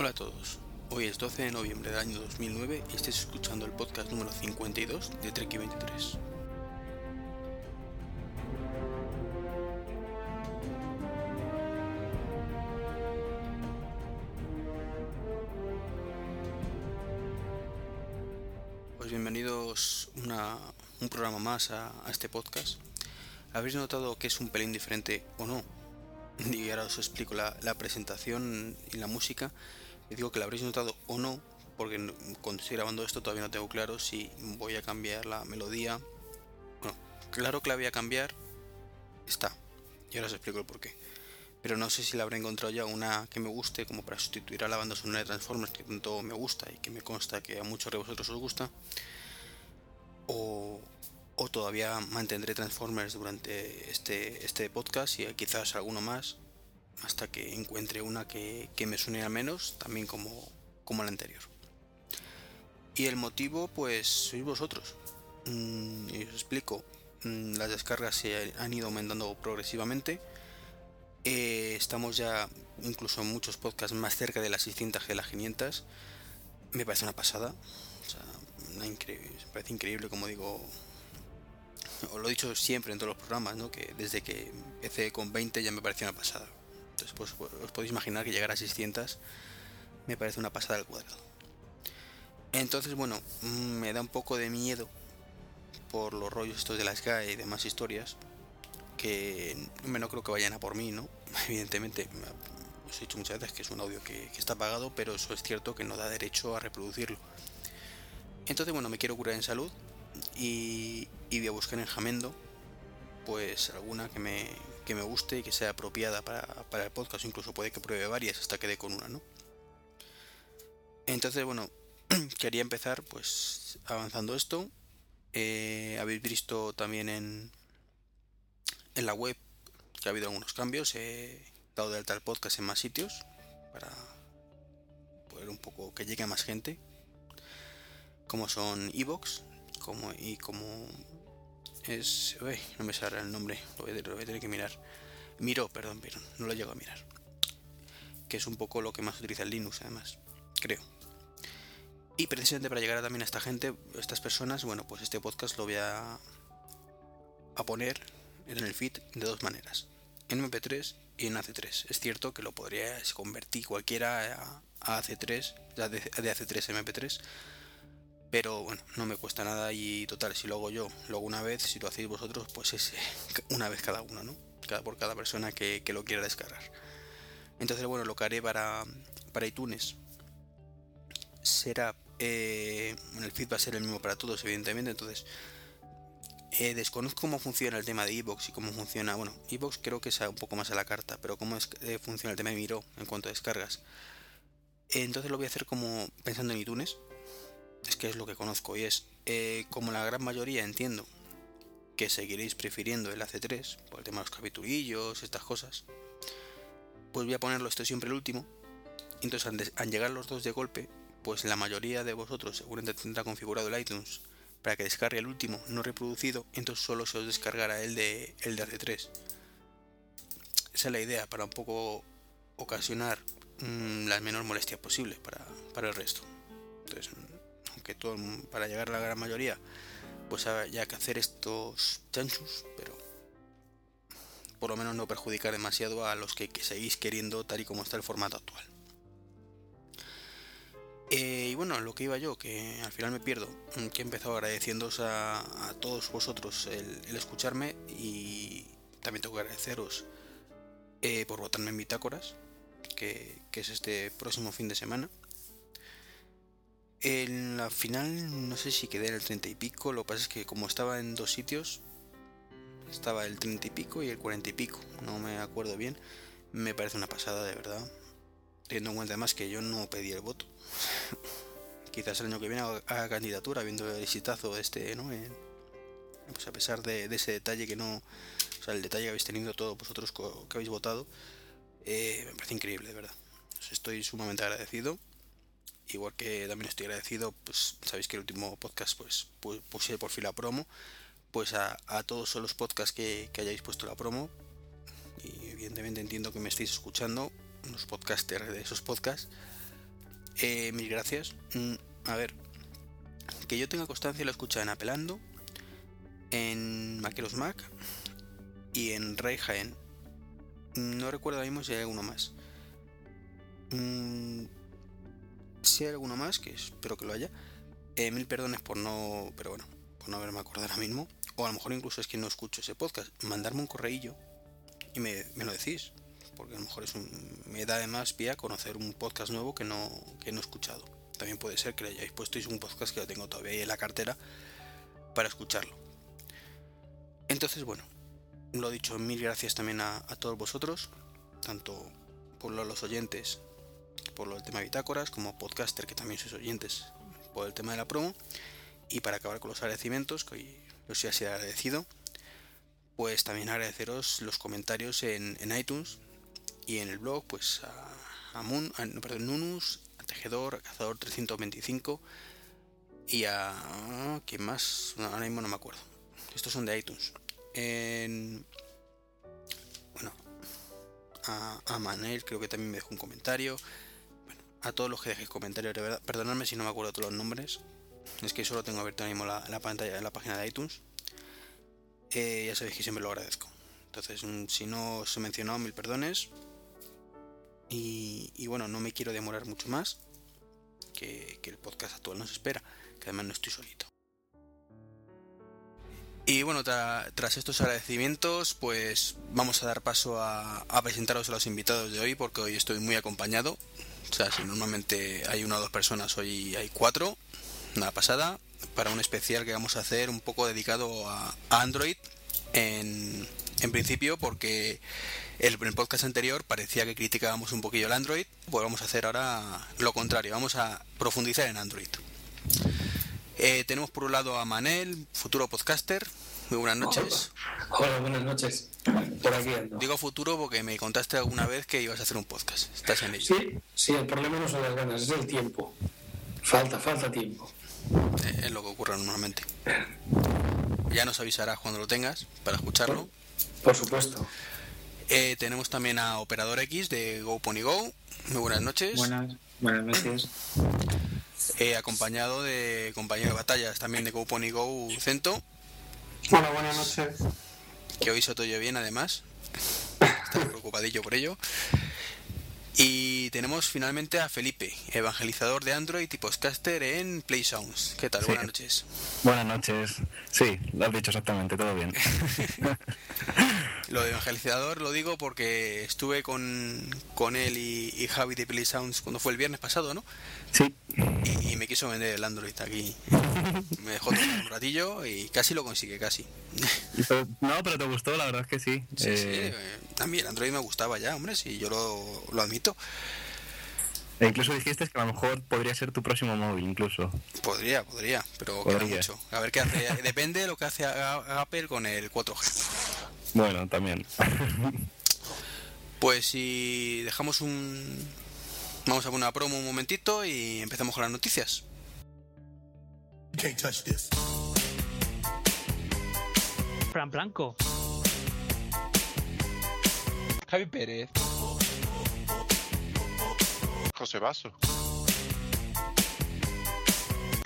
Hola a todos. Hoy es 12 de noviembre del año 2009 y estáis escuchando el podcast número 52 de Trek 23. Pues bienvenidos a un programa más a, este podcast. ¿Habéis notado que es un pelín diferente o no? Y ahora os explico la presentación y la música. Digo que la habréis notado o no, porque cuando estoy grabando esto todavía no tengo claro si voy a cambiar la melodía. Bueno, claro que la voy a cambiar, está. Y ahora os explico el porqué. Pero no sé si la habré encontrado ya una que me guste, como para sustituir a la banda sonora de Transformers, que tanto me gusta y que me consta que a muchos de vosotros os gusta. O, o todavía mantendré Transformers durante este, este podcast y quizás alguno más hasta que encuentre una que, que me suene al menos también como, como la anterior. Y el motivo pues sois vosotros. Mm, y os explico. Mm, las descargas se han ido aumentando progresivamente. Eh, estamos ya incluso en muchos podcasts más cerca de las 600 que las 500. Me parece una pasada. Me parece increíble como digo os lo he dicho siempre en todos los programas, ¿no? que desde que empecé con 20 ya me parecía una pasada. Entonces, pues, os podéis imaginar que llegar a 600 me parece una pasada al cuadrado. Entonces, bueno, me da un poco de miedo por los rollos estos de la Sky y demás historias, que no creo que vayan a por mí, ¿no? Evidentemente, os he dicho muchas veces que es un audio que, que está pagado, pero eso es cierto que no da derecho a reproducirlo. Entonces, bueno, me quiero curar en salud y, y voy a buscar en Jamendo pues alguna que me, que me guste y que sea apropiada para, para, el podcast, incluso puede que pruebe varias hasta que dé con una, ¿no? Entonces, bueno, quería empezar pues avanzando esto. Eh, habéis visto también en, en la web que ha habido algunos cambios. He dado de alta el podcast en más sitios para poder un poco que llegue a más gente. Como son Evox, como y como es uy, no me sale el nombre lo voy, a, tener que mirar. Miro perdón pero no lo llego a mirar. Que es un poco lo que más utiliza el Linux además creo. Y precisamente para llegar también a esta gente estas personas bueno pues este podcast lo voy a a poner en el feed de dos maneras. En mp3 y en AC3 es cierto que lo podría convertir cualquiera a, a AC3 de, de AC3 a MP3 pero bueno, no me cuesta nada y total, si lo hago yo, lo hago una vez, si lo hacéis vosotros, pues es una vez cada uno, ¿no? Cada, por cada persona que, que, lo quiera descargar. Entonces, bueno, lo que haré para, para iTunes será, eh, el feed va a ser el mismo para todos, evidentemente, entonces eh, desconozco cómo funciona el tema de Evox y cómo funciona, bueno, Evox creo que es un poco más a la carta, pero cómo es, eh, funciona el tema de Miro en cuanto a descargas. Entonces lo voy a hacer como pensando en iTunes, es que es lo que conozco y es eh, como la gran mayoría entiendo que seguiréis prefiriendo el AC3 por el tema de los capitulillos, estas cosas, pues voy a ponerlo esto siempre el último. Entonces al, llegar los dos de golpe, pues la mayoría de vosotros seguramente tendrá configurado el iTunes para que descargue el último no reproducido, entonces solo se os descargará el de, el de AC3. Esa es la idea, para un poco ocasionar mmm, las menor molestias posibles para, para el resto. Entonces, para llegar a la gran mayoría pues haya que hacer estos chanchos pero por lo menos no perjudicar demasiado a los que, seguís queriendo tal y como está el formato actual eh, y bueno, lo que iba yo, que al final me pierdo, que he empezado agradeciéndoos a, todos vosotros el, el, escucharme y también tengo que agradeceros eh, por votarme en bitácoras, que, que es este próximo fin de semana. En la final no sé si quedé en el 30 y pico, lo que pasa es que como estaba en dos sitios, estaba el 30 y pico y el 40 y pico, no me acuerdo bien, me parece una pasada de verdad, teniendo en cuenta además que yo no pedí el voto. Quizás el año que viene haga candidatura viendo el exitazo este, ¿no? Eh, pues a pesar de, ese detalle que no, o sea, el detalle que habéis tenido todos vosotros que habéis votado, eh, me parece increíble, de verdad. Estoy sumamente agradecido igual que también estoy agradecido, pues sabéis que el último podcast pues puse por fin la promo, pues a, a todos los podcasts que, hayáis puesto la promo, y evidentemente entiendo que me estáis escuchando, los podcasters de esos podcasts, Eh, mil gracias. Mm, a ver, que yo tenga constancia lo en Apelando, en Maqueros Mac y en Rey Jaén. No recuerdo ahora mismo si hay alguno más. Mm, si hay alguno más, que espero que lo haya. Eh, mil perdones por no. Pero bueno, por no haberme acordado ahora mismo. O a lo mejor incluso es que no escucho ese podcast. Mandarme un correillo y me, lo decís. Porque a lo mejor es un, me da además pie conocer un podcast nuevo que no, que no he escuchado. También puede ser que le hayáis puesto un podcast que lo tengo todavía ahí en la cartera para escucharlo. Entonces, bueno, lo dicho, mil gracias también a, todos vosotros, tanto por los oyentes, por el tema de bitácoras, como podcaster, que también sois oyentes por el tema de la promo. Y para acabar con los agradecimientos, que hoy os he sido agradecido, pues también agradeceros los comentarios en, iTunes y en el blog, pues a, a Moon, perdón, Nunus, Tejedor, a Cazador 325 y a... ¿Quién más? ahora mismo no me acuerdo. Estos son de iTunes. En, bueno, a, a, Manel creo que también me dejó un comentario. A todos los que dejéis comentarios, de verdad, perdonadme si no me acuerdo todos los nombres. Es que solo tengo abierto ahora mismo la, pantalla en la página de iTunes. Eh, ya sabéis que siempre lo agradezco. Entonces, mm, si no os he mencionado, mil perdones. Y, bueno, no me quiero demorar mucho más, que, el podcast actual nos espera, que además no estoy solito. Y bueno, tras estos agradecimientos, pues vamos a dar paso a, presentaros a los invitados de hoy, porque hoy estoy muy acompañado. O sea, si normalmente hay una o dos personas, hoy hay cuatro, una pasada, para un especial que vamos a hacer un poco dedicado a, Android, en, principio porque el, el podcast anterior parecía que criticábamos un poquillo el Android, pues vamos a hacer ahora lo contrario, vamos a profundizar en Android. Eh, tenemos por un lado a Manel, futuro podcaster. Muy buenas noches. Hola, buenas noches. Por aquí Digo futuro porque me contaste alguna vez que ibas a hacer un podcast. ¿Estás en ello? Sí, sí, el problema no son las ganas, es el tiempo. Falta, falta tiempo. Eh, es lo que ocurre normalmente. Ya nos avisarás cuando lo tengas para escucharlo. por supuesto. Eh, tenemos también a Operador X de GoPonyGo. Muy buenas noches. Buenas, buenas noches. Eh, acompañado de compañero de batallas también de GoPonyGo Cento. Hola, buenas noches. Que hoy se oye bien además. Está preocupadillo por ello. Y tenemos finalmente a Felipe, evangelizador de Android y podcaster en Play Sounds. ¿Qué tal? Buenas noches. Buenas noches. Sí, lo has dicho exactamente, todo bien. lo de evangelizador lo digo porque estuve con, con él y, Javi de Play Sounds cuando fue el viernes pasado, ¿no? Sí. Y, me quiso vender el Android aquí. me dejó un ratillo y casi lo consigue, casi. no, pero te gustó, la verdad es que sí. Sí, sí. Eh, también Android me gustaba ya, hombre, sí, yo lo, lo admito. E incluso dijiste que a lo mejor podría ser tu próximo móvil, incluso. Podría, podría, pero queda mucho. A ver qué hace. Depende de lo que hace Apple con el 4G. Bueno, también. Pues si dejamos un... Vamos a poner una promo un momentito y empezamos con las noticias. Fran Blanco. Javi Pérez. José Vaso.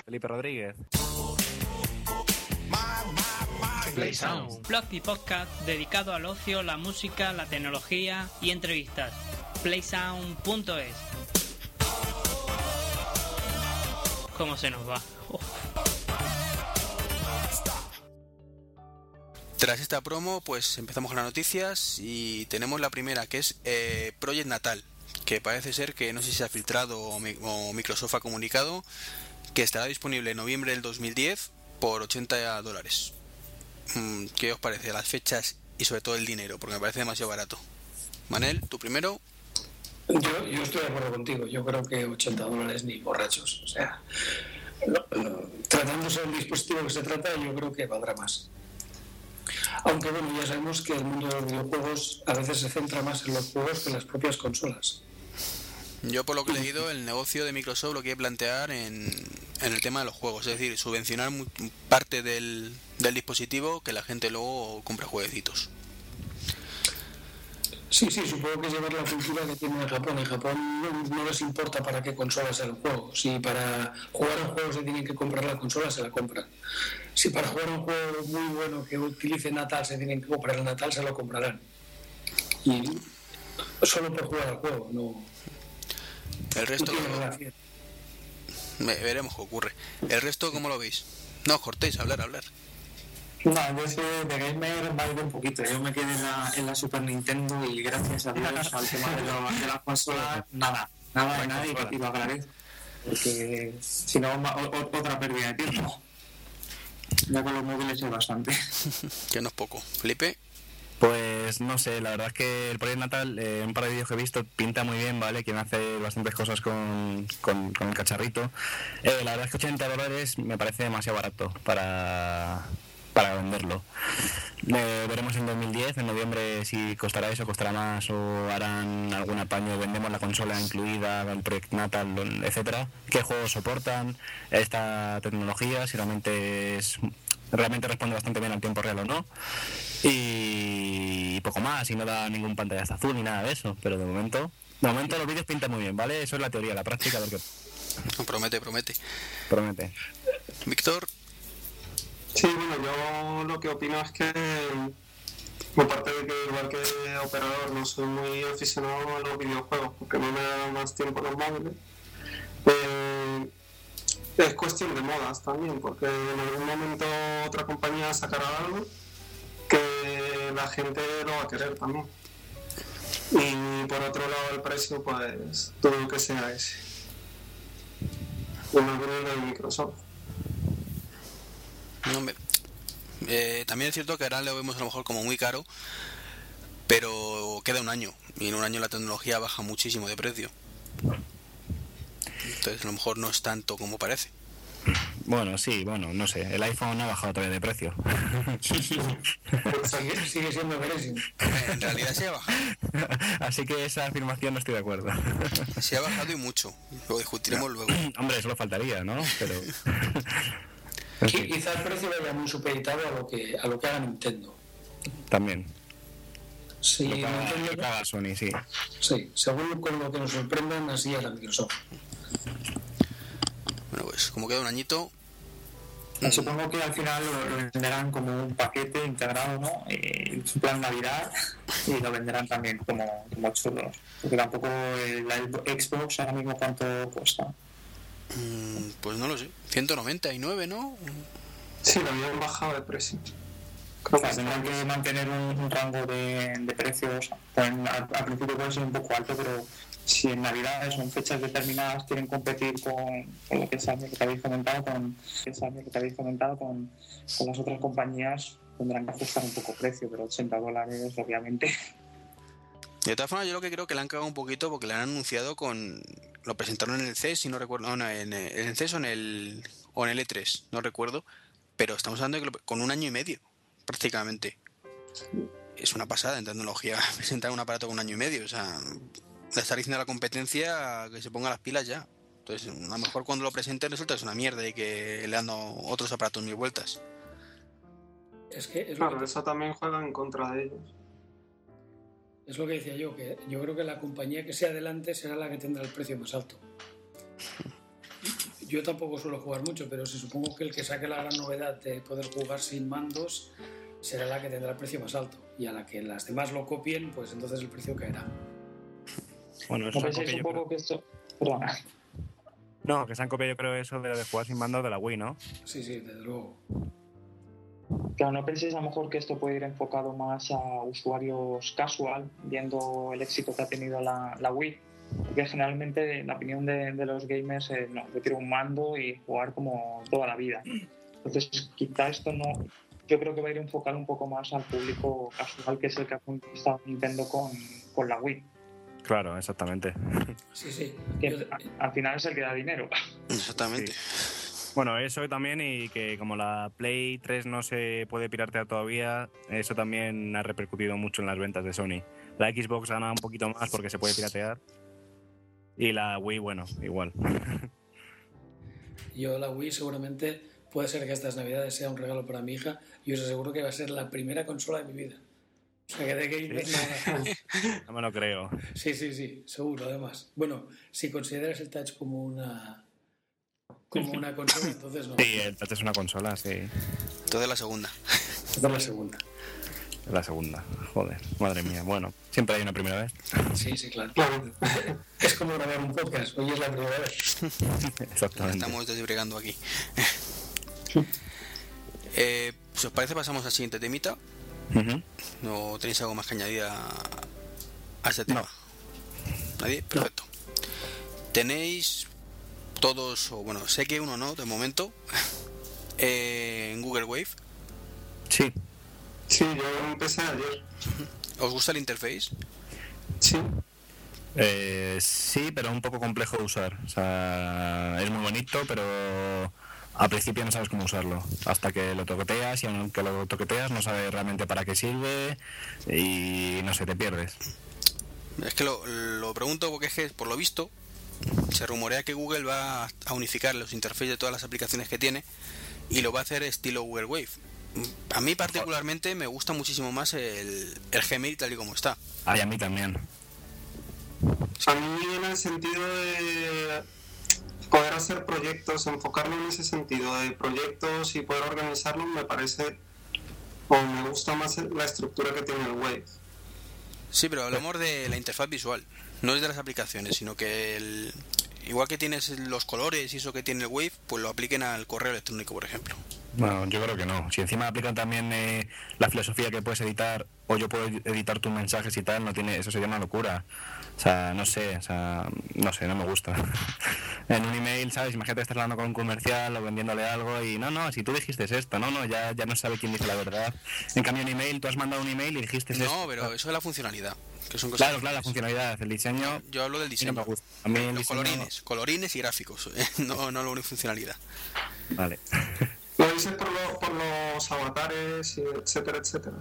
Felipe Rodríguez. Play Sound. Blog y podcast dedicado al ocio, la música, la tecnología y entrevistas. Playsound.es. ¿Cómo se nos va? Tras esta promo, pues empezamos con las noticias y tenemos la primera que es eh, Project Natal que parece ser que no sé si se ha filtrado o, Microsoft ha comunicado que estará disponible en noviembre del 2010 por 80 dólares. Mm, ¿Qué os parece las fechas y sobre todo el dinero? Porque me parece demasiado barato. Manel, tú primero. Yo, yo estoy de acuerdo contigo. Yo creo que 80 dólares ni borrachos. O sea, tratándose del dispositivo que se trata, yo creo que valdrá más. Aunque bueno, ya sabemos que el mundo de los videojuegos a veces se centra más en los juegos que en las propias consolas. Yo por lo que he leído, el negocio de Microsoft lo quiere plantear en, el tema de los juegos, es decir, subvencionar parte del, dispositivo que la gente luego compra jueguecitos. Sí, sí, supongo que es llevar la cultura que tiene en Japón. En Japón no, no les importa para qué consola sea el juego. Si para jugar un juego se tienen que comprar la consola, se la compran. Si para jugar un juego muy bueno que utilice Natal se tienen que comprar el Natal, se lo comprarán. Y solo por jugar al juego, no, El resto, ve- veremos qué ocurre. El resto, ¿cómo lo veis? No cortéis, hablar, hablar. No, yo que de gamer va a ir un poquito. Yo me quedé en la, en la Super Nintendo y gracias a Dios al tema de, lo- de las consolas, nada, nada de nada y, y lo agradezco. Porque si no, otra pérdida de tiempo. Ya con los móviles es bastante. Que no es poco. Felipe, Pues no sé, la verdad es que el Project Natal, eh, un par de vídeos que he visto, pinta muy bien, ¿vale? Quieren hacer bastantes cosas con, con, el cacharrito. Eh, la verdad es que 80 dólares me parece demasiado barato para, para venderlo. Eh, veremos en 2010, en noviembre, si costará eso, costará más o harán algún apaño, vendemos la consola incluida, el Project Natal, etcétera. ¿Qué juegos soportan esta tecnología? Si realmente es realmente responde bastante bien al tiempo real o no. Y poco más, y no da ningún pantallazo azul ni nada de eso. Pero de momento, de momento los vídeos pintan muy bien, ¿vale? Eso es la teoría, la práctica, no, promete, promete. promete. Víctor, Sí, bueno, yo lo que opino es que, aparte de que igual que operador no soy muy aficionado a los videojuegos porque no me da más tiempo los móviles, eh, es cuestión de modas también, porque en algún momento otra compañía sacará algo que la gente lo va a querer también. Y por otro lado el precio, pues todo que sea ese. Una de Microsoft. no me- eh, también es cierto que ahora lo vemos a lo mejor como muy caro, pero queda un año. Y en un año la tecnología baja muchísimo de precio. Entonces a lo mejor no es tanto como parece. Bueno, sí, bueno, no sé. El iPhone ha bajado todavía de precio. Sigue, sigue siendo carísimo. En realidad se ha bajado. Así que esa afirmación no estoy de acuerdo. Se ha bajado y mucho. Lo discutiremos luego. Hombre, solo faltaría, ¿no? Pero. En Qui- fin, Quizá el precio vaya muy supeditado a lo que a lo que haga Nintendo. también. Si Lo que haga- Nintendo- lo que haga Sony, sí. sí, según con lo que nos sorprendan, así hará Microsoft. Bueno, pues como queda un añito, Supongo que al final lo, lo venderán como un paquete integrado, ¿no? Eh, en plan Navidad y lo venderán también como, como chulos. Porque tampoco el, la Xbox ahora mismo cuánto cuesta. mm, pues no lo sé. 199, ¿no? Sí, lo habían bajado de precio. O Creo sea, tendrán que mantener un, un rango de, de precios. Pues, al, al principio puede ser un poco alto, pero si en Navidades o en fechas determinadas quieren competir con, con lo que es lo que habéis comentado, con, que que habéis comentado con, con las otras compañías, tendrán que ajustar un poco precio, pero 80 dólares, obviamente. De todas formas, yo lo que creo que le han cagado un poquito porque le han anunciado con. Lo presentaron en el CES, si no recuerdo. No, el, en el CES o en el, o en el E3, no recuerdo. Pero estamos hablando de que lo- con un año y medio, prácticamente. Es una pasada en tecnología presentar un aparato con un año y medio. O sea, le estar diciendo a la competencia que se ponga las pilas ya. Entonces, a lo mejor cuando lo presenten resulta que es una mierda y que le dado otros aparatos mil vueltas. Es que es lo, Claro, que, eso también juega en contra de ellos. es lo que decía yo, que yo creo que la compañía que sea adelante será la que tendrá el precio más alto. Yo tampoco suelo jugar mucho, pero si supongo que el que saque la gran novedad de poder jugar sin mandos será la que tendrá el precio más alto. Y a la que las demás lo copien, pues entonces el precio caerá. Bueno, eso ¿No pensáis que un poco creo... que esto... Perdona. No, que se han copiado yo creo eso de, de jugar sin mando de la Wii, ¿no? Sí, sí, desde luego. Claro, ¿no penséis a lo mejor que esto puede ir enfocado más a usuarios casual, viendo el éxito que ha tenido la, la Wii? Porque generalmente la opinión de, de los gamers es, no, yo quiero un mando y jugar como toda la vida. Entonces, quizá esto no... Yo creo que va a ir enfocado un poco más al público casual, que es el que ha conquistado Nintendo con, con la Wii. Claro, exactamente. Sí, sí. Que Yo- a- al final es el que da dinero. Exactamente. Bueno, eso también y que como la Play 3 no se puede piratear todavía, eso también ha repercutido mucho en las ventas de Sony. La Xbox gana un poquito más porque se puede piratear y la Wii, bueno, igual. Yo la Wii seguramente puede ser que estas navidades sea un regalo para mi hija y os aseguro que va a ser la primera consola de mi vida. O sea, que de gamer nada. No me lo creo. Sí, sí, sí, seguro, además. Bueno, si consideras el touch como una como una consola, entonces no. Sí, el touch es una consola, sí. Entonces la segunda. Esta es la segunda. La segunda. Joder, madre mía. Bueno, siempre hay una primera vez. Sí, sí, claro. Claro. Es como grabar un podcast. Hoy es la primera vez. Exactamente. Estamos desbrigando aquí. eh, si os parece, pasamos al siguiente temita. ¿No tenéis algo más que añadir a, a este tema? No. ¿Nadie? Perfecto. Tenéis todos, o bueno, sé que uno no, de momento, eh, en Google Wave. Sí. Sí, yo empecé ayer. ¿Os gusta el interface? Sí. Eh, sí, pero un poco complejo de usar. O sea, es muy bonito, pero al principio no sabes cómo usarlo. Hasta que lo toqueteas y aunque lo toqueteas no sabes realmente para qué sirve y no sé, te pierdes. Es que lo, lo pregunto porque es que, por lo visto, se rumorea que Google va a unificar los interfaces de todas las aplicaciones que tiene y lo va a hacer estilo Google Wave. A mí particularmente me gusta muchísimo más el, el Gmail tal y como está. Ah, y a mí también. A mí en el sentido de poder hacer proyectos, enfocarlo en ese sentido de proyectos y poder organizarlos, me parece o me gusta más la estructura que tiene el Wave. Sí, pero hablamos de la interfaz visual, no es de las aplicaciones, sino que el, igual que tienes los colores y eso que tiene el Wave, pues lo apliquen al correo electrónico, por ejemplo. Bueno, yo creo que no. Si encima aplican también eh, la filosofía que puedes editar, o yo puedo editar tus mensajes y tal, no tiene, eso sería una locura. O sea, no sé, o sea, no sé, no me gusta. en un email, ¿sabes? Imagínate estás hablando con un comercial o vendiéndole algo y no, no, si tú dijiste esto, no, no, ya, ya no sabe quién dice la verdad. En cambio, en email, tú has mandado un email y dijiste esto. No, pero eso es la funcionalidad, que son cosas Claro, claro, la funcionalidad, el diseño. Yo hablo del diseño. no me gusta. A mí el Los diseño- colorines, colorines y gráficos, no, no la unifuncionalidad. Vale. Lo dices por, lo- por los avatares, y etcétera, etcétera.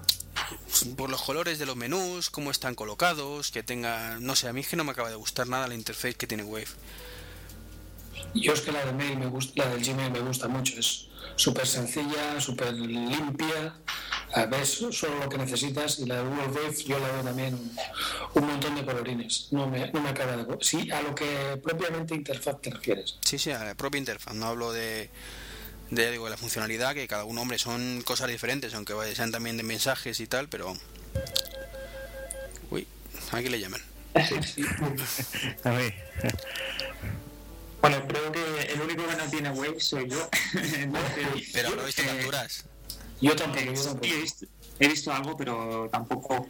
Por los colores de los menús, cómo están colocados, que tengan... No sé, a mí es que no me acaba de gustar nada la interface que tiene Wave. Yo es que la del mail me gusta, la del Gmail me gusta mucho. Es súper sencilla, súper limpia. A ver, solo lo que necesitas. Y la de Google Wave yo la veo también un, un montón de colorines. No me, no me acaba de... Sí, a lo que propiamente interfaz te refieres. Sí, sí, a la propia interfaz, no hablo de... De, digo, de la funcionalidad, que cada uno, hombre, son cosas diferentes, aunque vaya- sean también de mensajes y tal, pero... Uy, aquí le llaman. A mí. Bueno, creo que el único que no tiene Wave soy yo. Pero habrá visto eh, capturas. Yo tampoco, yo tampoco. he, visto, he visto algo, pero tampoco.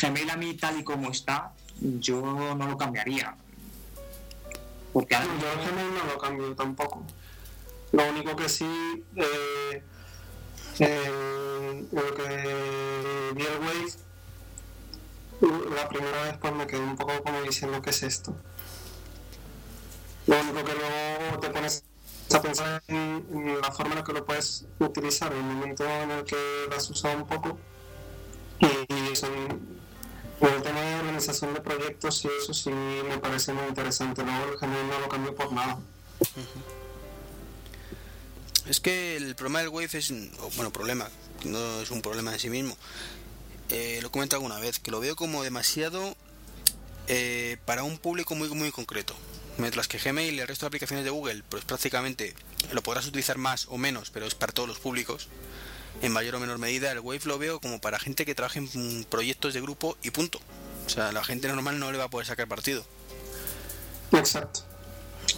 Gmail a mí, tal y como está, yo no lo cambiaría. Porque ahora Yo Gmail no lo cambio tampoco. Lo único que sí, eh, lo que vi el Wave, la primera vez pues me quedé un poco como diciendo qué es esto. Lo único que luego te pones a pensar en, la forma en la que lo puedes utilizar, en el momento en el que lo has usado un poco. Y, y son, el tema de organización de proyectos y eso sí me parece muy interesante. Luego el Gmail no lo cambio por nada. Es que el problema del Wave es, bueno, problema, no es un problema en sí mismo. Eh, lo he comentado alguna vez, que lo veo como demasiado eh, para un público muy muy concreto. Mientras que Gmail y el resto de aplicaciones de Google, pues prácticamente lo podrás utilizar más o menos, pero es para todos los públicos, en mayor o menor medida. El Wave lo veo como para gente que trabaje en proyectos de grupo y punto. O sea, la gente normal no le va a poder sacar partido. Exacto.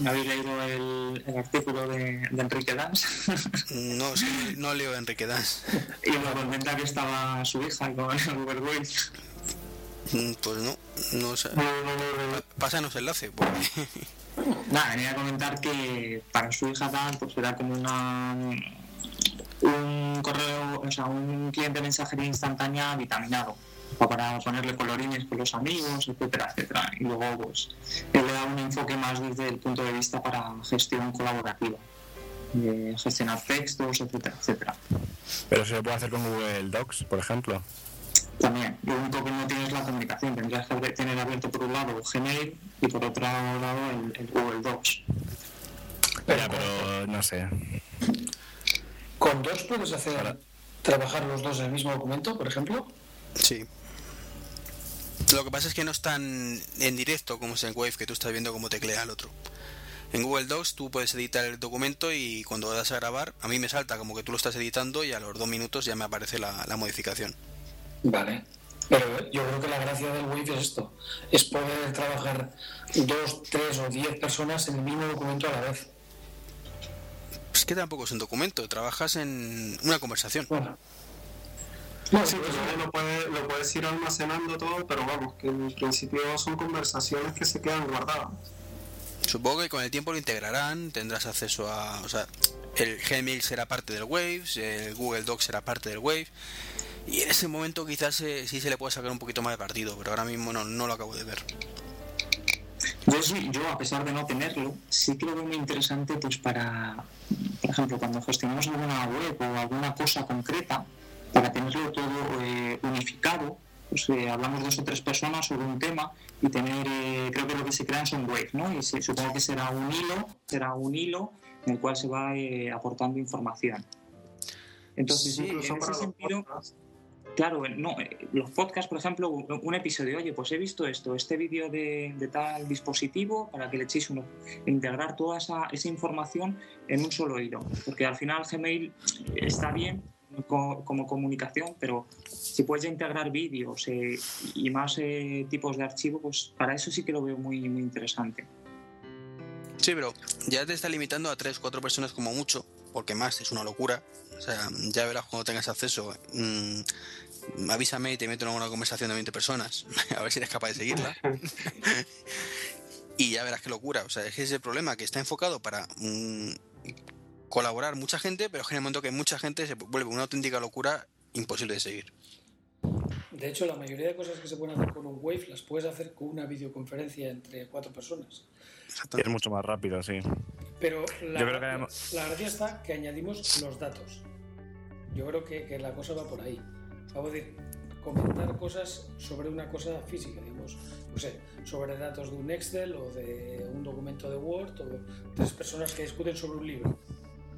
¿No habéis leído el, el artículo de, de Enrique Dans? No, es que no leo Enrique Dans. y me comenta que estaba su hija con el Wave. Mm, Pues no, no sé. No, no, no, no. Pásanos enlace, porque Nada, venía a comentar que para su hija tal, pues era como una un correo, o sea, un cliente de mensajería instantánea vitaminado o para ponerle colorines con los amigos, etcétera, etcétera. Y luego, pues, él le da un enfoque más desde el punto de vista para gestión colaborativa, de gestionar textos, etcétera, etcétera. Pero se puede hacer con Google Docs, por ejemplo. También, lo único que no tienes es la comunicación, tendrías que tener abierto por un lado Gmail y por otro lado el, el Google Docs. Ya, pero no sé. ¿Con dos puedes hacer trabajar los dos en el mismo documento, por ejemplo? Sí. Lo que pasa es que no están en directo como es en Wave, que tú estás viendo cómo teclea el otro. En Google Docs tú puedes editar el documento y cuando das a grabar, a mí me salta como que tú lo estás editando y a los dos minutos ya me aparece la, la modificación. Vale. Pero yo creo que la gracia del Wave es esto, es poder trabajar dos, tres o diez personas en el mismo documento a la vez. Es que tampoco es un documento, trabajas en una conversación. Bueno, No, sí, pues luego lo, puede- lo puedes ir almacenando todo, pero vamos, que en principio son conversaciones que se quedan guardadas. Supongo que con el tiempo lo integrarán, tendrás acceso a... O sea, el Gmail será parte del Waves, el Google Docs será parte del Wave, y en ese momento quizás eh, sí se le puede sacar un poquito más de partido, pero ahora mismo no, no lo acabo de ver. Yo sí, yo a pesar de no tenerlo, sí que lo veo muy interesante pues para, por ejemplo, cuando gestionamos alguna web o alguna cosa concreta, para tenerlo todo eh, unificado, pues eh, hablamos dos o tres personas sobre un tema y tener, eh, creo que lo que se crean son waves, ¿no? Y se- supongo que será un hilo, será un hilo en el cual se va eh, aportando información. Entonces, Sí, en ese sentido. Claro, no, eh, los podcasts, por ejemplo, un episodio, oye, pues he visto esto, este vídeo de, de tal dispositivo, para que le echéis uno, integrar toda esa, esa información en un solo hilo, porque al final Gmail está bien co- como comunicación, pero si puedes ya integrar vídeos eh, y más eh, tipos de archivo, pues para eso sí que lo veo muy, muy interesante. Sí, pero ya te está limitando a 3, 4 personas como mucho, porque más es una locura. O sea, ya verás cuando tengas acceso. mm, avísame y te meto en una conversación de 20 personas, a ver si eres capaz de seguirla. y ya verás qué locura. O sea, es que ese es el problema, que está enfocado para mm, colaborar mucha gente, pero en el momento que hay mucha gente se vuelve una auténtica locura imposible de seguir. de hecho, la mayoría de cosas que se pueden hacer con un Wave las puedes hacer con una videoconferencia entre cuatro personas. Es mucho más rápido, sí. Pero la, Yo creo que la- además- la gracia está que añadimos los datos. Yo creo que, que la cosa va por ahí. Va a poder comentar cosas sobre una cosa física, digamos, no sé, sobre datos de un Excel o de un documento de Word o tres personas que discuten sobre un libro,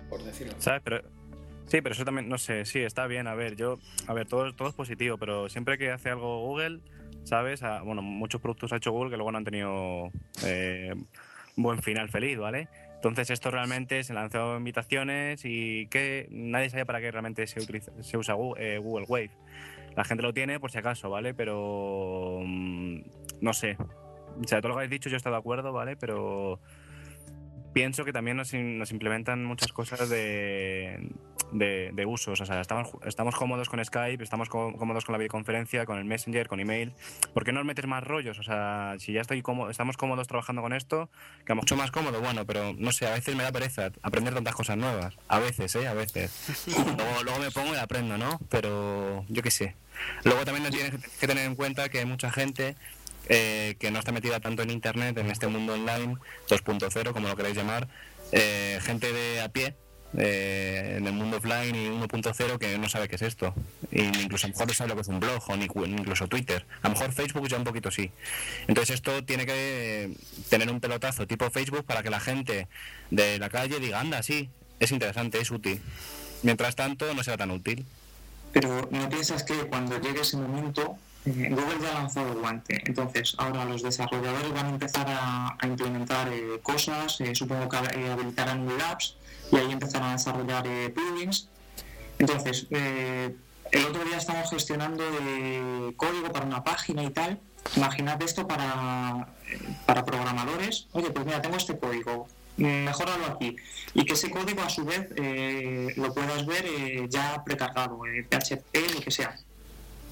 por decirlo. ¿Sabes? Pero, sí, pero eso también, no sé, sí, está bien. A ver, yo, a ver, todo, todo es positivo, pero siempre que hace algo Google, ¿sabes? A- bueno, muchos productos ha hecho Google que luego no han tenido eh, buen final feliz, ¿vale? Entonces esto realmente se lanzó invitaciones y que nadie sabe para qué realmente se, utiliza, se usa Gu- eh, Google Wave. La gente lo tiene por si acaso, ¿vale? Pero mm, no sé. O sea, todo lo que habéis dicho yo estoy de acuerdo, ¿vale? Pero pienso que también nos, nos implementan muchas cosas de, de, de usos. O sea, estamos, estamos cómodos con Skype, estamos có- cómodos con la videoconferencia, con el Messenger, con email. ¿Por qué no os metes más rollos? O sea, si ya estoy cómodo, estamos cómodos trabajando con esto, que a mucho más cómodo, bueno, pero no sé, a veces me da pereza aprender tantas cosas nuevas. A veces, ¿eh? A veces. luego, luego me pongo y aprendo, ¿no? Pero yo qué sé. Luego también tienes que tener en cuenta que hay mucha gente eh, que no está metida tanto en internet, en este mundo online 2.0, como lo queráis llamar, eh, gente de a pie. eh, en el mundo offline y 1.0 que no sabe qué es esto. Ni incluso a lo mejor no sabe lo que es un blog o ni incluso Twitter. A lo mejor Facebook ya un poquito sí. Entonces esto tiene que tener un pelotazo tipo Facebook para que la gente de la calle diga anda sí es interesante es útil mientras tanto no será tan útil. Pero no piensas que cuando llegue ese momento, Google ya ha lanzado el guante. Entonces, ahora los desarrolladores van a empezar a, implementar eh, cosas, eh, supongo que eh, habilitarán un labs y ahí empezarán a desarrollar plugins. Entonces, el otro día estamos gestionando código para una página y tal. Imaginad esto para, para programadores. Oye, pues mira, tengo este código, mejorarlo aquí. Y que ese código a su vez lo puedas ver ya precargado, PHP, lo que sea.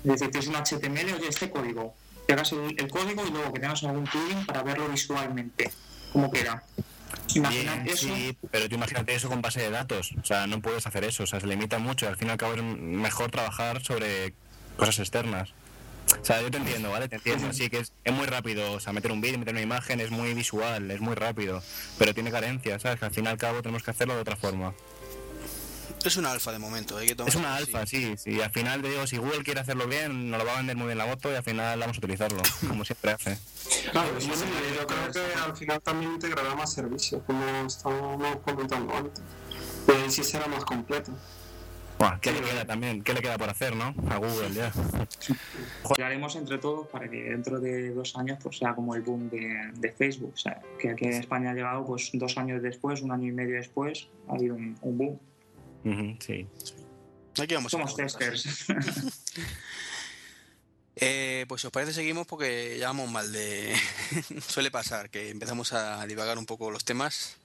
Es decir, tienes un HTML, oye, este código. Pegas el, el código y luego que tengas algún plugin para verlo visualmente. ¿Cómo queda? Bien, eso. sí, pero tú imagínate eso con base de datos. O sea, no puedes hacer eso. O sea, se limita mucho. Al fin y al cabo es mejor trabajar sobre cosas externas. O sea, yo te entiendo, ¿vale? Te entiendo. Sí, que es, es muy rápido. O sea, meter un vídeo, meter una imagen es muy visual, es muy rápido. Pero tiene carencias, ¿sabes? Que al fin y al cabo tenemos que hacerlo de otra forma. Es una alfa de momento, hay que tomar Es una alfa, sí. sí. Al final, te digo, si Google quiere hacerlo bien, nos lo va a vender muy bien la moto y al final vamos a utilizarlo, como siempre hace. Claro, sí, sí, yo creo que al final también integrará más servicios, como estábamos comentando antes. Y ahí sí será más completo. Buah, ¿Qué le queda también? ¿Qué le queda por hacer, no? A Google ya. Lo haremos entre todos para que dentro de dos años pues sea como el boom de, de Facebook. O sea, que aquí en España ha llegado pues dos años después, un año y medio después, ha habido un, un boom. Ujú, sí. Aquí vamos a Somos testers. Eh, pues si os parece seguimos porque ya vamos mal de... Suele pasar que empezamos a divagar un poco los temas.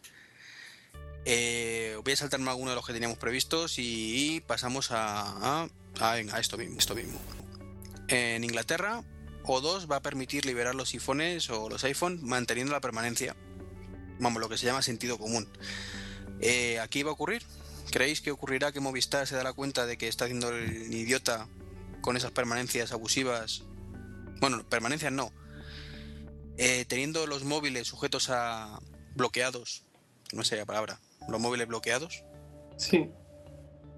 Eh, voy a saltarme alguno de los que teníamos previstos y pasamos a, a, a- venga, a esto mismo, esto mismo. En Inglaterra, O2 va a permitir liberar los iPhones o los iPhone manteniendo la permanencia. Vamos, lo que se llama sentido común. Eh, ¿Aquí va a ocurrir? ¿Creéis que ocurrirá que Movistar se dará cuenta de que está haciendo el idiota con esas permanencias abusivas? Bueno, permanencias no. Eh, teniendo los móviles sujetos a bloqueados, no sé la palabra, los móviles bloqueados. Sí,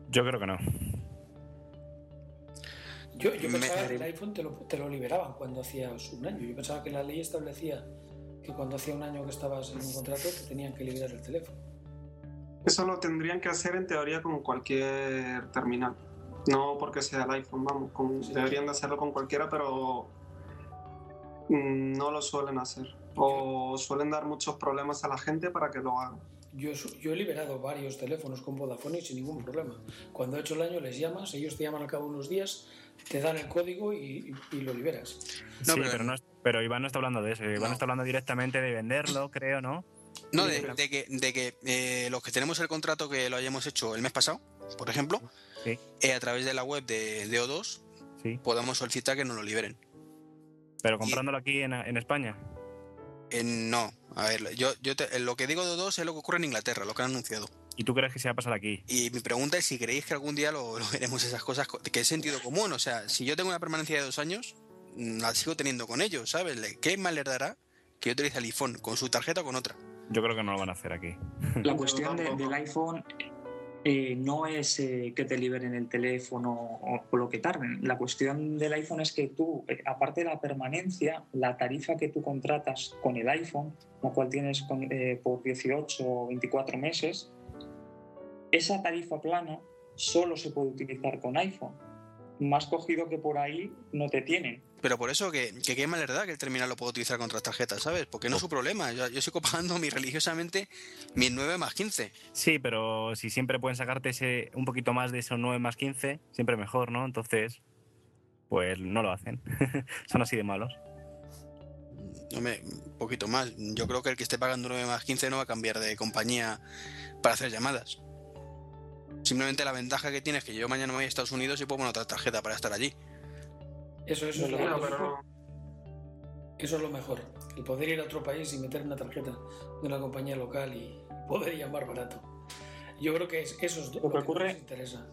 Yo creo que no. Yo, yo Me- pensaba que el iPhone te lo, te lo liberaban cuando hacías un año. Yo pensaba que la ley establecía que cuando hacía un año que estabas en un contrato te tenían que liberar el teléfono. Eso lo tendrían que hacer en teoría con cualquier terminal. No porque sea el iPhone, vamos, con- deberían de hacerlo con cualquiera, pero mm, no lo suelen hacer. O suelen dar muchos problemas a la gente para que lo hagan. Yo, he liberado varios teléfonos con Vodafone y sin ningún problema. Cuando he hecho el año les llamas, ellos te llaman al cabo de unos días, te dan el código y, y- y lo liberas. No, sí, pero- pero, no es- pero Iván no está hablando de eso. Iván No. está hablando directamente de venderlo, creo, ¿no? No, de, que, de que eh, los que tenemos el contrato que lo hayamos hecho el mes pasado, por ejemplo, Sí. eh, a través de la web de, de O2, Sí. podamos solicitar que nos lo liberen. Pero comprándolo aquí en, en España. Eh, no, a ver, yo, yo te- lo que digo de O2 es lo que ocurre en Inglaterra, lo que han anunciado. ¿Y tú crees que se va a pasar aquí? Y mi pregunta es si creéis que algún día lo, lo veremos esas cosas, co- que es sentido común. O sea, si yo tengo una permanencia de dos años, mm, la sigo teniendo con ellos, ¿sabes? ¿Qué más les dará que yo utilice el iPhone con su tarjeta o con otra? Yo creo que no lo van a hacer aquí. La cuestión de- del iPhone eh, no es eh, que te liberen el teléfono o, o lo que tarden. La cuestión del iPhone es que tú, eh, aparte de la permanencia, la tarifa que tú contratas con el iPhone, la cual tienes con- eh, por 18 o 24 meses, esa tarifa plana solo se puede utilizar con iPhone. Más cogido que por ahí no te tienen. Pero por eso que, que qué mal les da que el terminal lo puedo utilizar con otras tarjetas, ¿sabes? Porque no es su problema. Yo, yo sigo pagando mi religiosamente mis 9 más 15. Sí, pero si siempre pueden sacarte ese un poquito más de esos 9 más 15, siempre mejor, ¿no? Entonces, pues no lo hacen. Son así de malos. Hombre, un poquito más. Yo creo que el que esté pagando 9 más 15 no va a cambiar de compañía para hacer llamadas. Simplemente la ventaja que tiene es que yo mañana me voy a Estados Unidos y puedo poner otra tarjeta para estar allí. Eso, eso, es lo, Bueno, eso- pero eso es lo mejor. El poder ir a otro país y meter una tarjeta de una compañía local y poder llamar barato. Yo creo que es, eso es Lo que ocurre- más interesa.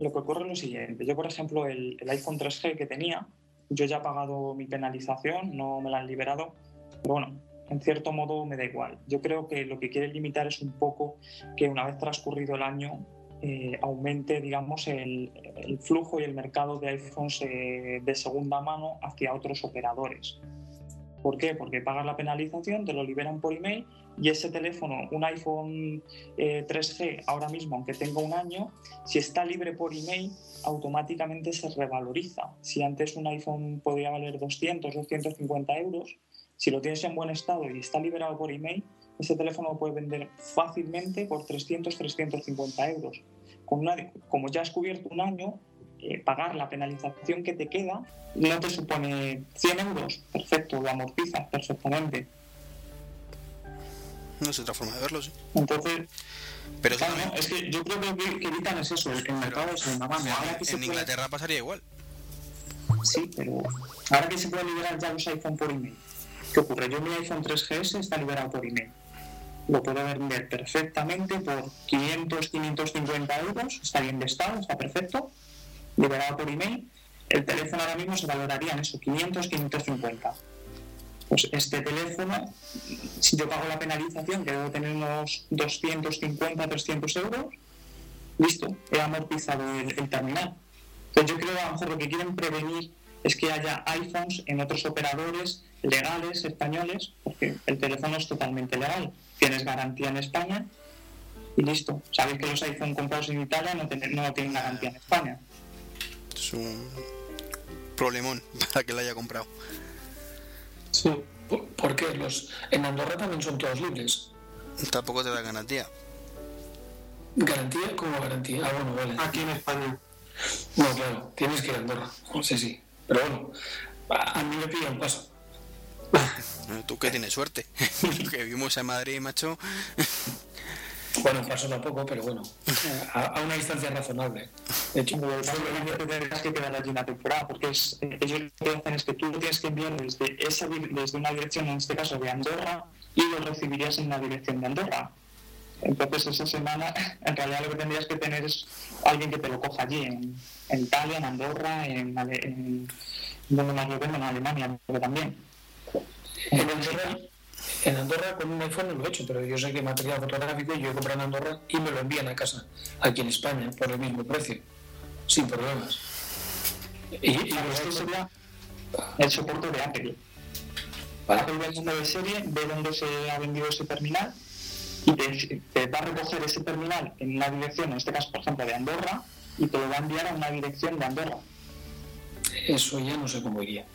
Lo que ocurre es lo siguiente. Yo, por ejemplo, el, el iPhone 3G que tenía, yo ya he pagado mi penalización, no me la han liberado, pero bueno, en cierto modo me da igual. Yo creo que lo que quieren limitar es un poco que una vez transcurrido el año eh, aumente, digamos, el, flujo y el mercado de iPhones eh, de segunda mano hacia otros operadores. ¿Por qué? Porque pagas la penalización, te lo liberan por email y ese teléfono, un iPhone eh, 3G, ahora mismo, aunque tenga un año, si está libre por email, automáticamente se revaloriza. Si antes un iPhone podía valer 200, 250 euros, si lo tienes en buen estado y está liberado por email, ese teléfono lo puedes vender fácilmente por 300, 350 euros. Con una- como ya has cubierto un año, eh, pagar la penalización que te queda no te supone 100 euros. Perfecto, lo amortizas perfectamente. No es otra forma de verlo, sí. Entonces, Pero Claro, no, es que yo creo que lo que evitan es eso, el, el mercado es. Ahora que se en puede, Inglaterra pasaría igual. sí, pero ahora que se puede liberar ya los iPhone por email, ¿qué ocurre? Yo mi iPhone 3GS está liberado por email. Lo puedo vender perfectamente por 500, 550 euros, está bien de estado, está perfecto, liberado por email. El teléfono ahora mismo se valoraría en eso, 500, 550. Pues este teléfono, si yo pago la penalización, que debo tener unos 250, 300 euros, listo, he amortizado el, el terminal. Entonces yo creo que a lo mejor lo que quieren prevenir es que haya iPhones en otros operadores legales españoles, porque el teléfono es totalmente legal, tienes garantía en España y listo. Sabéis que los iPhone comprados en Italia no, tienen- no tienen garantía en España. Es un problemón para que la haya comprado. Sí. ¿Por, por qué? Los, en Andorra también son todos libres. Tampoco te da garantía. ¿Garantía? ¿Cómo garantía? Ah, bueno, vale. Aquí en España. No, claro, tienes que ir a Andorra. Sí, sí. Pero bueno, a, a mí me pilla un paso. Eh, Tú que tienes suerte. que vivimos en Madrid, macho. Bueno, un paso tampoco, pero bueno, a, a una distancia razonable. De Pero tendrás que quedar allí una temporada, porque es, eh, ellos lo que hacen es que tú tienes que enviar desde, esa, desde una dirección, en este caso de Andorra, y lo recibirías en la dirección de Andorra. Entonces esa semana, en realidad lo que tendrías que tener es alguien que te lo coja allí, en, en Italia, en Andorra, en, en, en Alemania, que también. En Andorra, en Andorra con un iPhone no lo he hecho, pero yo sé que material fotográfico yo compro en Andorra y me lo envían a casa, aquí en España, por el mismo precio, sin problemas. Y, y esto sería el soporte de Apple. Vale. Apple va el número de serie, ve dónde se ha vendido ese terminal y te, te va a recoger ese terminal en una dirección, en este caso, por ejemplo, de Andorra, y te lo va a enviar a una dirección de Andorra. Eso ya no sé cómo iría.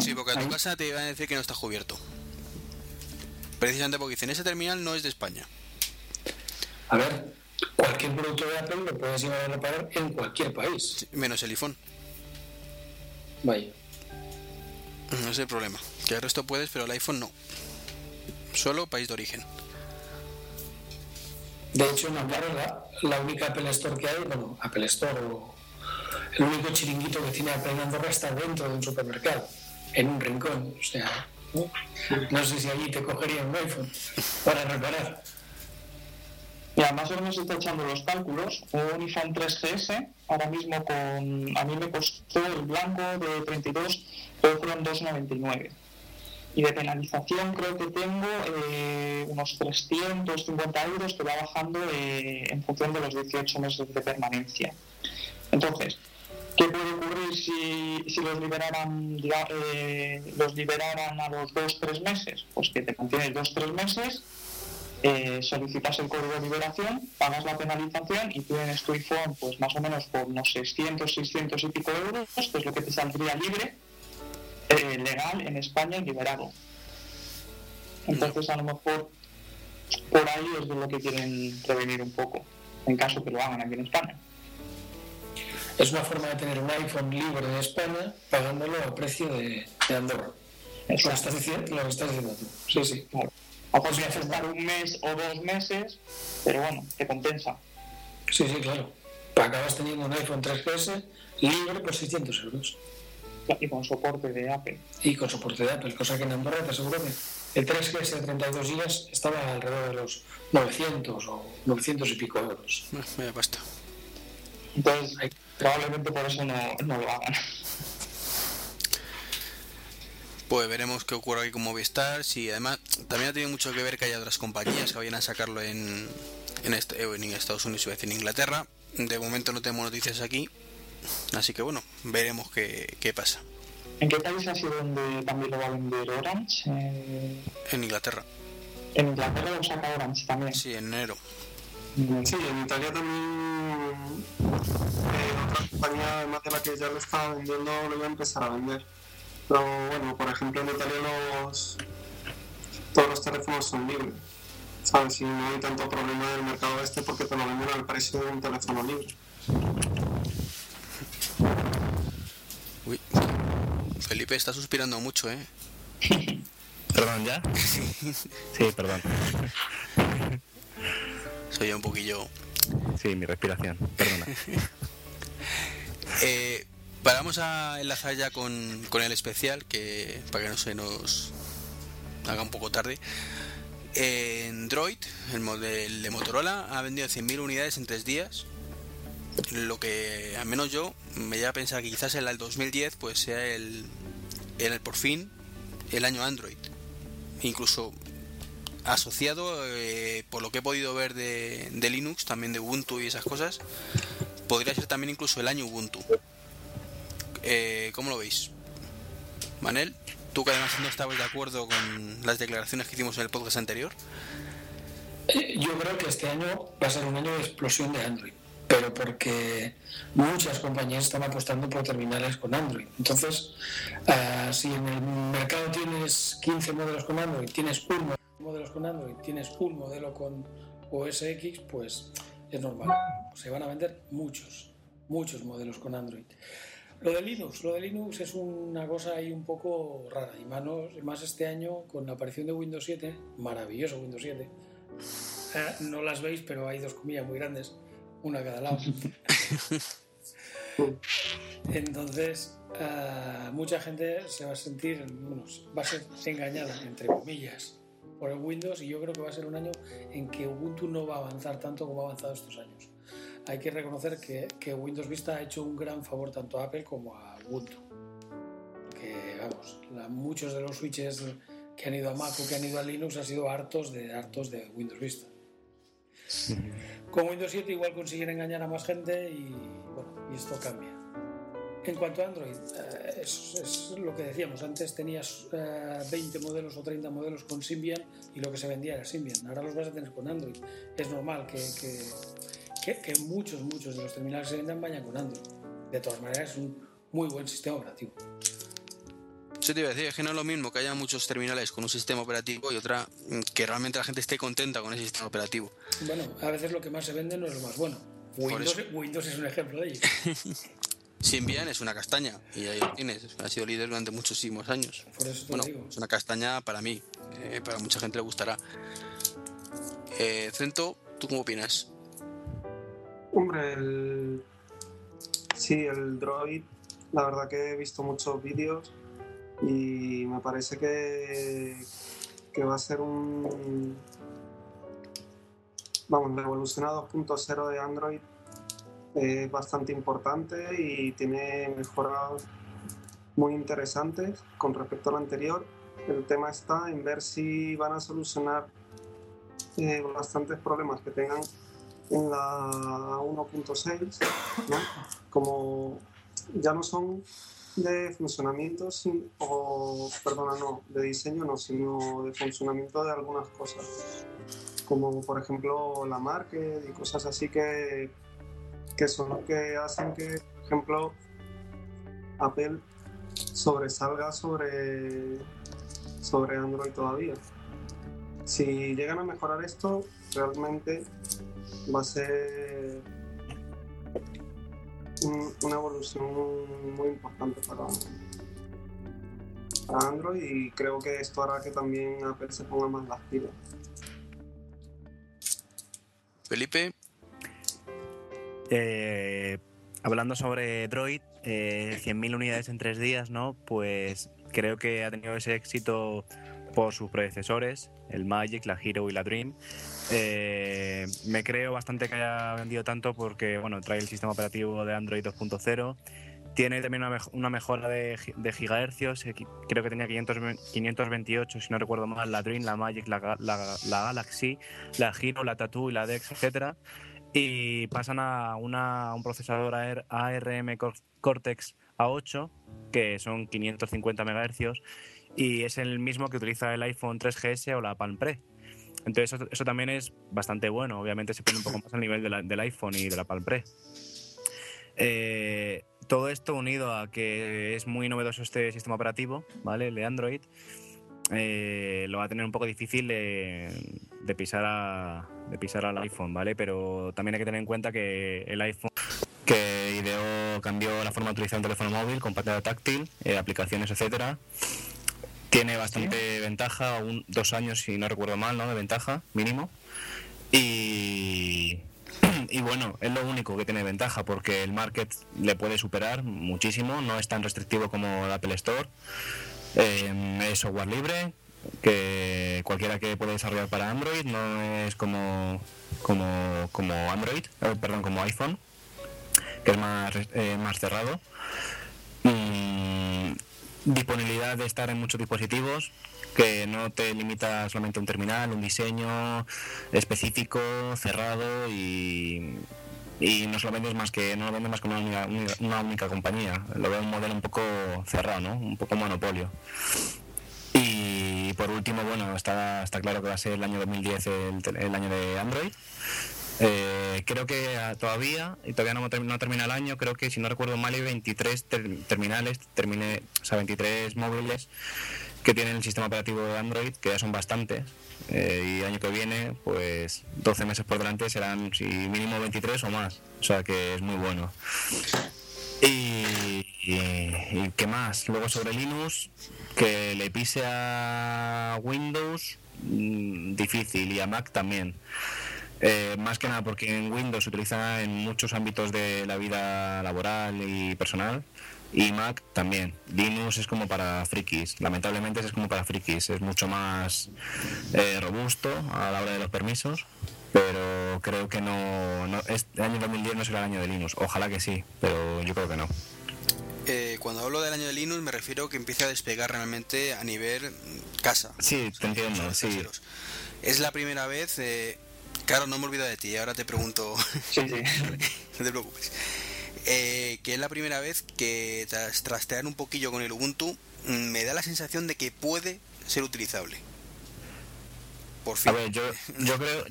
Sí, porque a tu casa te iban a decir que no está cubierto. Precisamente porque dicen, ese terminal no es de España. A ver, cualquier producto de Apple lo puedes llevar a reparar en cualquier país. Sí, Menos el iPhone. Vaya. No es el problema. Que el resto puedes, pero el iPhone no. Solo país de origen. De hecho, en la, la única Apple Store que hay, bueno, Apple Store o el único chiringuito que tiene Apple en Andorra está dentro de un supermercado, en un rincón. O sea, no, No sé si allí te cogería un iPhone para reparar. Y además ahora nos está echando los cálculos. Un iPhone 3GS, ahora mismo con. A mí me costó el blanco de 32, pero fueron 2,99. Y de penalización creo que tengo eh, unos 350 euros que va bajando eh, en función de los 18 meses de permanencia. Entonces, ¿qué puede ocurrir si, los liberaran eh, los liberaran a los 2-3 meses? Pues que te mantienes 2-3 meses eh, solicitas el código de liberación, pagas la penalización y tienes tu iPhone pues más o menos por unos 600, 600 y pico euros, que es lo que te saldría libre, eh, legal en España y liberado. Entonces a lo mejor por ahí es de lo que quieren prevenir un poco, en caso que lo hagan aquí en España. Es una forma de tener un iPhone libre de España pagándolo a precio de, de Andorra. Lo estás, diciendo, lo estás diciendo tú. Sí, sí. Claro. A lo mejor tienes que estar un mes o dos meses, pero bueno, te compensa. Sí, sí, claro. Acabas teniendo un iPhone 3GS libre por 600 euros. Y con soporte de Apple. Y con soporte de Apple, cosa que en Andorra te aseguro que el 3GS de 32 GB estaba alrededor de los 900 o 900 y pico euros. Vaya pasta. Entonces, probablemente por eso no, no lo hagan. Pues veremos qué ocurre aquí con Movistar. Si además también ha tenido mucho que ver que haya otras compañías que vayan a sacarlo en, en, est- eh, en Estados Unidos y en Inglaterra. De momento no tenemos noticias aquí. Así que bueno, veremos qué, qué pasa. ¿En qué país ha sido donde también lo va a vender Orange? Eh, En Inglaterra. en Inglaterra lo saca Orange también. Sí, en enero. Sí, en Italia también eh, otra compañía, además de la que ya lo estaba vendiendo, lo iba a empezar a vender. Pero bueno, por ejemplo, en Italia los, todos los teléfonos son libres. ¿Sabes? Y no hay tanto problema en el mercado este porque te lo venden al precio de un teléfono libre. Uy. Felipe está suspirando mucho, ¿eh? ¿Perdón ya? Sí, perdón. Soy un poquillo... Sí, mi respiración. Perdona. Eh, vamos a enlazar ya con, con el especial, que para que no se nos haga un poco tarde. En Droid, el modelo de Motorola, ha vendido 100.000 unidades en tres días. Lo que, al menos yo, me lleva a pensar que quizás el 2010 pues sea el, el por fin el año Android. Incluso asociado, eh, por lo que he podido ver de, Linux, también de Ubuntu y esas cosas, podría ser también incluso el año Ubuntu. Eh, ¿Cómo lo veis? Manel, tú que además no estabas de acuerdo con las declaraciones que hicimos en el podcast anterior. Eh, Yo creo que este año va a ser un año de explosión de Android, pero porque muchas compañías están apostando por terminales con Android. Entonces, ah, si en el mercado tienes 15 modelos con Android, tienes un modelo modelos con Android, tienes un modelo con OS X, pues es normal. Se van a vender muchos, muchos modelos con Android. Lo de Linux, lo de Linux es una cosa ahí un poco rara, y más, más este año con la aparición de Windows 7, maravilloso Windows 7. Eh, no las veis, pero hay dos comillas muy grandes, una a cada lado. Entonces, eh, mucha gente se va a sentir, bueno, va a ser engañada, entre comillas, por el Windows y yo creo que va a ser un año en que Ubuntu no va a avanzar tanto como ha avanzado estos años. Hay que reconocer que, que Windows Vista ha hecho un gran favor tanto a Apple como a Ubuntu. Que, vamos, la- muchos de los switches que han ido a Mac o que han ido a Linux han sido hartos de, hartos de Windows Vista. Con Windows 7 igual consiguen engañar a más gente y, bueno, y esto cambia. En cuanto a Android, eh, es, es lo que decíamos, antes tenías eh, 20 modelos o 30 modelos con Symbian y lo que se vendía era Symbian, ahora los vas a tener con Android. Es normal que, que, que- que muchos, muchos de los terminales que se vendan vayan con Android. De todas maneras, es un muy buen sistema operativo. Eso te iba a decir, es que no es lo mismo que haya muchos terminales con un sistema operativo y otra mm, que realmente la gente esté contenta con ese sistema operativo. Bueno, a veces lo que más se vende no es lo más bueno. Windows. Windows es un ejemplo de ello. Symbian es una castaña y ahí lo tienes, ha sido líder durante muchísimos años. Por eso te Bueno, digo. es una castaña para mí, eh, para mucha gente le gustará. Eh, Cento, ¿tú cómo opinas? Hombre, el... sí, el Droid, la verdad que he visto muchos vídeos y me parece que, que va a ser un... Vamos, la evolución a 2.0 de Android es bastante importante y tiene mejoras muy interesantes con respecto al anterior. El tema está en ver si van a solucionar eh, bastantes problemas que tengan en la 1.6, ¿no? como ya no son de funcionamiento sin- o, perdona, no, de diseño no, sino de funcionamiento de algunas cosas, como por ejemplo la market y cosas así que, que son lo que hacen que, por ejemplo, Apple sobresalga sobre, sobre Android todavía. Si llegan a mejorar esto, realmente va a ser un- una evolución muy importante para, Android y creo que esto hará que también Apple se ponga más las. Felipe, Eh, hablando sobre Droid, eh, 100.000 unidades en tres días, ¿no? Pues creo que ha tenido ese éxito por sus predecesores, el Magic, la Hero y la Dream. Eh, me creo bastante que haya vendido tanto porque, bueno, trae el sistema operativo de Android 2.0. Tiene también una, mej- una mejora de, de gigahercios, eh, creo que tenía 500, 528, si no recuerdo mal, la Dream, la Magic, la- la Galaxy, la Hero, la Tattoo y la Dex, etcétera y pasan a, un procesador AR ARM Cor- Cortex A8, que son 550 MHz, y es el mismo que utiliza el iPhone 3GS o la Palm Pre. Entonces eso, también es bastante bueno, obviamente se pone un poco más al nivel del iPhone y de la Palm Pre. Eh, todo esto unido a que es muy novedoso este sistema operativo, ¿vale? El de Android, eh, lo va a tener un poco difícil de, de pisar a, de pisar al iPhone, ¿vale? Pero también hay que tener en cuenta que el iPhone que ideó, cambió la forma de utilizar un teléfono móvil con pantalla táctil, eh, aplicaciones, etcétera. Tiene bastante ventaja, un, dos años si no recuerdo mal, ¿no? De ventaja mínimo. Y, y bueno, es lo único que tiene ventaja porque el market le puede superar muchísimo, no es tan restrictivo como el Apple Store. Eh, es software libre, que cualquiera que pueda desarrollar para Android no es como como, como Android, eh, perdón, como iPhone, que es más, eh, más cerrado. Disponibilidad de estar en muchos dispositivos, que no te limita solamente un terminal, un diseño específico, cerrado y, y no se lo vendes más que no lo vendes más que una única, una única compañía. Lo veo un modelo un poco cerrado, ¿no? Un poco monopolio. Y por último, bueno, está, está claro que va a ser el año 2010 el, el año de Android. Eh, creo que ah, todavía, y todavía no, no, termina el año, creo que si no recuerdo mal hay 23 terminales, termine, o sea, 23 móviles que tienen el sistema operativo de Android, que ya son bastantes. Eh, y el año que viene, pues 12 meses por delante serán si mínimo 23 o más. O sea que es muy bueno. Y, y, qué más. Luego sobre Linux, que le pise a Windows, mm, difícil, y a Mac también. Eh, más que nada porque en Windows se utiliza en muchos ámbitos de la vida laboral y personal y Mac también. Linux es como para frikis, lamentablemente es como para frikis, es mucho más eh, robusto a la hora de los permisos, pero creo que no, no este año 2010 no será el año de Linux, ojalá que sí, pero yo creo que no. Eh, cuando hablo del año de Linux me refiero que empiece a despegar realmente a nivel casa. Sí, te entiendo, sí. Es la primera vez, eh, claro, no me olvido de ti, ahora te pregunto. Sí, sí. no te preocupes. Eh, que es la primera vez que tras trastear un poquillo con el Ubuntu mm, me da la sensación de que puede ser utilizable. Por fin. A ver, yo, yo creo,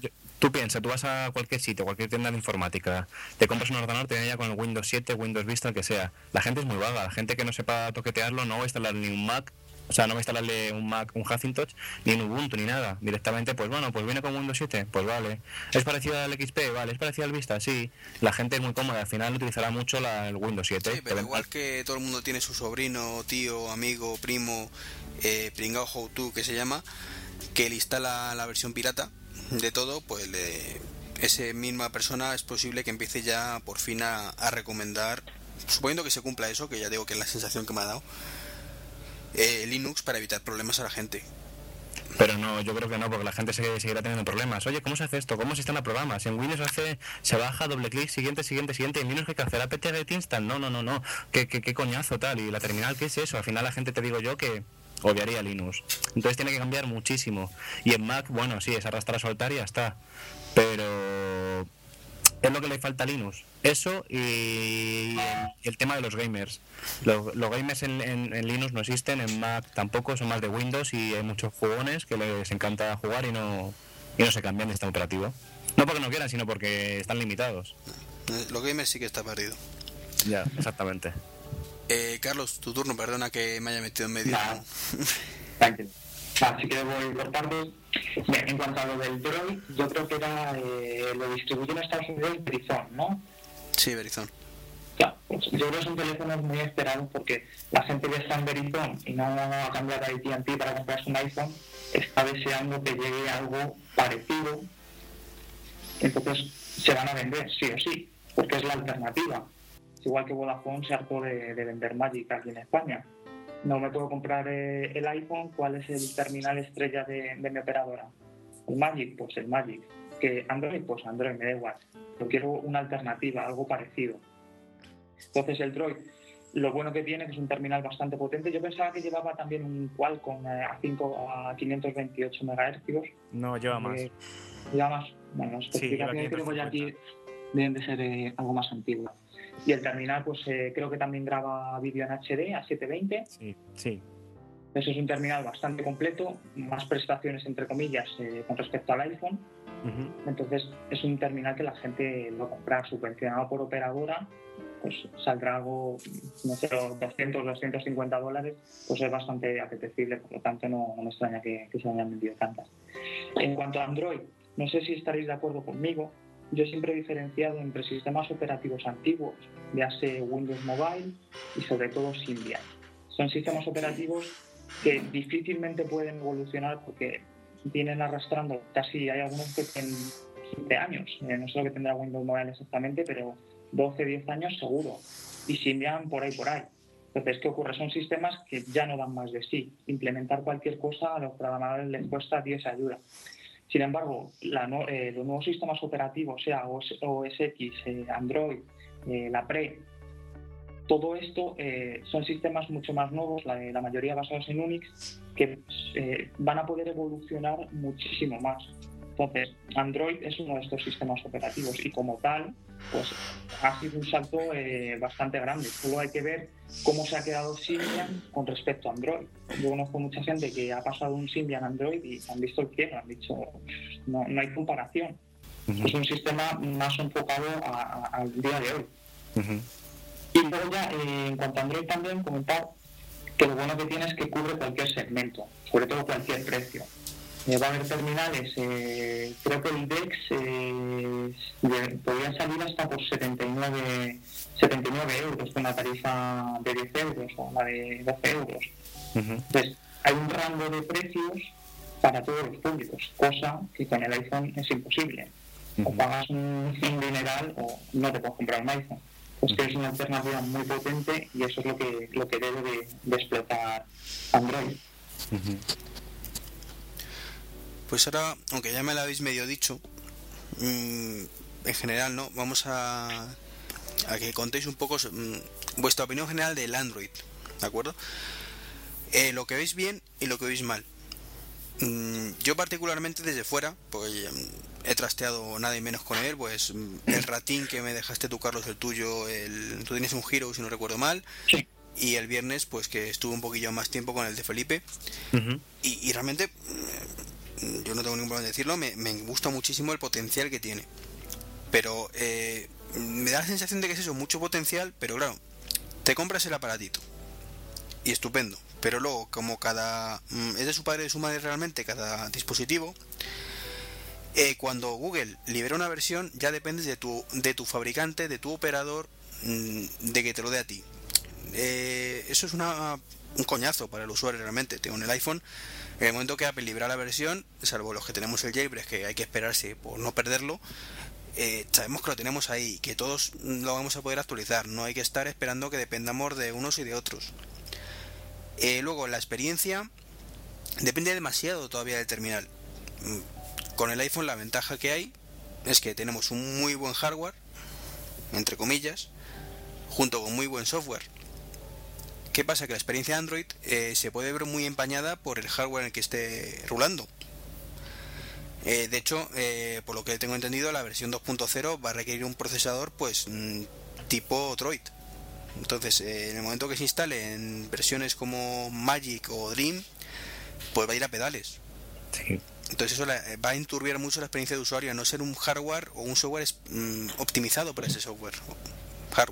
tú piensas, tú vas a cualquier sitio, cualquier tienda de informática, te compras un ordenador, te viene ya con el Windows 7, Windows Vista, el que sea. La gente es muy vaga, la gente que no sepa toquetearlo no va a instalar ni un Mac o sea, no voy a instalarle un Mac, un Hackintosh, ni un Ubuntu, ni nada. Directamente, pues bueno, pues viene con Windows 7, pues vale. ¿Es parecido al XP? Vale. ¿Es parecido al Vista? Sí. La gente es muy cómoda, al final utilizará mucho la, el Windows 7. Sí, pero igual que todo el mundo tiene su sobrino, tío, amigo, primo, eh, pringao how to, que se llama, que le instala la versión pirata de todo, pues le, esa misma persona es posible que empiece ya por fin a, recomendar, suponiendo que se cumpla eso, que ya digo que es la sensación que me ha dado, eh, Linux para evitar problemas a la gente. Pero no, yo creo que no, porque la gente seguirá teniendo problemas. Oye, ¿cómo se hace esto? ¿Cómo se instala programas? En Windows hace, se baja, doble clic, siguiente, siguiente, siguiente. En Linux, ¿qué hacer? ¿apt-get install? No, no, no, no. ¿Qué, ¿Qué, qué, coñazo tal? ¿Y la terminal qué es eso? Al final la gente te digo yo que odiaría Linux. Entonces tiene que cambiar muchísimo. Y en Mac, bueno, sí, es arrastrar a soltar y ya está. Pero es lo que le falta a Linux. Eso y el, tema de los gamers. Los, gamers en, Linux no existen, en Mac tampoco, son más de Windows y hay muchos jugones que les encanta jugar y no, y no se cambian de sistema operativo. No porque no quieran, sino porque están limitados. Eh, los gamers sí que está perdido. Ya, exactamente. Eh, Carlos, tu turno, perdona que me haya metido en medio. Así que voy partes. En cuanto a lo del Droid, yo creo que era eh, lo distribuye en Estados Unidos Verizon, ¿no? Sí, Verizon. Ya, pues yo creo que son teléfonos muy esperados porque la gente que está en Verizon y no ha cambiado a AT&T para comprarse un iPhone está deseando que llegue algo parecido. Entonces se van a vender, sí o sí, porque es la alternativa. Igual que Vodafone se hartó de vender Magic aquí en España no me puedo comprar eh, el iPhone, ¿cuál es el terminal estrella de, mi operadora? ¿El Magic? Pues el Magic. ¿Que Android? Pues Android, me da igual. Yo quiero una alternativa, algo parecido. Entonces el Droid, lo bueno que tiene que es un terminal bastante potente. Yo pensaba que llevaba también un Qualcomm eh, a, 5, a 528 MHz. No, lleva más. Eh, lleva más. Bueno, las especificaciones que tengo ya aquí deben de ser algo más antiguas. Y el terminal, pues eh, creo que también graba vídeo en HD a 720. Sí, sí. Eso es un terminal bastante completo, más prestaciones entre comillas eh, con respecto al iPhone. Entonces es un terminal que la gente lo compra subvencionado por operadora, pues saldrá algo, no sé, 200, 250 dólares, pues es bastante apetecible, por lo tanto no, me extraña que, que se hayan vendido tantas. En cuanto a Android, no sé si estaréis de acuerdo conmigo, yo siempre he diferenciado entre sistemas operativos antiguos, ya sea Windows Mobile y sobre todo Symbian. Son sistemas operativos que difícilmente pueden evolucionar porque vienen arrastrando casi, hay algunos que tienen 15 años, eh, no sé lo que tendrá Windows Mobile exactamente, pero 12, 10 años seguro, y Symbian por ahí, por ahí. Entonces, ¿qué ocurre? Son sistemas que ya no dan más de sí. Implementar cualquier cosa a los programadores les cuesta 10 ayuda. Sin embargo, eh, los nuevos sistemas operativos, sea OS, X, eh, Android, eh, la Pre, todo esto son sistemas mucho más nuevos, la, la mayoría basados en Unix, que van a poder evolucionar muchísimo más. Entonces, Android es uno de estos sistemas operativos y como tal, pues ha sido un salto eh, bastante grande. Solo hay que ver cómo se ha quedado Symbian con respecto a Android. Yo conozco mucha gente que ha pasado un Symbian a Android y han visto el cielo, han dicho, no, no hay comparación. Es un sistema más enfocado a- a- al día de hoy. Y luego ya, eh, en cuanto a Android también, comentar que lo bueno que tiene es que cubre cualquier segmento, sobre todo cualquier precio. Eh, va a haber terminales, eh, creo que el DEX eh, podría salir hasta por 79, 79 euros con la tarifa de 10 euros o la de 12 euros. Entonces, hay un rango de precios para todos los públicos, cosa que con el iPhone es imposible. O pagas un, un dineral o no te puedes comprar un iPhone. Pues que es una alternativa muy potente y eso es lo que, lo que debe de, de explotar Android. Pues ahora, aunque ya me lo habéis medio dicho, mm, en general, ¿no? Vamos a, a que contéis un poco mm, vuestra opinión general del Android, ¿de acuerdo? Eh, lo que veis bien y lo que veis mal. Mm, yo particularmente desde fuera, porque he trasteado nada y menos con él, pues el ratín que me dejaste tú, Carlos, el tuyo, el, tú tienes un giro, si no recuerdo mal, Sí. y el viernes, pues que estuve un poquillo más tiempo con el de Felipe, y, y realmente, yo no tengo ningún problema en decirlo, me, me gusta muchísimo el potencial que tiene. Pero eh, me da la sensación de que es eso, mucho potencial, pero claro, te compras el aparatito. Y estupendo. Pero luego, como cada... mm, es de su padre y de su madre realmente, cada dispositivo, eh, cuando Google libera una versión, ya dependes de tu, de tu fabricante, de tu operador, mm, de que te lo dé a ti. Eh, eso es una, un coñazo para el usuario realmente. Tengo en el iPhone, en el momento que Apple libera la versión, salvo los que tenemos el jailbreak, que hay que esperarse por no perderlo, eh, sabemos que lo tenemos ahí, que todos lo vamos a poder actualizar. No hay que estar esperando que dependamos de unos y de otros. Eh, luego, la experiencia depende demasiado todavía del terminal. Mm, Con el iPhone la ventaja que hay es que tenemos un muy buen hardware, entre comillas, junto con muy buen software. ¿Qué pasa? Que la experiencia de Android eh, se puede ver muy empañada por el hardware en el que esté rulando. Eh, de hecho, eh, por lo que tengo entendido, la versión 2.0 va a requerir un procesador pues mm, tipo Droid. Entonces, en el momento que se instale en versiones como Magic o Dream, pues va a ir a pedales. Sí. Entonces eso va a enturbiar mucho la experiencia de usuario, a no ser un hardware o un software mm, optimizado para ese software.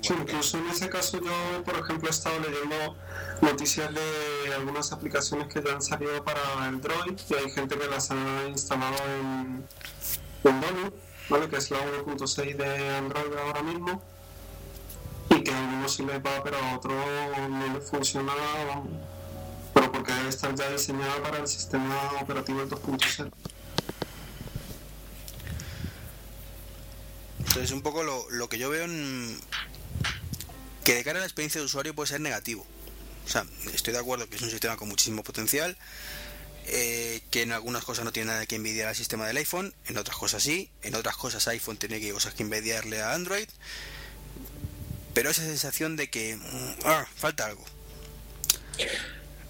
Sí, incluso en ese caso yo, por ejemplo, he estado leyendo noticias de algunas aplicaciones que ya han salido para Android y hay gente que las ha instalado en, en ¿vale? que es la 1.6 de Android ahora mismo y que a algunos sí les va, pero a otros no les funciona, pero porque debe estar ya diseñada para el sistema operativo 2.0. Entonces un poco lo, lo que yo veo en... que de cara a la experiencia de usuario puede ser negativo. O sea, estoy de acuerdo que es un sistema con muchísimo potencial, eh, que en algunas cosas no tiene nada que envidiar al sistema del iPhone, en otras cosas sí, en otras cosas iPhone tiene cosas que envidiarle a Android, pero esa sensación de que mm, ah, falta algo.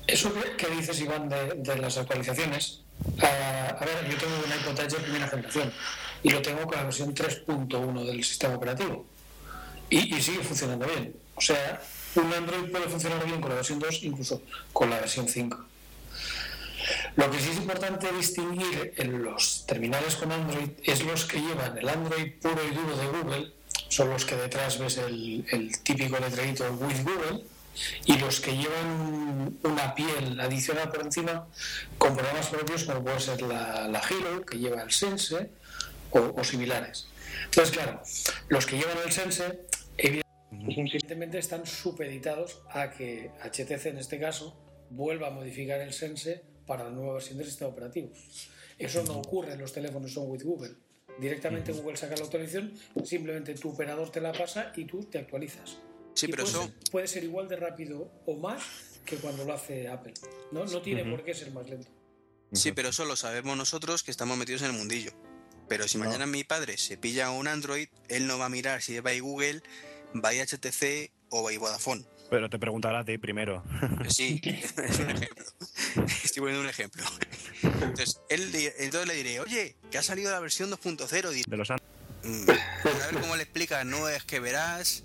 Eso que, dices, Iván, de, de las actualizaciones, ah, a ver, yo tengo un iPod Touch de primera generación y lo tengo con la versión 3.1 del sistema operativo y, sigue funcionando bien. O sea, un Android puede funcionar bien con la versión 2, incluso con la versión 5. Lo que sí es importante distinguir en los terminales con Android es los que llevan el Android puro y duro de Google, son los que detrás ves el, típico letrerito with Google, y los que llevan una piel adicional por encima con programas propios como puede ser la, la Hero, que lleva el Sense, o similares. Entonces, claro, los que llevan el Sense, evidentemente están supeditados a que HTC en este caso vuelva a modificar el Sense para la nueva versión del sistema operativo. Eso no ocurre en los teléfonos son with Google. Directamente Google saca la actualización, simplemente tu operador te la pasa y tú te actualizas. Sí, Y pero puede eso... ser, puede ser igual de rápido o más que cuando lo hace Apple. No, no tiene por qué ser más lento. Sí, pero eso lo sabemos nosotros que estamos metidos en el mundillo. Pero si No. mañana mi padre se pilla un Android, él no va a mirar si va a Google, va a HTC o va a Vodafone. Pero te preguntará a ti primero. Sí, es un ejemplo. Estoy poniendo un ejemplo. Entonces, él, entonces le diré, oye, que ha salido la versión 2.0. Diré, De los "Mm, a ver cómo le explica, no es que verás,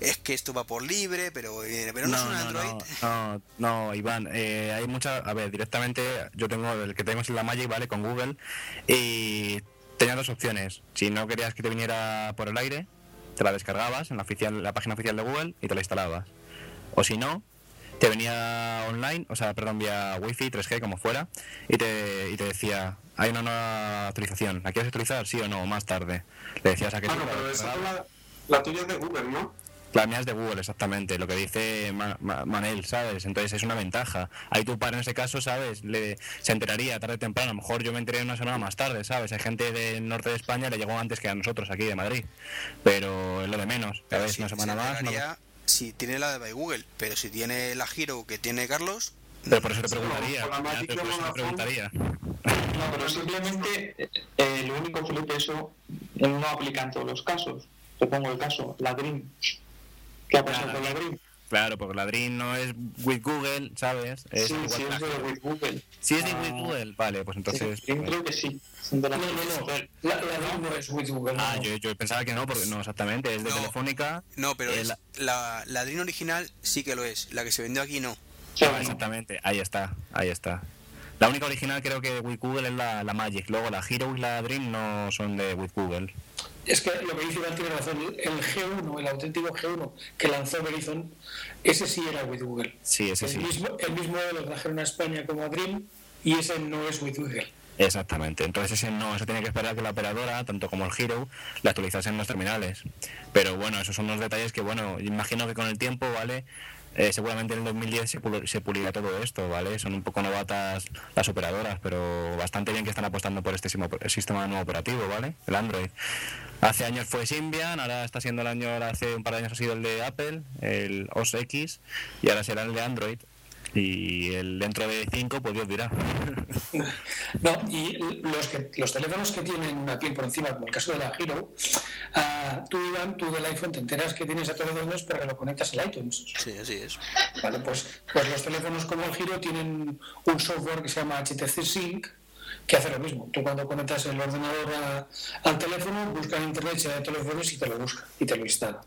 es que esto va por libre, pero, eh, pero no, es un Android. no, no, Iván, eh, hay muchas, a ver, directamente yo tengo el que tenemos en la Magic, ¿vale? Con Google y tenía dos opciones. Si no querías que te viniera por el aire, te la descargabas en la, oficial, la página oficial de Google y te la instalabas. O si no, te venía online, o sea, perdón, vía Wi-Fi, 3G, como fuera, y te, y te decía, hay una nueva actualización, ¿la quieres actualizar? Sí o no, más tarde. Le decías a que Ah, no, pero esa la, la tuya es de Google, ¿no? La mía es de Google, exactamente, lo que dice Ma- Ma- Manel, ¿sabes? Entonces es una ventaja. Ahí tu padre en ese caso, ¿sabes? Le, se enteraría tarde o temprano. A lo mejor yo me enteré una semana más tarde, ¿sabes? Hay gente del norte de España le llegó antes que a nosotros aquí de Madrid. Pero es lo de menos, sí, una semana se más. no- si tiene la de By Google, pero si tiene la Giro que tiene Carlos, Pero por eso te preguntaría. la pero por eso te preguntaría. No, pero simplemente eh, eh, lo único, Felipe, eso no aplica en todos los casos. Te pongo el caso, la Dream. ¿Qué ha pasado Claro. con la Dream? Claro, porque Ladrín no es with Google, ¿sabes? Es sí, sí, que es de with Google. Si es de Ah, with Google, vale, pues entonces. sí, Dream creo que sí. No, no, no. La, la Dream no es with Google. Ah, no. yo, yo pensaba que no, porque no, exactamente, es de No. Telefónica. no, pero es- la- original sí que lo es, la que se vendió aquí no. Sí, Ah, no. exactamente, ahí está, ahí está. La única original creo que de with Google es la, la Magic, luego la Hero y la Dream no son de with Google. Es que lo que dice Iván tiene razón. El G1, el auténtico G1 que lanzó Verizon, ese sí era with Google. Sí, ese El sí, mismo, el mismo lo trajeron a España como a Dream y ese no es with Google. exactamente. Entonces ese no, eso tiene que esperar que la operadora, tanto como el Hero, la actualizase en los terminales. Pero bueno, esos son los detalles que, bueno, imagino que con el tiempo, ¿vale? Eh, seguramente en el 2010 se, se pulirá todo esto, ¿vale? Son un poco novatas las operadoras, pero bastante bien que están apostando por este sistema nuevo operativo, ¿vale? El Android. Hace años fue Symbian, ahora está siendo el año, hace un par de años ha sido el de Apple, el OS X, y ahora será el de Android. Y el dentro de 5, pues Dios dirá. No, y los, que, los teléfonos que tienen una piel por encima, como el caso de la Hero, ah, tú, Iván, tú del iPhone te enteras que tienes a todos los porque lo conectas al iTunes. Sí, así es. Vale, pues, pues los teléfonos como el Giro tienen un software que se llama HTC Sync que hace lo mismo. Tú cuando conectas el ordenador a- al teléfono, busca en internet si hay teléfonos y te lo busca y te lo instala.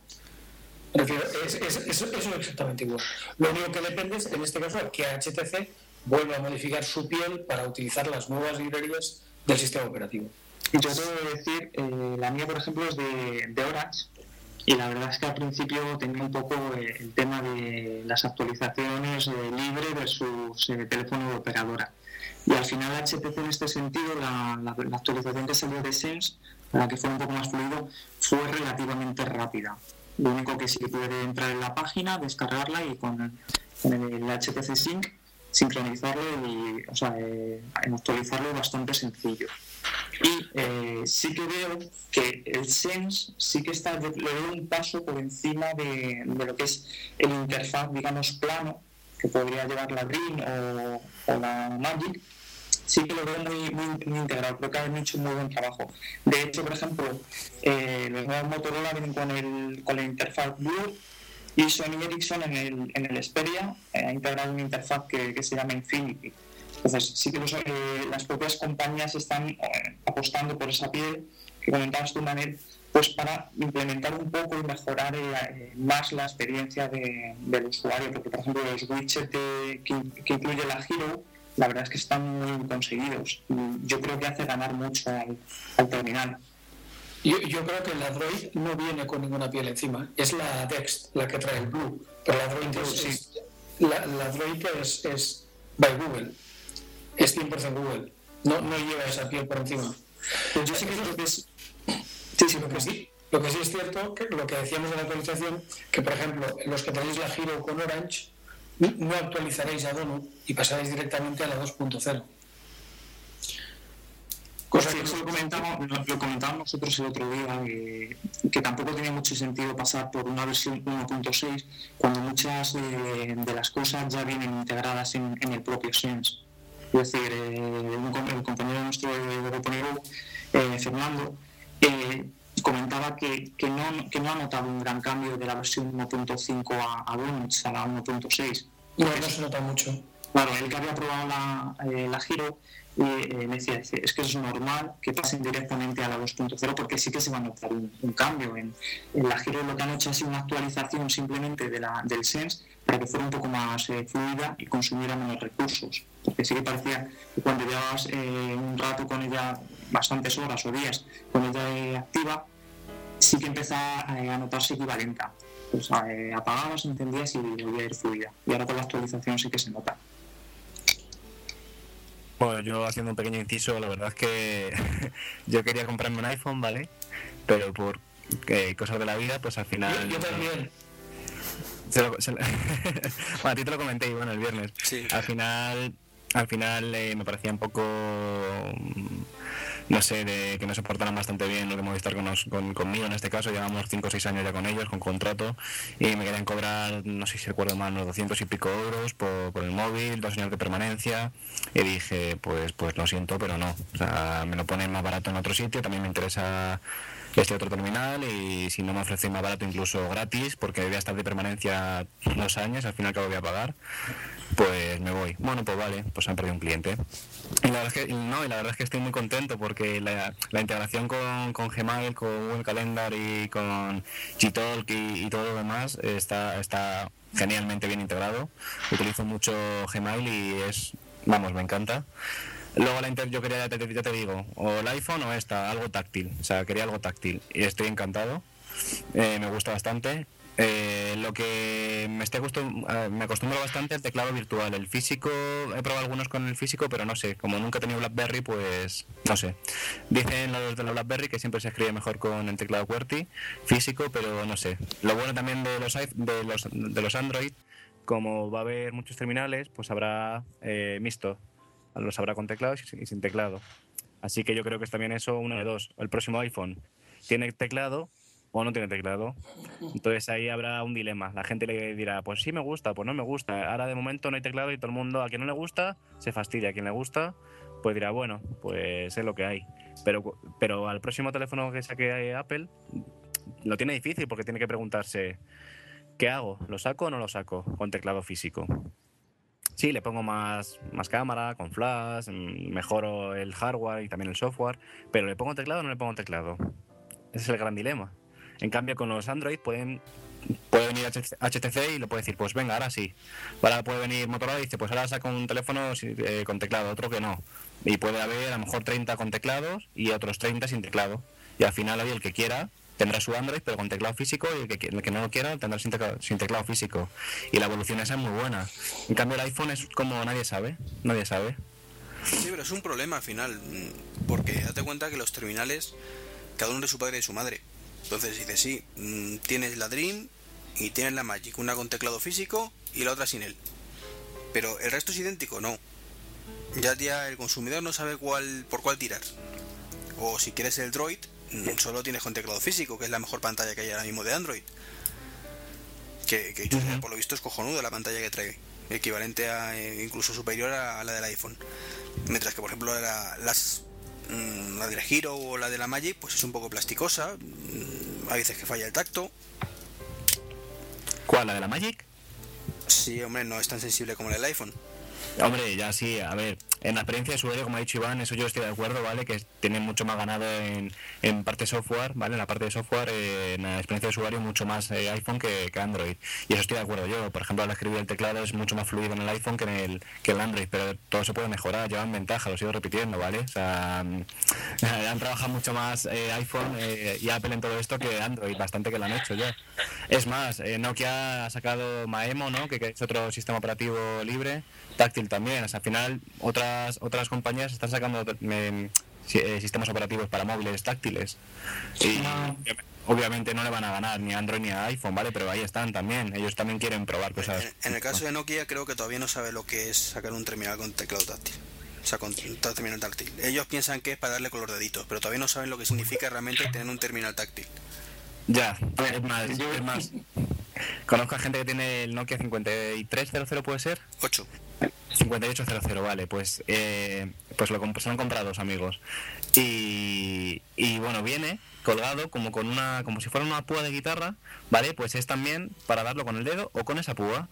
Decir, es, es- es- eso es exactamente igual. Lo único que depende es, en este caso, que HTC vuelva a modificar su piel para utilizar las nuevas librerías del sistema operativo. Yo debo de decir, eh, la mía, por ejemplo, es de, de Orange. Y la verdad es que al principio tenía un poco eh, el tema de las actualizaciones eh, libre versus eh, teléfono de operadora. Y al final HTC en este sentido, la, la- la actualización que salió de Sense, para que fuera un poco más fluido, fue relativamente rápida. Lo único que sí puede entrar en la página, descargarla y con, el HTC Sync sincronizarlo y, o sea, eh, actualizarlo bastante sencillo. Y eh, sí que veo que el Sense sí que está, le veo un paso por encima de, de lo que es el interfaz, digamos, plano, que podría llevar la Green o, o la Magic. Sí que lo veo muy, muy, muy integrado, creo que han hecho un muy buen trabajo. De hecho, por ejemplo, eh, los nuevos Motorola vienen con, el, con la interfaz Blue y Sony Ericsson en el, en el Xperia eh, ha integrado una interfaz que, que se llama Infinity. Entonces, sí que los, eh, las propias compañías están eh, apostando por esa piel que comentabas tú, Manel, pues para implementar un poco y mejorar más la experiencia de- del usuario, porque por ejemplo los widgets que, que incluye la Hero, la verdad es que están muy conseguidos. Y yo creo que hace ganar mucho al, al terminal. Yo, yo creo que el Android no viene con ninguna piel encima, es la Dext la que trae el Blue, pero la Android es, es- la, la Android es, es by Google, es 100% Google, no, no lleva esa piel por encima. Pues yo sí que creo que es... Sí, sí, lo que sí, lo que sí es cierto, que lo que decíamos de la actualización, que por ejemplo, los que tenéis la Giro con Orange, no actualizaréis a Donut y pasaréis directamente a la 2.0. Cosa que eso lo comentábamos nosotros el otro día, eh, que tampoco tenía mucho sentido pasar por una versión 1.6 cuando muchas de, de las cosas ya vienen integradas en, en el propio Sense. Es decir, eh, el compañero nuestro de, eh, Fernando, eh, comentaba que, que, no, que no ha notado un gran cambio de la versión 1.5 a, a a la 1.6. No, no se nota mucho. Claro, él que había probado la, eh, la Giro y eh, me decía, es que es normal que pasen directamente a la 2.0 porque sí que se va a notar un, un cambio. En, en la Giro lo que han hecho ha sido una actualización simplemente de la, del Sense para que fuera un poco más eh, fluida y consumiera menos recursos. Porque sí que parecía que cuando llevabas eh, un rato con ella, bastantes horas o días con ella eh, activa, sí que empezaba eh, a notarse que iba lenta. Pues eh, apagabas, encendías y volvía a ir fluida. Y ahora con la actualización sí que se nota. Bueno, yo haciendo un pequeño inciso, la verdad es que yo quería comprarme un iPhone, ¿vale? Pero por eh, cosas de la vida, pues al final... Yo, yo también. Se lo- se lo- bueno, a ti te lo comenté, Iván, el viernes. Sí. Al final, al final eh, me parecía un poco, no sé, de que no se portaran bastante bien lo que Movistar con con- conmigo en este caso. Llevamos 5 o 6 años ya con ellos, con contrato, y me querían cobrar, no sé si recuerdo mal, unos 200 y pico euros por, por el móvil, dos años de permanencia. Y dije, pues, pues lo siento, pero no. O sea, me lo ponen más barato en otro sitio, también me interesa este otro terminal y si no me ofrecen más barato incluso gratis porque voy a estar de permanencia dos años al final que voy a pagar pues me voy bueno pues vale pues han perdido un cliente la verdad es que no y la verdad es que estoy muy contento porque la, integración con, con Gmail con Google Calendar y con Gtalk y, y todo lo demás está está genialmente bien integrado utilizo mucho Gmail y es vamos me encanta Luego la Inter yo quería, ya te, ya te digo, o el iPhone o esta, algo táctil. O sea, quería algo táctil. Y estoy encantado. Eh, me gusta bastante. Eh, lo que me, estoy acostum- eh, me acostumbro bastante al teclado virtual. El físico, he probado algunos con el físico, pero no sé. Como nunca he tenido BlackBerry, pues no sé. Dicen los de la BlackBerry que siempre se escribe mejor con el teclado QWERTY físico, pero no sé. Lo bueno también de los, de los, de los Android, como va a haber muchos terminales, pues habrá eh, mixto los habrá con teclado y sin- teclado. Así que yo creo que es también eso una de dos. El próximo iPhone tiene teclado o no tiene teclado. Entonces ahí habrá un dilema. La gente le dirá, pues sí me gusta, pues no me gusta. Ahora de momento no hay teclado y todo el mundo, a quien no le gusta, se fastidia. A quien le gusta, pues dirá, bueno, pues es lo que hay. Pero, pero al próximo teléfono que saque Apple, lo tiene difícil porque tiene que preguntarse, ¿qué hago? ¿Lo saco o no lo saco con teclado físico? Sí, le pongo más, más cámara, con flash, mm, mejoro el hardware y también el software, pero ¿le pongo teclado o no le pongo teclado? Ese es el gran dilema. En cambio, con los Android pueden puede venir HTC y le puede decir, pues venga, ahora sí. Ahora puede venir Motorola y dice, pues ahora saca un teléfono eh, con teclado, otro que no. Y puede haber a lo mejor 30 con teclados y otros 30 sin teclado. Y al final, hoy el que quiera tendrá su Android, pero con teclado físico, y el que, el que no lo quiera tendrá sin teclado, sin teclado físico. Y la evolución esa es muy buena. En cambio, el iPhone es como nadie sabe, nadie sabe. Sí, pero es un problema al final, porque date cuenta que los terminales, cada uno de su padre y su madre. Entonces dices, sí, mm, tienes la Dream y tienes la Magic, una con teclado físico y la otra sin él. Pero el resto es idéntico, no. Ya, ya el consumidor no sabe cuál por cuál tirar. O si quieres el Droid, mm, solo tienes con teclado físico, que es la mejor pantalla que hay ahora mismo de Android. Que, por lo visto es cojonudo la pantalla que trae. Equivalente a, eh, incluso superior a, a la del iPhone. Mientras que, por ejemplo, la, las, la del Giro o la de la Magic, pues es un poco plasticosa. mm, Hay veces que falla el tacto. ¿Cuál? ¿La de la Magic? Sí, hombre, no es tan sensible como la del iPhone. Hombre, ya sí, a ver, en la experiencia de usuario, como ha dicho Iván, eso yo estoy de acuerdo, ¿vale? Que tiene mucho más ganado en, en parte software, ¿vale? En la parte de software, eh, en la experiencia de usuario, mucho más eh, iPhone que, que Android. Y eso estoy de acuerdo yo. Por ejemplo, al escribir el teclado es mucho más fluido en el iPhone que en el, que el Android, pero todo se puede mejorar, llevan ventaja, lo sigo repitiendo, ¿vale? O sea, mm, han trabajado mucho más eh, iPhone eh, y Apple en todo esto que Android, bastante que lo han hecho ya. Es más, Nokia ha sacado Maemo, ¿no? Que, que es otro sistema operativo libre, táctil también. O sea, al final, otras otras compañías están sacando eh, si- sistemas operativos para móviles táctiles. Y obviamente no le van a ganar ni a Android ni a iPhone, ¿vale? Pero ahí están también. Ellos también quieren probar cosas. En, en el caso de Nokia, creo que todavía no sabe lo que es sacar un terminal con teclado táctil. O sea, con terminal táctil. Ellos piensan que es para darle con los deditos, pero todavía no saben lo que significa realmente tener un terminal táctil. Ya, es más, es más. Conozco a gente que tiene el Nokia 5300, ¿puede ser? 8. 5800, vale, pues, eh, pues lo comp- se lo han comprado dos amigos. Y, y bueno, viene colgado como con una como si fuera una púa de guitarra, ¿vale? Pues es también para darlo con el dedo o con esa púa.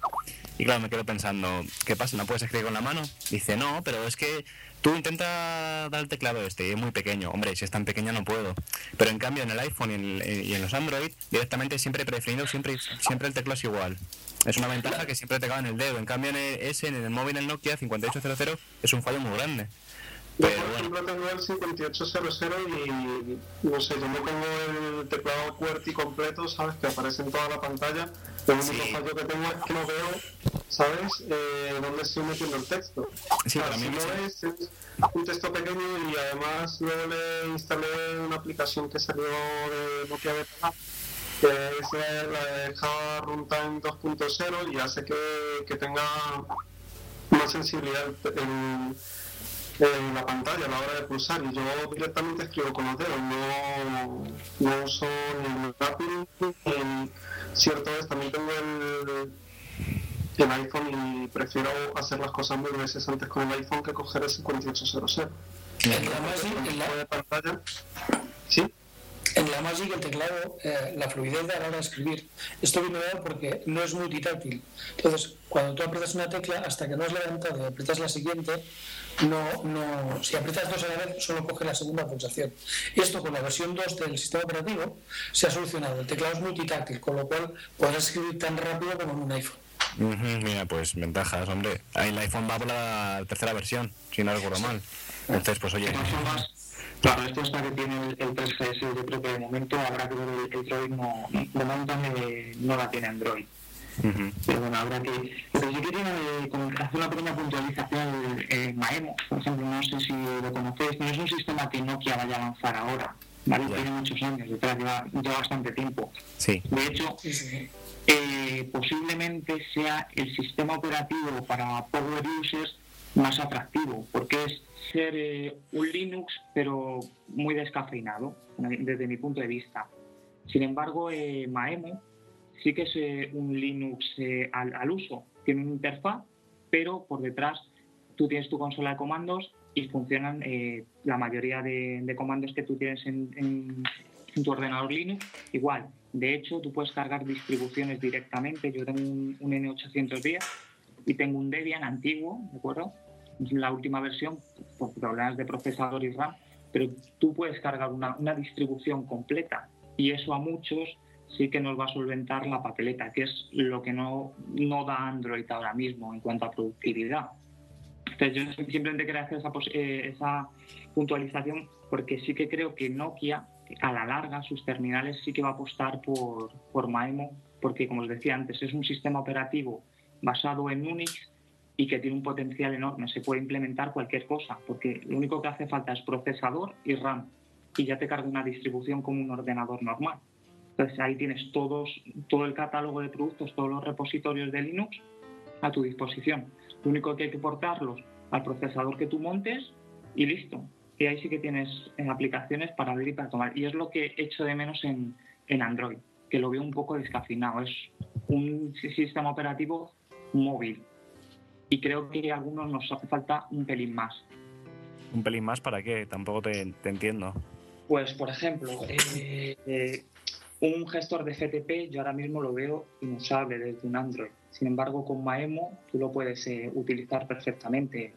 Y claro, me quedo pensando, ¿qué pasa? ¿No puedes escribir con la mano? Dice, no, pero es que tú intenta dar el teclado este, y es muy pequeño. Hombre, si es tan pequeño no puedo. Pero en cambio en el iPhone y en, los Android, directamente siempre preferido, siempre, siempre el teclado es igual. Es una ventaja que siempre te cabe en el dedo. En cambio en el, ese, en el móvil, en Nokia 5800, es un fallo muy grande. Yo, Pero por bueno, ejemplo, tengo el 5800 y no sé, yo me pongo el teclado QWERTY completo, ¿sabes? Que aparece en toda la pantalla. El único Sí. fallo que tengo es que no veo, ¿sabes? Eh, dónde estoy metiendo el texto. Sí, O sea, pero a mí si no es un texto pequeño y además luego le instalé una aplicación que salió de Nokia Beta que es la de Java Runtime 2.0 y hace que, que tenga más sensibilidad en, en la pantalla a la hora de pulsar y yo directamente escribo con los dedos, no, no uso ni el Apple ni el- cierto es, también tengo el, el iPhone y prefiero hacer las cosas mil veces antes con el iPhone que coger el 5800. En la Magic, en la, de pantalla, ¿sí? En la Magic el teclado, eh, la fluidez de a la hora de escribir, esto viene dado porque no es multitáctil. Entonces, cuando tú aprietas una tecla, hasta que no has levantado y aprietas la siguiente, no, no, si aprietas dos a la vez, solo coge la segunda pulsación. Esto con la versión 2 del sistema operativo se ha solucionado. El teclado es multitáctil, con lo cual podrás escribir tan rápido como en un iPhone. Mira, pues ventajas, hombre. Ahí el iPhone va por la tercera versión, si no recuerdo mal. Entonces, pues oye, claro, esto hasta que tiene el, el 3GS, yo creo que de momento habrá que ver el, el Droid, no, de momento eh, no la tiene Android. Pero bueno, habrá que... Pero yo quería eh, hacer una pequeña puntualización. Eh, Maemo, por ejemplo, no sé si lo conocéis, no es un sistema que Nokia vaya a lanzar ahora. ¿vale? Ya. Tiene muchos años, detrás, lleva, lleva bastante tiempo. sí. De hecho, eh, posiblemente sea el sistema operativo para power users más atractivo, porque es ser eh, un Linux, pero muy descafeinado, desde mi punto de vista. Sin embargo, eh, Maemo sí que es eh, un Linux eh, al, al uso, tiene una interfaz, pero por detrás tú tienes tu consola de comandos y funcionan eh, la mayoría de, de comandos que tú tienes en, en- en tu ordenador Linux igual. De hecho, tú puedes cargar distribuciones directamente. Yo tengo un, un N810 y tengo un Debian antiguo, ¿de acuerdo? La última versión por problemas de procesador y RAM, pero tú puedes cargar una, distribución completa y eso a muchos sí que nos va a solventar la papeleta, que es lo que no, no da Android ahora mismo en cuanto a productividad. Entonces yo simplemente quería hacer esa, eh, esa puntualización porque sí que creo que Nokia a la larga sus terminales sí que va a apostar por, por Maemo porque como os decía antes es un sistema operativo basado en Unix y que tiene un potencial enorme, se puede implementar cualquier cosa porque lo único que hace falta es procesador y RAM y ya te carga una distribución como un ordenador normal. Entonces ahí tienes todos, todo el catálogo de productos, todos los repositorios de Linux a tu disposición. Lo único que hay que portarlos al procesador que tú montes y listo. Y ahí sí que tienes eh, aplicaciones para abrir y para tomar. Y es lo que echo de menos en, en Android, que lo veo un poco descafinado. Es un si- sistema operativo móvil. Y creo que a algunos nos hace falta un pelín más. Un pelín más para qué, tampoco te, te entiendo. Pues, por ejemplo, eh, eh, un gestor de FTP yo ahora mismo lo veo inusable desde un Android. Sin embargo, con Maemo tú lo puedes eh, utilizar perfectamente.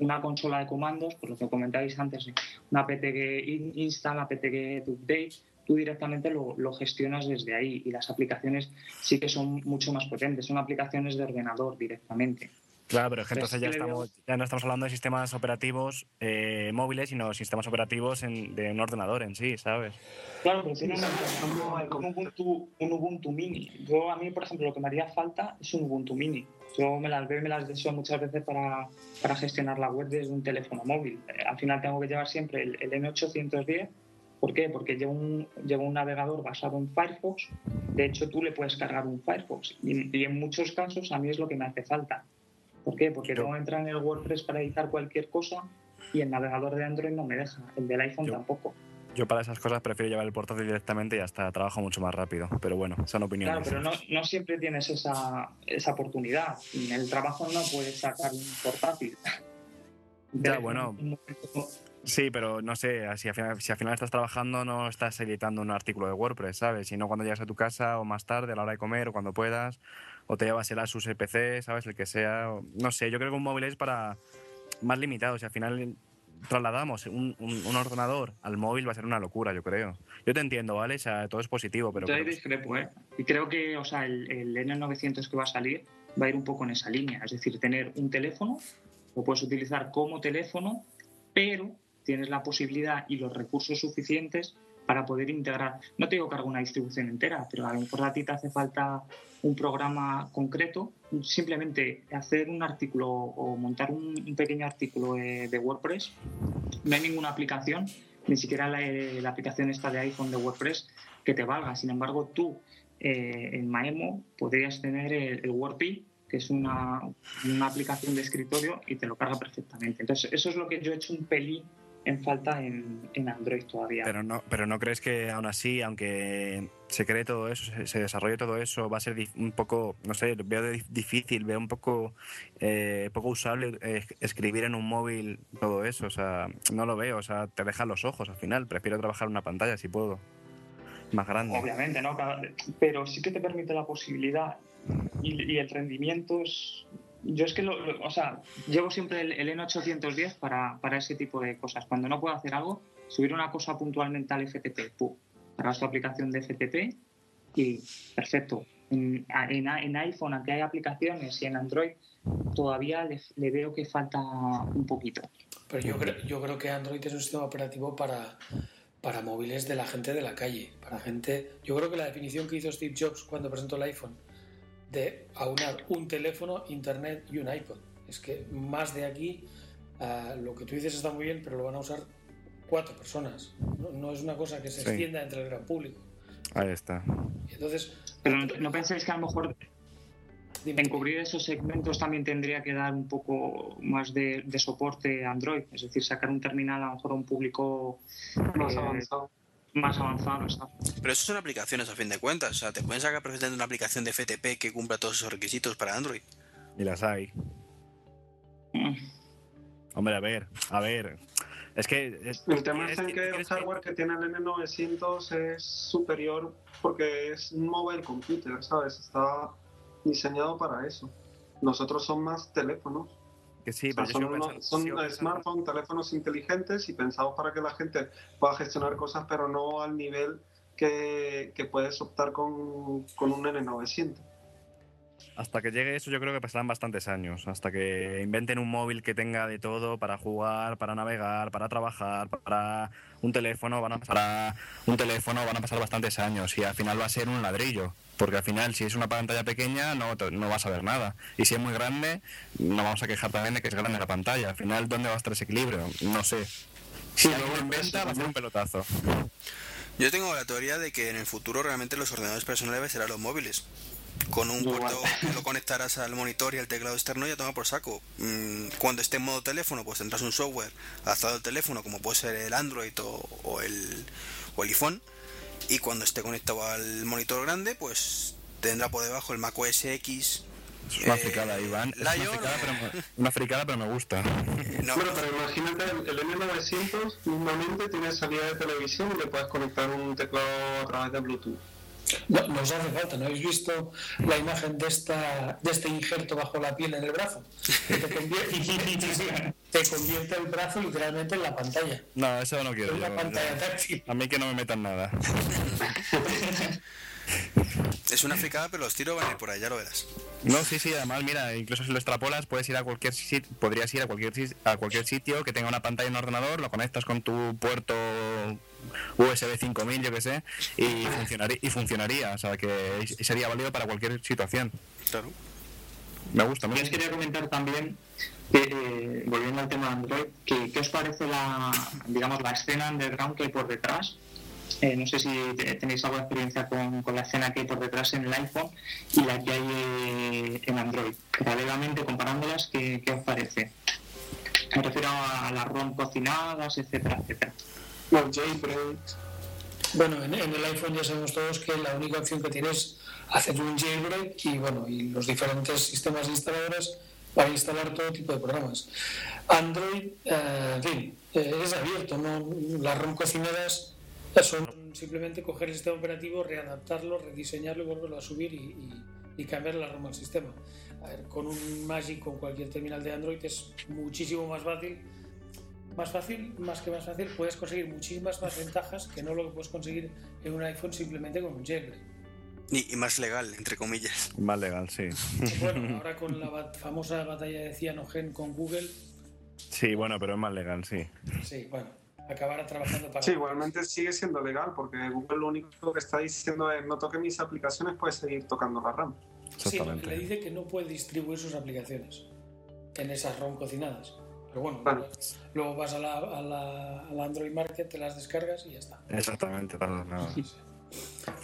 Una consola de comandos, por lo que comentáis antes, una PTG in- install, una PTG update, tú directamente lo, lo gestionas desde ahí y las aplicaciones sí que son mucho más potentes, son aplicaciones de ordenador directamente. Claro, pero es que entonces ya, estamos, ya no estamos hablando de sistemas operativos eh, móviles, sino sistemas operativos en- de un ordenador en sí, ¿sabes? Claro, pero tiene un, un Ubuntu, un Ubuntu Mini. Yo, a mí, por ejemplo, lo que me haría falta es un Ubuntu Mini. Yo me las veo y me las deseo muchas veces para, para gestionar la web desde un teléfono móvil. Eh, Al final tengo que llevar siempre el, el N810. ¿Por qué? Porque llevo un, llevo un navegador basado en Firefox. De hecho, tú le puedes cargar un Firefox. Y, y en muchos casos a mí es lo que me hace falta. ¿Por qué? Porque Yo- tengo que entrar en el WordPress para editar cualquier cosa y el navegador de Android no me deja. El del iPhone Yo- tampoco. Yo para esas cosas prefiero llevar el portátil directamente y hasta trabajo mucho más rápido. Pero bueno, son opiniones. Claro, pero no, no siempre tienes esa, esa oportunidad. En el trabajo no puedes sacar un portátil. Ya, bueno. Sí, pero no sé, si al, final, si al final estás trabajando no estás editando un artículo de WordPress, ¿sabes? Sino cuando llegas a tu casa o más tarde, a la hora de comer o cuando puedas, o te llevas el Asus EPC, ¿sabes? El que sea. o- No sé, yo creo que un móvil es para más limitado. Si al final trasladamos un, un- un ordenador al móvil va a ser una locura, yo creo. Yo te entiendo, ¿vale? O sea, todo es positivo, pero... Yo ahí discrepo, ¿eh? Y creo que, o sea, el, el N900 que va a salir va a ir un poco en esa línea. Es decir, tener un teléfono, lo puedes utilizar como teléfono, pero tienes la posibilidad y los recursos suficientes para poder integrar. No te digo que haga una distribución entera, pero a lo mejor a ti te hace falta un programa concreto, simplemente hacer un artículo o montar un, pequeño artículo de, WordPress. No hay ninguna aplicación, ni siquiera la, la aplicación esta de iPhone de WordPress que te valga. Sin embargo, tú eh, en Maemo podrías tener el, el que es una, una aplicación de escritorio y te lo carga perfectamente. Entonces, eso es lo que yo he hecho un pelín en falta en, en Android todavía. Pero no, pero no crees que aún así, aunque se cree todo eso, se, se desarrolle todo eso, va a ser un poco, no sé, veo di- difícil, veo un poco, eh, poco usable eh, escribir en un móvil todo eso, o sea, no lo veo, o sea, te dejan los ojos al final, prefiero trabajar en una pantalla si puedo, más grande. Obviamente, ¿no? Pero sí que te permite la posibilidad y, y el rendimiento es... Yo es que, lo, o sea, llevo siempre el, el N810 para, para ese tipo de cosas. Cuando no puedo hacer algo, subir una cosa puntualmente al FTP, ¡pum! Cargas tu aplicación de FTP y perfecto. En, en, en iPhone, aunque hay aplicaciones y en Android, todavía le, le veo que falta un poquito. Pero yo creo, yo creo que Android es un sistema operativo para, para móviles de la gente de la calle. Para gente. Yo creo que la definición que hizo Steve Jobs cuando presentó el iPhone de aunar un teléfono, internet y un iPod. Es que más de aquí, ah, lo que tú dices está muy bien, pero lo van a usar cuatro personas. No, no es una cosa que se Sí. extienda entre el gran público. Ahí está. Entonces, Pero no, ¿no pensáis que a lo mejor en cubrir esos segmentos también tendría que dar un poco más de, de soporte a Android, es decir, sacar un terminal a lo mejor a un público Más eh, avanzado. Más avanzado. ¿sabes? Pero eso son aplicaciones a fin de cuentas. O sea, te pueden sacar perfectamente una aplicación de FTP que cumpla todos esos requisitos para Android. Y las hay. Mm. Hombre, a ver, a ver. Es que... es- El tema es es en que el hardware que tiene el N900 es superior porque es un mobile computer, ¿sabes? Está diseñado para eso. Nosotros son más teléfonos. Que sí, O sea, pero yo son unos- smartphones, teléfonos inteligentes y pensados para que la gente pueda gestionar cosas, pero no al nivel que, que puedes optar con, con un N900. Hasta que llegue eso yo creo que pasarán bastantes años, hasta que inventen un móvil que tenga de todo para jugar, para navegar, para trabajar, para un teléfono, van a pasar a- un teléfono van a pasar bastantes años y al final va a ser un ladrillo, porque al final si es una pantalla pequeña no, no vas a ver nada y si es muy grande no vamos a quejar también de que es grande la pantalla, al final ¿dónde va a estar ese equilibrio? No sé. Si alguien lo inventa va a ser un pelotazo. Yo tengo la teoría de que en el futuro realmente los ordenadores personales serán los móviles. Con un puerto que lo conectarás al monitor y al teclado externo ya toma por saco. Mm, Cuando esté en modo teléfono, pues tendrás un software adaptado al teléfono, como puede ser el Android o, o el, o el iPhone. Y cuando esté conectado al monitor grande, pues tendrá por debajo el Mac OS X. Es una eh, fricada, Iván. Es una fricada, pero me, una fricada, pero me gusta. eh, no, Bueno, pero imagínate, el, el N900 mismamente tiene salida de televisión y le puedes conectar un teclado a través de Bluetooth. No, no os hace falta. ¿No habéis visto la imagen de, esta, de este injerto bajo la piel en el brazo? Que te, convierte, te convierte el brazo literalmente en la pantalla. No, eso no En quiero. una yo, pantalla táctil. A mí que no me metan nada. es una fricada, pero los tiros van a ir por ahí, ya lo verás. No, sí, sí, además, mira, incluso si lo extrapolas, puedes ir a cualquier sitio, podrías ir a cualquier, a cualquier sitio que tenga una pantalla en un ordenador, lo conectas con tu puerto USB 5000, yo que sé, y funcionaría, y funcionaría, o sea, que sería válido para cualquier situación. Claro. Me gusta, me Yo os gusta. quería comentar también, que, eh, volviendo al tema de Android, que, ¿qué os parece la, digamos, la escena underground que hay por detrás? Eh, no sé si te- tenéis alguna experiencia con, con la escena que hay por detrás en el iPhone y la que hay eh, en Android. Paralelamente, comparándolas, ¿qué, qué os parece? Me refiero a las ROM cocinadas, etcétera, etcétera. Bueno, en, en el iPhone ya sabemos todos que la única opción que tienes es hacer un jailbreak y bueno, y los diferentes sistemas instaladores para instalar todo tipo de programas. Android, eh, en fin, eh, es abierto, ¿no? las ROM cocinadas son simplemente coger el sistema operativo, readaptarlo, rediseñarlo y volverlo a subir y, y- y cambiar la ROM al sistema. A ver, con un Magic, con cualquier terminal de Android es muchísimo más fácil. Más fácil, más que más fácil, puedes conseguir muchísimas más ventajas que no lo que puedes conseguir en un iPhone simplemente con un jailbreak. Y, y más legal, entre comillas. Más legal, sí. Bueno, ahora con la bat- famosa batalla de Cyanogen con Google, Sí, bueno, pero es más legal, sí. sí, bueno, acabará trabajando para. Sí, igualmente sigue siendo legal porque Google lo único que está diciendo es no toque mis aplicaciones, puedes seguir tocando la RAM. Sí, le dice que no puede distribuir sus aplicaciones en esas ROM cocinadas. Pero bueno, luego vas a la, a, la, a la Android Market, te las descargas y ya está. Exactamente. no, no.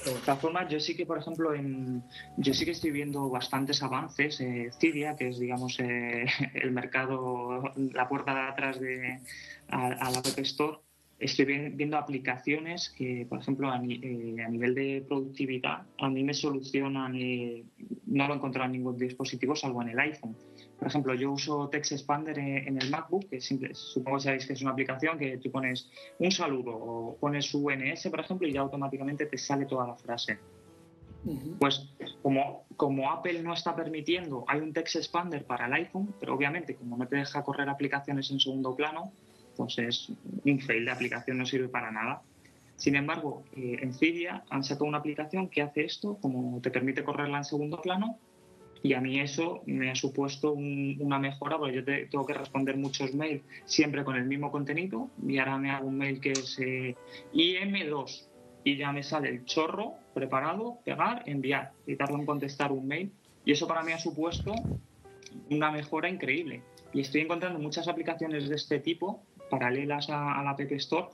De todas formas, yo sí que, por ejemplo, en, yo sí que estoy viendo bastantes avances. Eh, Cydia, que es, digamos, eh, el mercado, la puerta de atrás de, a, la App Store, estoy vi- viendo aplicaciones que, por ejemplo, a, eh, a nivel de productividad, a mí me solucionan, eh, no lo he encontrado en ningún dispositivo salvo en el iPhone. Por ejemplo, yo uso Text Expander en el MacBook, que simple- supongo que sabéis que es una aplicación que tú pones un saludo o pones UNS, por ejemplo, y ya automáticamente te sale toda la frase. Pues como, como Apple no está permitiendo, hay un text expander para el iPhone, pero obviamente como no te deja correr aplicaciones en segundo plano, pues es un fail de aplicación, no sirve para nada. Sin embargo, eh, en Cydia han sacado una aplicación que hace esto, como te permite correrla en segundo plano, y a mí eso me ha supuesto un- una mejora, porque yo te- tengo que responder muchos mails siempre con el mismo contenido, y ahora me hago un mail que es eh, IM2, y ya me sale el chorro preparado, pegar, enviar, y tardo en contestar un mail, y eso para mí ha supuesto una mejora increíble. Y estoy encontrando muchas aplicaciones de este tipo, paralelas a, a la App Store,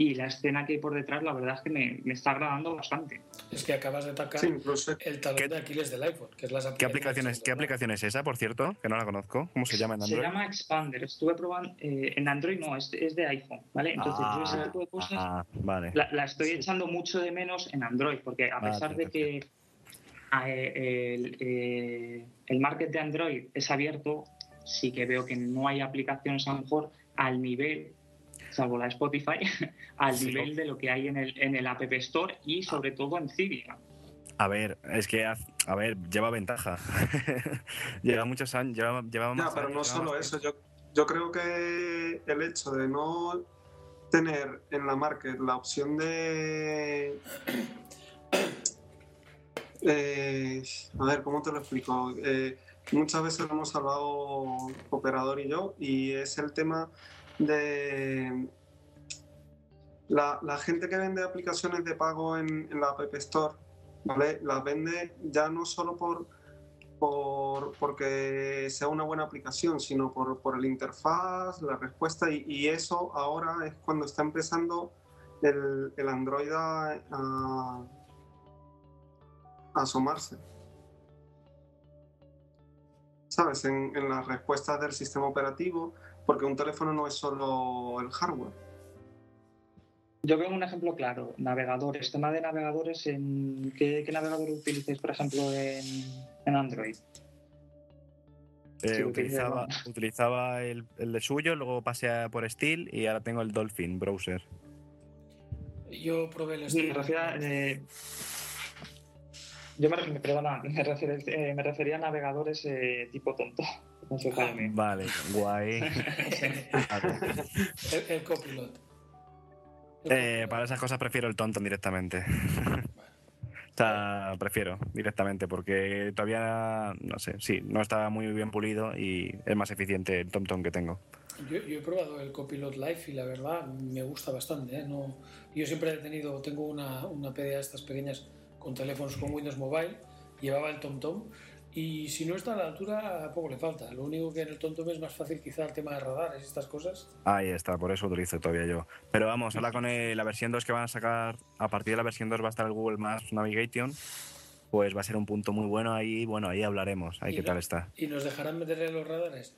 y la escena que hay por detrás, la verdad es que me, me está agradando bastante. Es que acabas de atacar Sí, incluso el talón ¿Qué- de Aquiles del iPhone, que es las ¿Qué aplicación es, ¿Qué aplicación es esa, por cierto? Que no la conozco. ¿Cómo se llama en Se Android? llama Expander. Estuve probando eh, en Android, no, es, es de iPhone, ¿vale? Entonces yo ese tipo de cosas ah, vale. la, la estoy echando mucho de menos en Android, porque a Ah, pesar de que eh, el, eh, el market de Android es abierto, sí que veo que no hay aplicaciones a lo mejor al nivel, salvo la de Spotify, al Sí. nivel de lo que hay en el, en el App Store y sobre todo en Cydia. A ver, es que, a ver, lleva ventaja. lleva muchos años, lleva, lleva Ya, más pero años, no solo eso. Yo, yo creo que el hecho de no tener en la market la opción de. eh, a ver, ¿cómo te lo explico? Eh, muchas veces lo hemos hablado Operador y yo, y es el tema de. La, gente que vende aplicaciones de pago en, la App Store, ¿vale? Las vende ya no solo por por, porque sea una buena aplicación, sino por, por el interfaz, la respuesta, y, eso ahora es cuando está empezando el, el Android a, asomarse. ¿Sabes? En las respuestas del sistema operativo, porque un teléfono no es solo el hardware. Yo veo un ejemplo claro, navegadores, tema de navegadores, en, ¿qué, qué navegador utilizáis, por ejemplo, en, en Android? Eh, Sí, utilizaba, utiliza- utilizaba el, el de suyo, luego pasé a por Steel y ahora tengo el Dolphin browser. Yo probé el Sí, Steam. me refiero a, eh, yo me, perdona, me, refiero- eh, me refería a navegadores eh, tipo tonto. No me- Vale, guay. El, el copilot. El Eh, para esas cosas prefiero el Tonton directamente. o sea, prefiero directamente porque todavía, no sé, sí, no está muy bien pulido y es más eficiente el TomTom que tengo. Yo, yo he probado el Copilot Live y la verdad me gusta bastante. ¿eh? No, yo siempre he tenido, tengo una, una PDA de estas pequeñas con teléfonos con Windows Mobile, llevaba el TomTom y si no está a la altura, poco le falta. Lo único que en el TomTom es más fácil quizá el tema de radares y estas cosas. Ahí está, por eso utilizo todavía yo. Pero vamos, ahora con el- la versión 2 que van a sacar, a partir de la versión 2 va a estar el Google Maps Navigation, pues va a ser un punto muy bueno ahí, bueno, ahí hablaremos, ahí qué no- tal está. ¿Y nos dejarán meterle los radares?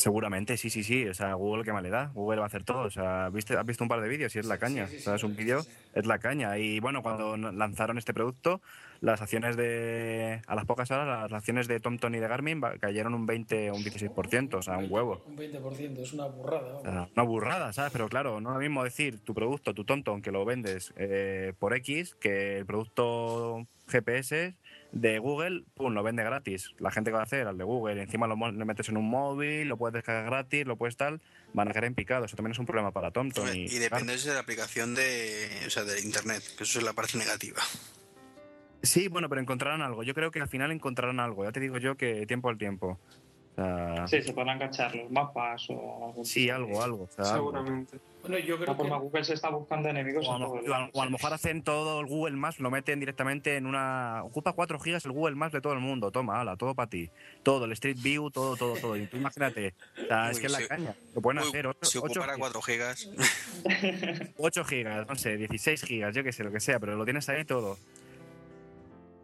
Seguramente, sí, sí, sí. O sea, Google qué mal le da. Google va a hacer todo. O sea, ¿viste, has visto un par de vídeos y es la caña. Sí, sí, o sea, es un vídeo, es la caña. Y bueno, cuando lanzaron este producto, las acciones de. A las pocas horas, las acciones de TomTom y de Garmin cayeron un 20 o un 16%. O sea, un huevo. Un 20%, es una burrada. O vamos. sea, una burrada, ¿sabes? Pero claro, no es lo mismo decir tu producto, tu TomTom, que lo vendes eh, por X, que el producto GPS de Google, pum, lo vende gratis. La gente que va a hacer al de Google, encima lo, metes en un móvil, lo puedes descargar gratis, lo puedes tal, van a quedar en picado. Eso también es un problema para TomTom. Y, Y depende de la aplicación de, o sea, de internet, que eso es la parte negativa. Sí, bueno, pero encontrarán algo. Yo creo que al final encontrarán algo. Ya te digo yo que tiempo al tiempo. O sea, Sí, se podrán cachar los mapas o algo. sí, algo, algo. o sea, algo. Seguramente. Bueno, yo creo todas formas, que. Google se está buscando enemigos O a, lo, todo el- o a- o a lo mejor hacen todo el Google Maps, lo meten directamente en una... Ocupa 4 gigas el Google Maps de todo el mundo. Toma, ala, todo para ti. Todo, el Street View, todo, todo, todo. Y tú imagínate. O sea, es que es la caña. Lo pueden Uy, hacer. 8, si ocupara 4 gigas, 8 gigas, no sé, 16 gigas, yo qué sé, lo que sea, pero lo tienes ahí todo.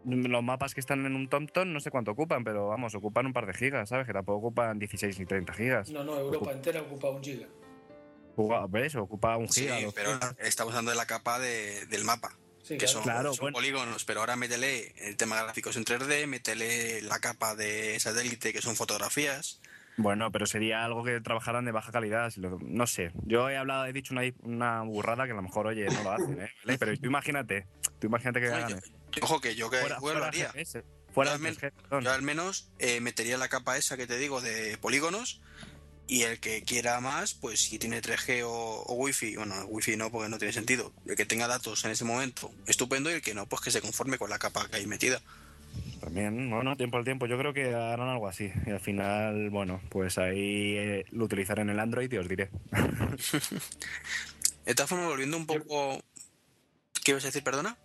Los mapas que están en un TomTom no sé cuánto ocupan, pero vamos, ocupan un par de gigas, ¿sabes? Que tampoco ocupan 16 ni 30 gigas. No, no, Europa entera ocupa un giga. Ocupa- ¿Ves? Ocupa un sí, giga. dos pero gigas. estamos hablando de la capa de- del mapa. Sí, que claro. son, Claro, son bueno. polígonos, pero ahora métele el tema gráficos en 3D, métele la capa de satélite que son fotografías. Bueno, pero sería algo que trabajaran de baja calidad. si lo- no sé. Yo he hablado, he dicho una, una burrada que a lo mejor, oye, no lo hacen, ¿eh? ¿Vale? Pero tú imagínate, tú imagínate que Oye, hagan. Ojo que yo que Fuera, lo haría. GPS, fuera Yo al men- 3G, perdón. Yo al menos eh, metería la capa esa que te digo de polígonos y el que quiera más, pues si tiene 3G o, o Wi-Fi, bueno, Wi-Fi no porque no tiene sentido, el que tenga datos en ese momento, estupendo, y el que no, pues que se conforme con la capa que hay metida. También, bueno, tiempo al tiempo. Yo creo que harán algo así. Y al final, bueno, pues ahí eh, lo utilizaré en el Android y os diré. De todas formas, volviendo un poco... ¿Qué ibas a decir, perdona?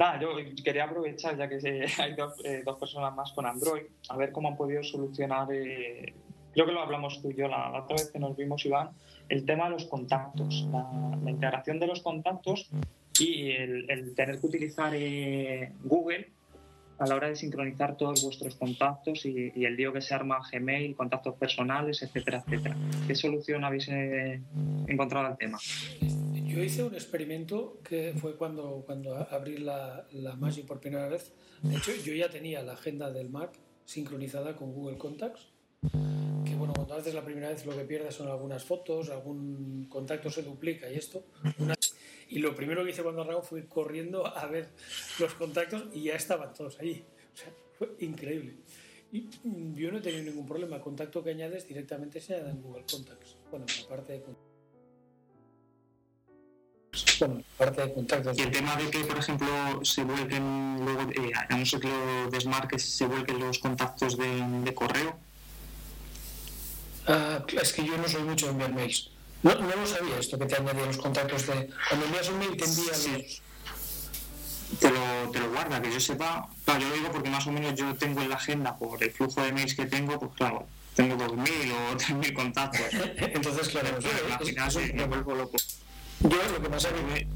Nada, yo quería aprovechar, ya que hay dos, eh, dos personas más con Android, a ver cómo han podido solucionar, eh, creo que lo hablamos tú y yo la, la otra vez que nos vimos, Iván, el tema de los contactos, la, la integración de los contactos y el, el tener que utilizar eh, Google a la hora de sincronizar todos vuestros contactos y, y el lío que se arma Gmail, contactos personales, etcétera, etcétera. ¿Qué solución habéis eh, encontrado al tema? Yo hice un experimento que fue cuando, cuando abrí la, la Magic por primera vez. De hecho, yo ya tenía la agenda del Mac sincronizada con Google Contacts. Que bueno, cuando haces la primera vez lo que pierdes son algunas fotos, algún contacto se duplica y esto. Una- y lo primero que hice cuando arrancó fue ir corriendo a ver los contactos y ya estaban todos ahí. O sea, fue increíble. Y yo no he tenido ningún problema. Contacto que añades directamente se añade en Google Contacts. Bueno, la parte de contactos. Bueno, parte de contactos. Y el tema de que, por ejemplo, se vuelquen, luego, eh, a no ser que lo desmarques, se vuelquen los contactos de, de correo. Ah, es que yo no soy mucho de enviar mails. No, no lo sabía esto, que te añadía los contactos de... Cuando envías un mail te envía Sí. los... Te lo, te lo guarda, que yo sepa. Claro, yo lo digo porque más o menos yo tengo en la agenda, por el flujo de mails que tengo, pues claro, tengo 2.000 o 3.000 contactos. Entonces, claro, Claro, es- al es- final es un me, vuelvo loco. Yo lo que pasa es que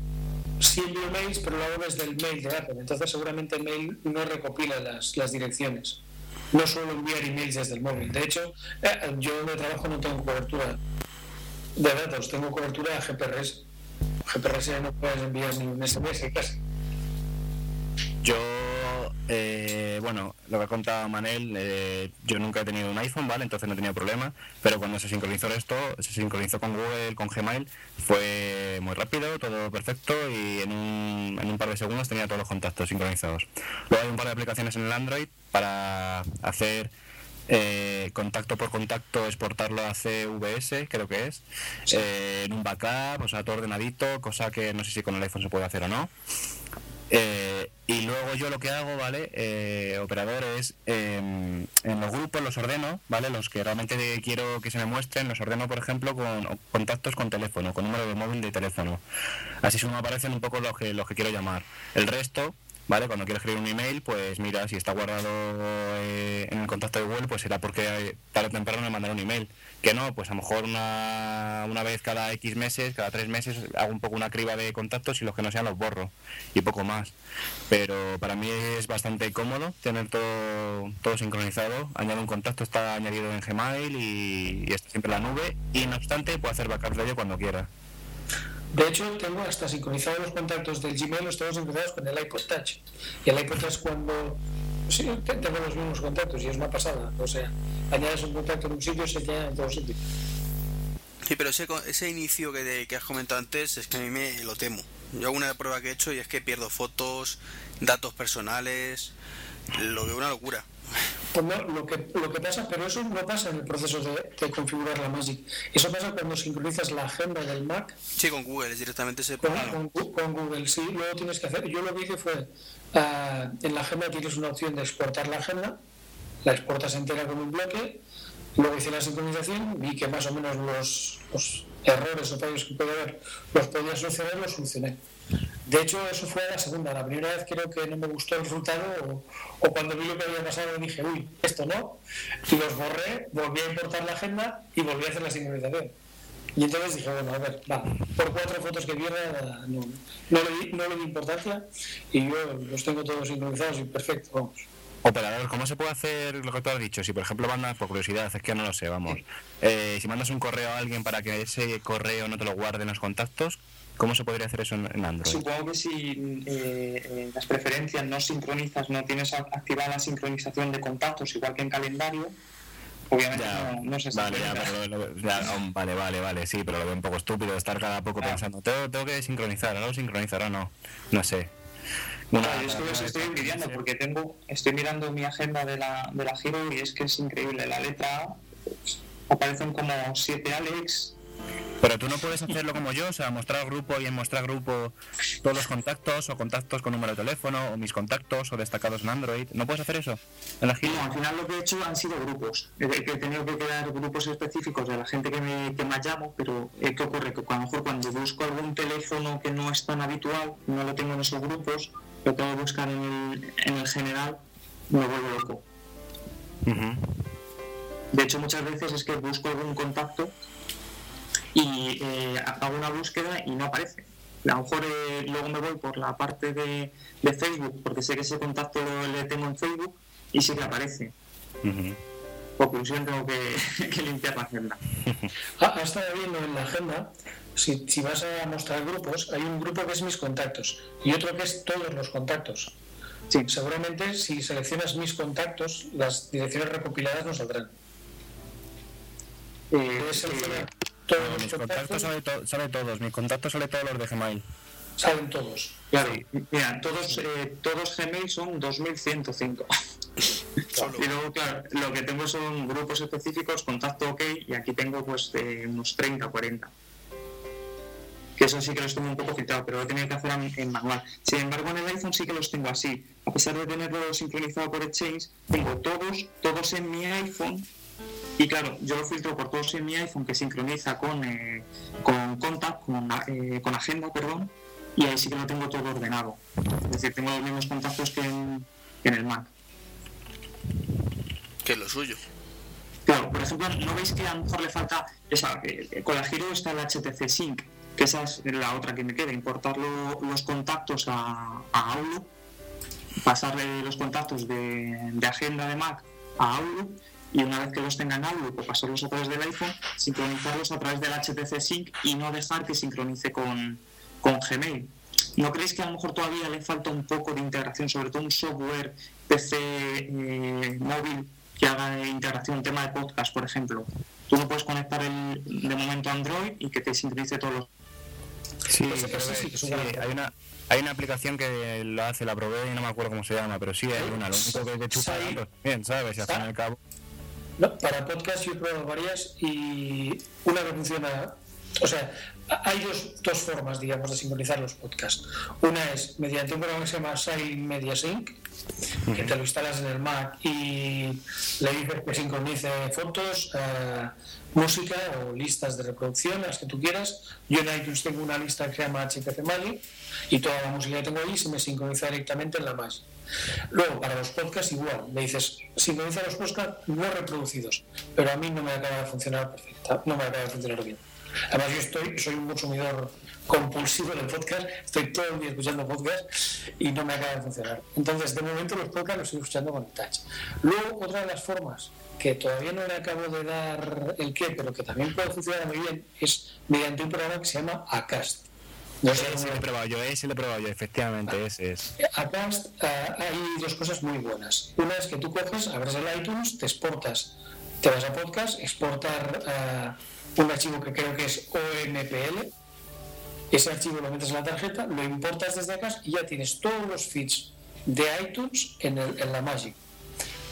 sí envío mails, pero lo hago desde el mail de Apple. Entonces seguramente el mail no recopila las, las direcciones. No suelo enviar emails desde el móvil. De hecho, eh, yo donde trabajo no tengo cobertura de datos, tengo cobertura a GPRS. GPRS no puedes enviar ni un SMS casi. Yo, eh, bueno, lo que ha contado Manel, eh, yo nunca he tenido un iPhone, ¿vale? Entonces no he tenido problema, pero cuando se sincronizó esto, se sincronizó con Google, con Gmail, fue muy rápido, todo perfecto y en un, en un par de segundos tenía todos los contactos sincronizados. Luego hay un par de aplicaciones en el Android para hacer eh, contacto por contacto, exportarlo a CVS, creo que es, eh, en un backup, o sea, todo ordenadito, cosa que no sé si con el iPhone se puede hacer o no. Eh, y luego yo lo que hago, ¿vale? Eh, operador es em, en los grupos los ordeno, ¿vale? Los que realmente quiero que se me muestren, los ordeno, por ejemplo, con contactos con teléfono, con número de móvil de teléfono. Así solo me aparecen un poco los que, los que quiero llamar. El resto, ¿vale? Cuando quiero escribir un email, pues mira, si está guardado eh, en el contacto de Google, pues será porque tarde o temprano me mandará un email. Que no, pues a lo mejor una, una vez cada X meses, cada tres meses, hago un poco una criba de contactos y los que no sean los borro y poco más. Pero para mí es bastante cómodo tener todo, todo sincronizado. Añado un contacto, está añadido en Gmail y, y está siempre en la nube. Y no obstante, puedo hacer backup de ello cuando quiera. De hecho, tengo hasta sincronizados los contactos del Gmail, los tengo sincronizados con el iPod Touch. Y el iPod Touch cuando... Sí, te- tengo los mismos contactos y es una pasada. O sea, añades un contacto en un sitio se añade en todos sitios. Sí, pero ese, ese inicio que, de- que has comentado antes es que a mí me lo temo. Yo hago una prueba que he hecho y es que pierdo fotos, datos personales, lo veo una locura. Pues no, lo que, lo que pasa, pero eso no pasa en el proceso de, de configurar la Magic. Eso pasa cuando sincronizas la agenda del Mac Sí, con Google es directamente ese con, con Google. Sí, luego tienes que hacer. Yo lo que hice fue, ah, en la agenda tienes una opción de exportar la agenda, la exportas entera con un bloque, luego hice la sincronización, vi que más o menos los, los errores o fallos que puede haber los podía solucionar, los solucioné. De hecho, eso fue la segunda. La primera vez creo que no me gustó el resultado o, o cuando vi lo que había pasado dije, uy, esto no. Y los borré, volví a importar la agenda y volví a hacer la sincronización. Y entonces dije, bueno, a ver, va, por cuatro fotos que pierda, no, no, le, di, no le di importancia y yo los tengo todos sincronizados y perfecto, vamos. Operador, ¿cómo se puede hacer lo que tú has dicho? Si, por ejemplo, mandas, por curiosidad, es que no lo sé, vamos. Eh, si mandas un correo a alguien para que ese correo no te lo guarde en los contactos, ¿cómo se podría hacer eso en, Android? Supongo que si eh, eh, las preferencias no sincronizas, no tienes activada la sincronización de contactos, igual que en calendario, obviamente Ya, no, no se vale, ya, pero lo- ya, um, vale, vale, vale, sí, pero lo veo un poco estúpido estar cada poco Ah. pensando, tengo, tengo que sincronizar, ¿no? Sincronizar o no, no sé. Una- Claro, yo es que os estoy envidiando porque tengo, estoy mirando mi agenda de la, de la Giro y es que es increíble. La letra A, aparecen como siete Alex. Pero tú no puedes hacerlo como yo, o sea, mostrar grupo y en mostrar grupo todos los contactos o contactos con número de teléfono o mis contactos o destacados en Android. ¿No puedes hacer eso? En la no, al final lo que he hecho han sido grupos. He, que he tenido que crear grupos específicos de la gente que me, que me llamo, pero eh, ¿qué ocurre? Que a lo mejor cuando busco algún teléfono que no es tan habitual, no lo tengo en esos grupos, lo tengo que buscar en el, en el general, me vuelvo loco. De hecho, muchas veces es que busco algún contacto y eh, hago una búsqueda y no aparece. A lo mejor eh, luego me voy por la parte de, de Facebook, porque sé que ese contacto lo- le tengo en Facebook y sí que aparece. Ujú. Conclusión, tengo que, que limpiar la agenda. Ah, estado viendo en la agenda, si, si vas a mostrar grupos, hay un grupo que es mis contactos y otro que es todos los contactos. Sí. Seguramente si seleccionas mis contactos, las direcciones recopiladas no saldrán. Eh, Debes seleccionar eh, todos No, mis contactos to- todos, mis contactos sale todos los de Gmail. salen todos. claro, mira, todos, eh, todos Gmail son 2105. Solo. Y luego, claro, lo que tengo son grupos específicos, contacto OK, y aquí tengo pues eh, unos 30 o 40. Que eso sí que los tengo un poco filtrados, pero lo he tenido que hacer en manual. Sin embargo, en el iPhone sí que los tengo así. A pesar de tenerlo sincronizado por Exchange, tengo todos, todos en mi iPhone. Y claro, yo lo filtro por todos en mi iPhone que sincroniza con, eh, con Contact, con, eh, con Agenda, perdón, y ahí sí que lo tengo todo ordenado. Es decir, tengo los mismos contactos que en, que en el Mac. Que es lo suyo. Claro, por ejemplo, ¿no veis que a lo mejor le falta esa, eh, con la Giro está el HTC Sync, que esa es la otra que me queda, importar lo- los contactos a, a Outlook, pasarle los contactos de, de agenda de Mac a Outlook y una vez que los tenga en Outlook o pasarlos a través del iPhone, sincronizarlos a través del HTC Sync y no dejar que sincronice con, con Gmail. ¿No creéis que a lo mejor todavía le falta un poco de integración, sobre todo un software PC eh, móvil que haga integración, tema de podcast, por ejemplo? Tú no puedes conectar el, de momento Android y que te sincronice todos los... Sí, creo que- sí que hay una hay una aplicación que lo hace, la probé y no me acuerdo cómo se llama, pero sí hay una, lo único que te chupa Sí. datos, bien, ¿sabes? Y al fin y al cabo. No, para podcast yo he probado varias y una que funciona. O sea, hay dos, dos formas, digamos, de sincronizar los podcasts. Una es mediante un programa que se llama Silent Media Sync, que te lo instalas en el Mac y le dices que sincronice fotos, eh, música o listas de reproducción, las que tú quieras. Yo en iTunes tengo una lista que se llama HPC Magic y toda la música que tengo ahí se me sincroniza directamente en la Magic. Luego, para los podcasts igual, me dices, sincroniza los podcasts no reproducidos, pero a mí no me acaba de funcionar perfecta, no me acaba de funcionar bien. Además, yo estoy, soy un consumidor compulsivo del podcast, estoy todo el día escuchando podcast y no me acaba de funcionar. Entonces, de momento los podcasts los estoy escuchando con el touch. Luego, otra de las formas que todavía no le acabo de dar el qué, pero que también puede funcionar muy bien, es mediante un programa que se llama Acast. No sé Ese cómo- lo he probado yo, ese lo he probado yo, efectivamente, ese es. Acast ah, hay dos cosas muy buenas. Una es que tú coges, abres el iTunes, te exportas, te vas a podcast, exportar ah, un archivo que creo que es OMPL. Ese archivo lo metes en la tarjeta, lo importas desde Acast y ya tienes todos los feeds de iTunes en, el- en la Magic.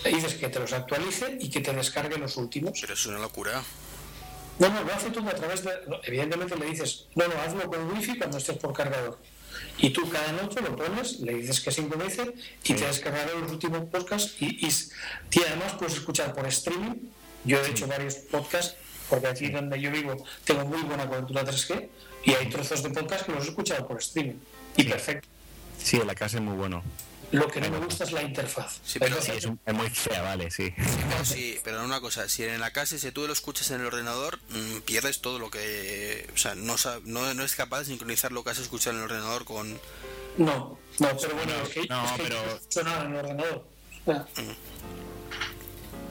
Le dices que te los actualice y que te descargue los últimos. Pero es una locura. No, no, lo hace todo a través de. Evidentemente le dices, no, no, hazlo con wifi cuando estés por cargador. Y tú cada noche lo pones, le dices que sincronice y te descargará los últimos podcasts. Y, y, además puedes escuchar por streaming. Yo he hecho varios podcasts, porque aquí donde yo vivo tengo muy buena cobertura 3G y hay trozos de podcast que los he escuchado por streaming. Y perfecto. Sí, la casa es muy bueno. Lo que no me gusta es la interfaz. Sí, pero- es, un- es muy fea, vale, sí. No, sí, pero una cosa, si en la casa, si tú lo escuchas en el ordenador, mm, pierdes todo lo que... O sea, no, no, no es capaz de sincronizar lo que has escuchado en el ordenador con... No, no, pero bueno, es que, no, es que pero- no suena en el ordenador. Ah.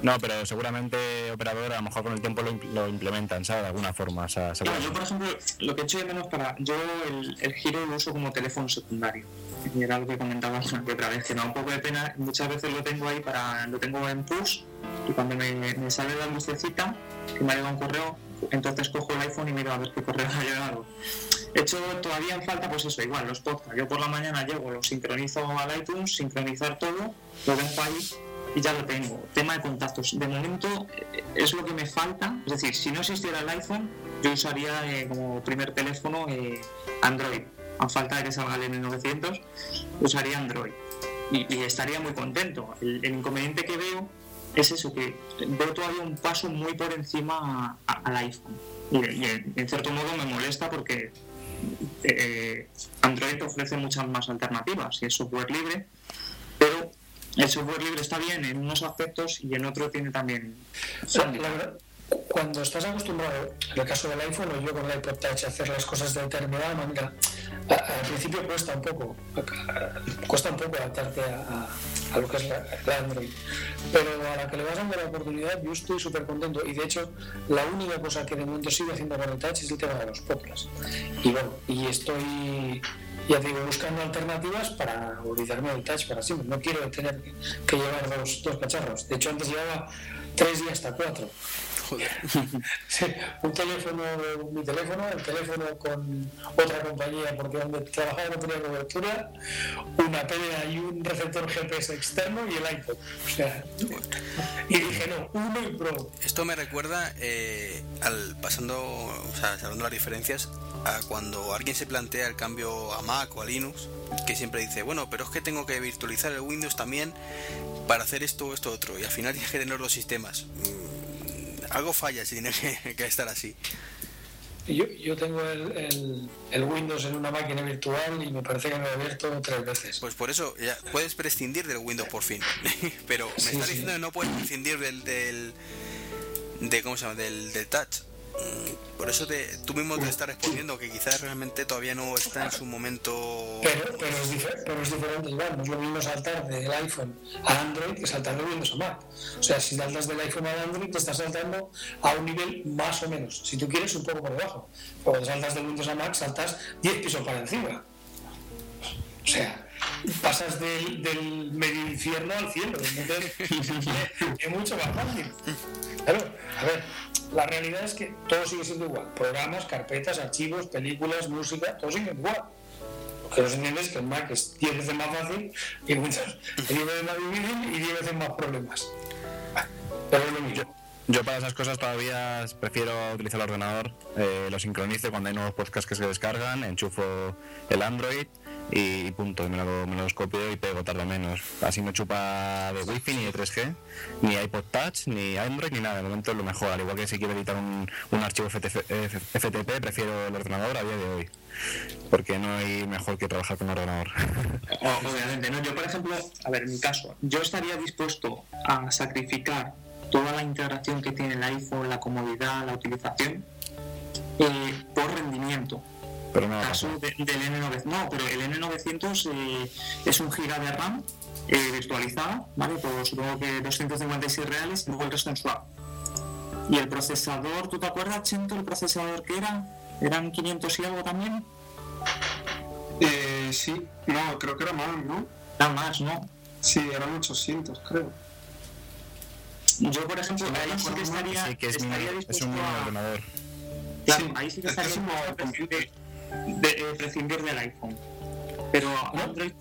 No, pero seguramente operador a lo mejor con el tiempo lo, lo implementan, ¿sabes? De alguna forma, o sea, No, yo, por ejemplo, lo que echo de menos para. Yo el, el giro lo uso como teléfono secundario. Era lo que comentaba una que otra vez, que me da un poco de pena. Muchas veces lo tengo ahí para. Lo tengo en push y cuando me, sale la lucecita, que me ha llegado un correo, entonces cojo el iPhone y miro a ver qué correo ha llegado. He hecho todavía en falta, pues eso, igual, los podcasts. Yo por la mañana llego, lo sincronizo al iTunes, sincronizar todo, lo dejo ahí y ya lo tengo. Tema de contactos. De momento eh, es lo que me falta. Es decir, si no existiera el iPhone, yo usaría eh, como primer teléfono eh, Android. A falta de que salga el N900, usaría Android. Y, y estaría muy contento. El, el inconveniente que veo es eso, que veo todavía un paso muy por encima a- a- al iPhone. Y, y en, en cierto modo me molesta porque eh, Android ofrece muchas más alternativas y es software libre, pero el software libre está bien en unos aspectos y en otro tiene también La- la verdad, cuando estás acostumbrado, en el caso del iPhone o yo con el iPod Touch, a hacer las cosas de determinada manera, al principio cuesta un poco, cuesta un poco adaptarte a, a- lo que es la, Android. Pero a la que le vas dando la oportunidad, yo estoy súper contento. Y de hecho, la única cosa que de momento sigo haciendo con el Touch es el tema de los podcasts. Y bueno, y estoy, ya te digo, buscando alternativas para olvidarme del Touch para siempre. No quiero tener que llevar dos, dos cacharros. De hecho, antes llevaba tres y hasta cuatro. Joder. Sí, un teléfono, mi teléfono, el teléfono con otra compañía porque donde trabajaba no tenía cobertura, una PDA y un receptor GPS externo y el iPod. O sea, y dije, no, uno y pro. Esto me recuerda, eh, al pasando, o sea, hablando las diferencias, a cuando alguien se plantea el cambio a Mac o a Linux, que siempre dice, bueno, pero es que tengo que virtualizar el Windows también para hacer esto o esto otro, y al final tienes que tener los sistemas. Algo falla si tiene que, que estar así. Yo, yo tengo el, el- el Windows en una máquina virtual y me parece que me he abierto tres veces. Pues por eso ya puedes prescindir del Windows por fin. Pero me Sí, está sí. diciendo que no puedes prescindir del, del de cómo se llama del, del touch. Mm, Por eso te, tú mismo te estás respondiendo que quizás realmente todavía no está en su momento. Pero, pero, es difer- pero es diferente, Iván. No es lo mismo saltar del iPhone a Android que saltar de Windows a Mac. O sea, si saltas del iPhone a Android, te estás saltando a un nivel más o menos. Si tú quieres, un poco por debajo. Pero cuando saltas de Windows a Mac, saltas 10 pisos para encima. O sea, pasas del, medio infierno al cielo. Es mucho más fácil. Claro, a ver, la realidad es que todo sigue siendo igual. Programas, carpetas, archivos, películas, música, todo sigue igual. Lo que no se entiende es que el Mac es 10 veces más fácil y es 10 veces más difícil y 10 veces más problemas. Pero es lo mismo. Yo para esas cosas todavía prefiero utilizar el ordenador, eh, lo sincronizo cuando hay nuevos podcasts que se descargan, enchufo el Android, y, punto. Me, lo, me los copio y pego, tarda menos. Así no chupa de wifi ni de 3G, ni iPod Touch, ni Android, ni nada. De momento es lo mejor. Al igual que si quiero editar un, un archivo FTF F- FTP, prefiero el ordenador a día de hoy. Porque no hay mejor que trabajar con un ordenador. Obviamente, ¿no? Yo, por ejemplo, a ver, en mi caso, yo estaría dispuesto a sacrificar toda la integración que tiene el iPhone, la comodidad, la utilización, eh, por rendimiento. Pero no caso de- del N900. No, pero el N900 eh, es un giga de RAM eh, virtualizada, ¿vale? Por supongo que 256 reales y luego el resto en swap. Y el procesador, ¿tú te acuerdas, Chento, el procesador que era? ¿Eran 500 y algo también? Eh, sí, no, creo que era más, ¿no? Era más, ¿no? Sí, eran 800, creo. Yo, por ejemplo, Sí, ahí sí que estaría, Sí, que es, estaría mi- es dispuesto un a... ordenador. Claro, Sí, ahí sí que es estaría un prescindir, de, eh, prescindir del iPhone. Pero Android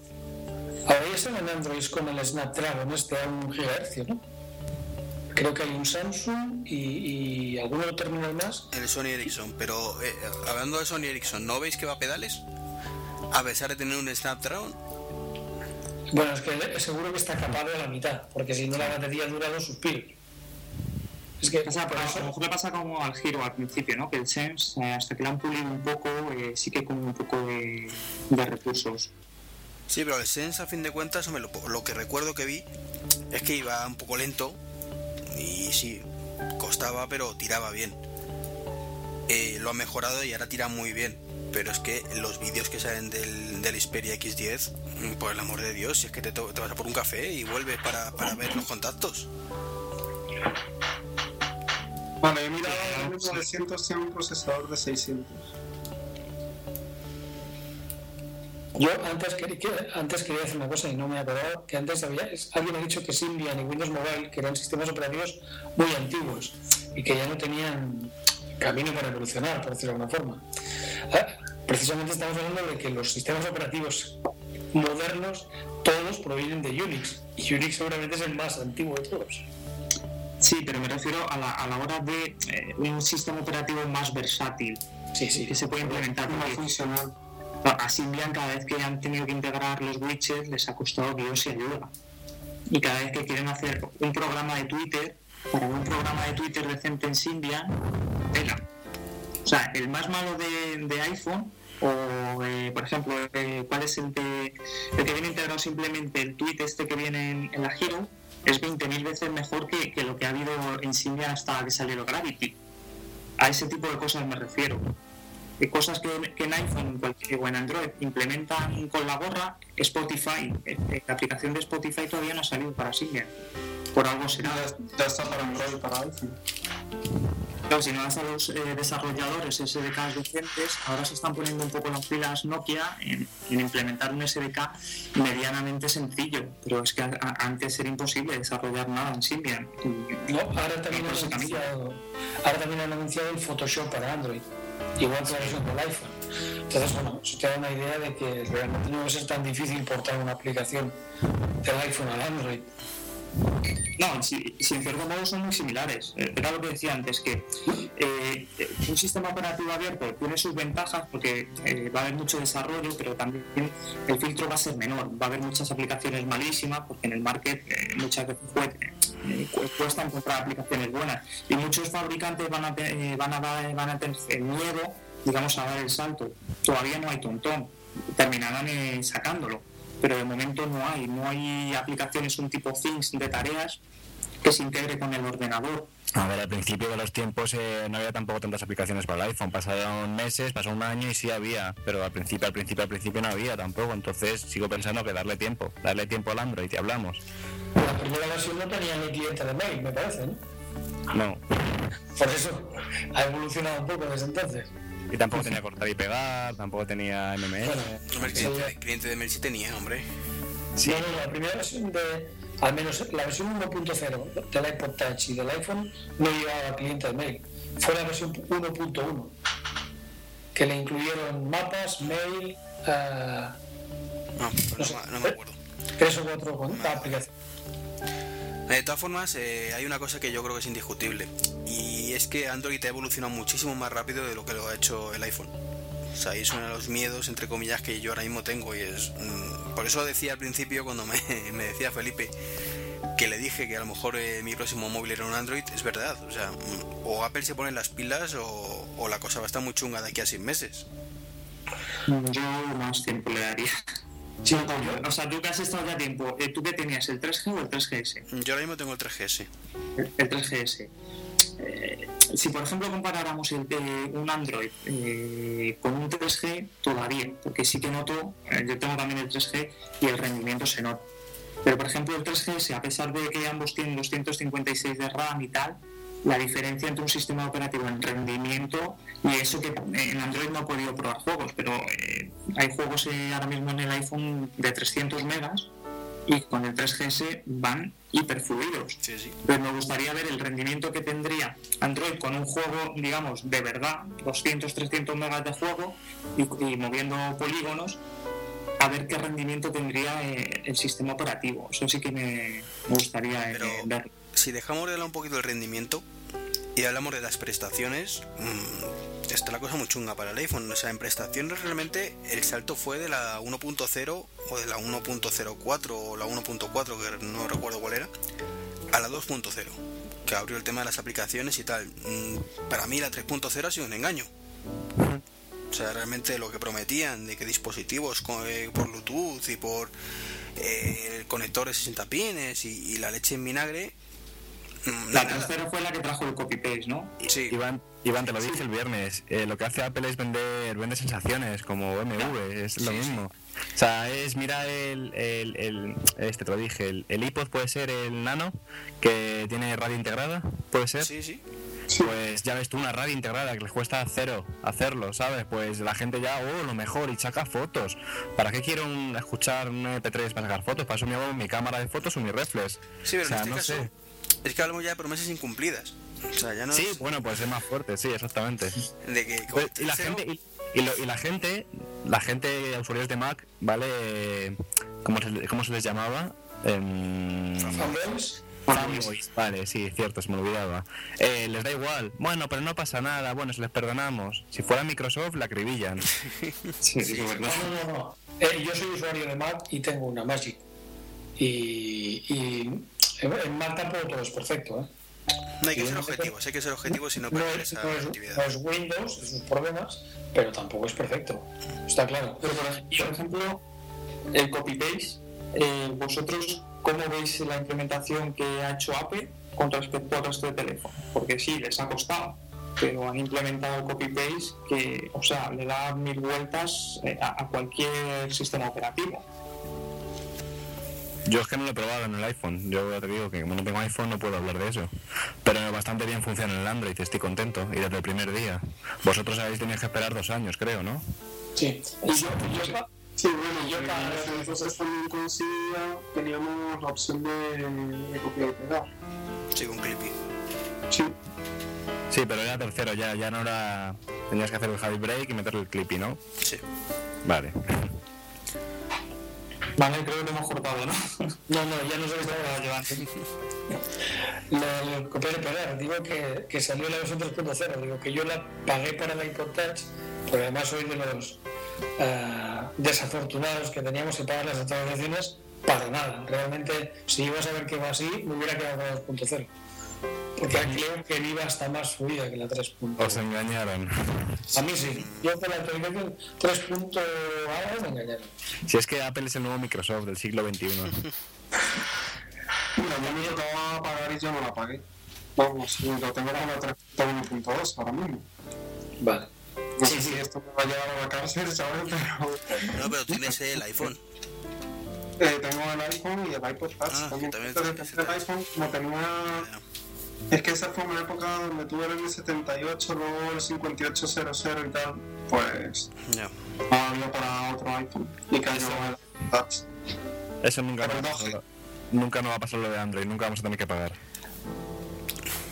Ahora ya están en Android con el Snapdragon este a un gigahercio, ¿no? Creo que hay un Samsung y, y algún otro terminal más. El Sony Ericsson, pero eh, hablando de Sony Ericsson, ¿no veis que va a pedales? A pesar de tener un Snapdragon, Bueno, es que seguro que está capado a la mitad, porque si no la batería dura dos suspiros. Es que O sea, por pero a eso- lo mejor le pasa como al giro al principio, ¿no? Que el Sense, eh, hasta que lo han pulido un poco, eh, sí que con un poco de, recursos. sí, pero el Sense a fin de cuentas, hombre, lo, que recuerdo que vi es que iba un poco lento y sí, costaba, pero tiraba bien. Eh, lo ha mejorado y ahora tira muy bien. Pero es que los vídeos que salen del, del Xperia X10, mm, por el amor de Dios, si es que te vas a por un café y vuelves para, para ver los contactos. Vale, he mirado el 900 tiene un procesador de 600. Yo antes, quería- que- antes quería decir una cosa y no me he acordado, que antes había, alguien ha dicho que Symbian y Windows Mobile, que eran sistemas operativos muy antiguos y que ya no tenían camino para evolucionar, por decirlo de alguna forma. Ah, Precisamente estamos hablando de que los sistemas operativos modernos, todos provienen de Unix, y Unix seguramente es el más antiguo de todos. Sí, pero me refiero a la, a la hora de eh, un sistema operativo más versátil Sí, sí. que se puede implementar. Más funcional. a Symbian cada vez que han tenido que integrar los widgets les ha costado Dios y ayuda. Y cada vez que quieren hacer un programa de Twitter, para un programa de Twitter decente en Symbian, tela. O sea, el más malo de, de iPhone, o eh, por ejemplo, eh, ¿cuál es el, de, el que viene integrado simplemente el tweet este que viene en, en la Hero? Es 20.000 veces mejor que, que lo que ha habido en Symbian hasta que salió Gravity. A ese tipo de cosas me refiero. De cosas que, que en iPhone o en Android implementan con la gorra, Spotify, eh, eh, la aplicación de Spotify todavía no ha salido para Symbian. Por algo será. Está para Android, para iPhone. Claro, si no a los eh, desarrolladores SDKs decentes, ahora se están poniendo un poco las pilas Nokia en, en implementar un SDK medianamente sencillo, pero es que a- a- antes era imposible desarrollar nada en Symbian. Y- No, ahora también, han anunciado, ahora también han anunciado el Photoshop para Android, igual que la versión del iPhone. Entonces, bueno, eso te da una idea de que realmente no va a ser tan difícil portar una aplicación del iPhone al Android. No, si, si en cierto modo son muy similares. Eh, Era lo que decía antes, que eh, un sistema operativo abierto tiene sus ventajas porque eh, va a haber mucho desarrollo, pero también el filtro va a ser menor. Va a haber muchas aplicaciones malísimas porque en el market muchas veces cue- cu- cuesta encontrar aplicaciones buenas. Y muchos fabricantes van a, van a, van a tener miedo, digamos, a dar el salto. Todavía no hay tontón. Terminarán sacándolo pero de momento no hay. No hay aplicaciones, un tipo Things de tareas que se integre con el ordenador. A ver, al principio de los tiempos eh, no había tampoco tantas aplicaciones para el iPhone. Pasaron meses, pasó un año y sí había, pero al principio, al principio, al principio no había tampoco. Entonces sigo pensando que darle tiempo, darle tiempo al Android y hablamos. La primera versión no tenía ni cliente de mail, me parece, ¿no? No. Por eso ha evolucionado un poco desde entonces. Y tampoco tenía cortar y pegar, tampoco tenía MMS. Bueno, el sí, cliente, cliente de mail sí tenía, hombre. Sí, no, no, la primera versión de, al menos la versión 1.0 del iPod Touch y del iPhone no llevaba cliente de mail. Fue la versión 1.1 que le incluyeron mapas, mail, ah, No, No no, sé. me- no me acuerdo. tres o cuatro con la aplicación. De todas formas, eh, hay una cosa que yo creo que es indiscutible. Y es que Android ha evolucionado muchísimo más rápido de lo que lo ha hecho el iPhone. O sea, uno de los miedos, entre comillas, que yo ahora mismo tengo. Y es. mm, por eso decía al principio, cuando me, me decía Felipe que le dije que a lo mejor eh, mi próximo móvil era un Android, es verdad. O sea, mm, o Apple se pone las pilas o, o la cosa va a estar muy chunga de aquí a seis meses. Yo más tiempo le daría. Sí, o sea, tú que has estado ya tiempo, eh, ¿tú qué tenías, el 3G o el 3GS? Yo ahora mismo tengo el 3GS. El, el 3GS. Eh, si por ejemplo comparáramos el, eh, un Android eh, con un 3G, todavía, porque sí que noto, yo tengo también el 3G y el rendimiento se nota. Pero por ejemplo el 3GS, a pesar de que ambos tienen 256 de RAM y tal, la diferencia entre un sistema operativo en rendimiento y eso que en Android no he podido probar juegos, pero eh, hay juegos eh, ahora mismo en el iPhone de 300 megas y con el 3GS van hiperfluidos. Sí, sí. Pero me gustaría ver el rendimiento que tendría Android con un juego, digamos, de verdad, 200, 300 megas de juego y, y moviendo polígonos, a ver qué rendimiento tendría eh, el sistema operativo. Eso sí que me, gustaría Pero- verlo. Si dejamos de hablar un poquito del rendimiento y hablamos de las prestaciones, mm, está la cosa muy chunga para el iPhone. O sea, en prestaciones realmente el salto fue de la 1.0 o de la 1.04 o la 1.4, que no recuerdo cuál era, a la 2.0, que abrió el tema de las aplicaciones y tal. Mm, Para mí la 3.0 ha sido un engaño. O sea, realmente lo que prometían de que dispositivos eh, por Bluetooth y por eh, conectores 60 pines y la leche en vinagre. Mm, La tercera fue la que trajo el copy-paste, ¿no? Sí, Iván, Iván, te lo dije el viernes. eh, lo que hace Apple es vender, vende sensaciones como BMW, es lo Sí, mismo. O sea, es mira el, el, el- este te lo dije, el, el iPod puede ser el Nano que tiene radio integrada, puede ser. sí, sí. Pues ya ves tú una radio integrada que les cuesta cero hacerlo, ¿sabes? Pues la gente ya, oh, lo mejor, y saca fotos. ¿Para qué quiero un- escuchar un MP3 para sacar fotos? Para eso me hago mi cámara de fotos o mi reflex. Sí, pero O sea, en este no caso sé. Es que hablamos ya de promesas incumplidas. O sea, ya no Sí, es bueno, pues es más fuerte, sí, exactamente. de que Pues, y la gente y, y lo- y la gente la gente usuarios de Mac vale cómo se, cómo se les llamaba Em, Fanboys, fanboys, vale sí cierto se me olvidaba Eh, les da igual bueno pero no pasa nada bueno se les perdonamos si fuera Microsoft la acribillan Sí, Sí, no, no. no. Eh, yo soy usuario de Mac y tengo una Magic. Y, y en tampoco todo es perfecto. ¿eh? no hay que ser objetivos, hay que ser objetivos y no No perder esa no es- actividad. no es Windows, es sus problemas, pero tampoco es perfecto. Está claro. Pero por ej- por ejemplo, el copy-paste, eh, ¿vosotros cómo veis la implementación que ha hecho Apple con respecto al resto de teléfono? Porque sí, les ha costado, pero han implementado copy-paste que, o sea, le da mil vueltas eh, a, a cualquier sistema operativo. Yo es que no lo he probado en el iPhone yo te digo que como no tengo iPhone no puedo hablar de eso pero bastante bien funciona en el Android estoy contento y desde el primer día vosotros habéis tenido que esperar dos años creo ¿no? Sí. Y yo, yo, Sí, bueno, Yo cada- entonces también con Cydia teníamos la opción de, de copiar y pegar. Sí, con Clippy. Sí, Sí, pero era tercero ya, ya no era... Tenías que hacer el jailbreak y meterle el clippy, ¿no? Sí. Vale. Vale, creo que hemos cortado, ¿no? No, no, ya no sé qué estaba llevando. Lo, lo copiar y pegar. Digo que, que salió la versión 3.0. Digo que yo la pagué para la iPod Touch, pero además soy de los eh, desafortunados que teníamos que pagar las actualizaciones para nada. Realmente, si ibas a ver que va así, me hubiera quedado con la 2.0. Porque creo que iba hasta más fluida que la 3.0. Os engañaron. A mí sí. Yo con la actualización 3.0 me engañaron. Si es que Apple es el nuevo Microsoft del siglo XXI. Mira, yo me tocaba pagar y yo no la pagué. Vamos, lo tengo con la 3.1.2 ahora mismo. Vale. No sé si esto me va a llevar a la cárcel, ¿sabes? Pero No, pero tienes el iPhone. eh, tengo el iPhone y el iPod Touch Ah, también. también Entonces, el iPhone, como tenía... Es que esa fue una época donde tuve el M78, luego el 5800 y tal, pues Ya. había para otro iPhone y cayó el Touch. Eso nunca Pero va a no, pasar. Nunca no va a pasar lo de Android, nunca vamos a tener que pagar.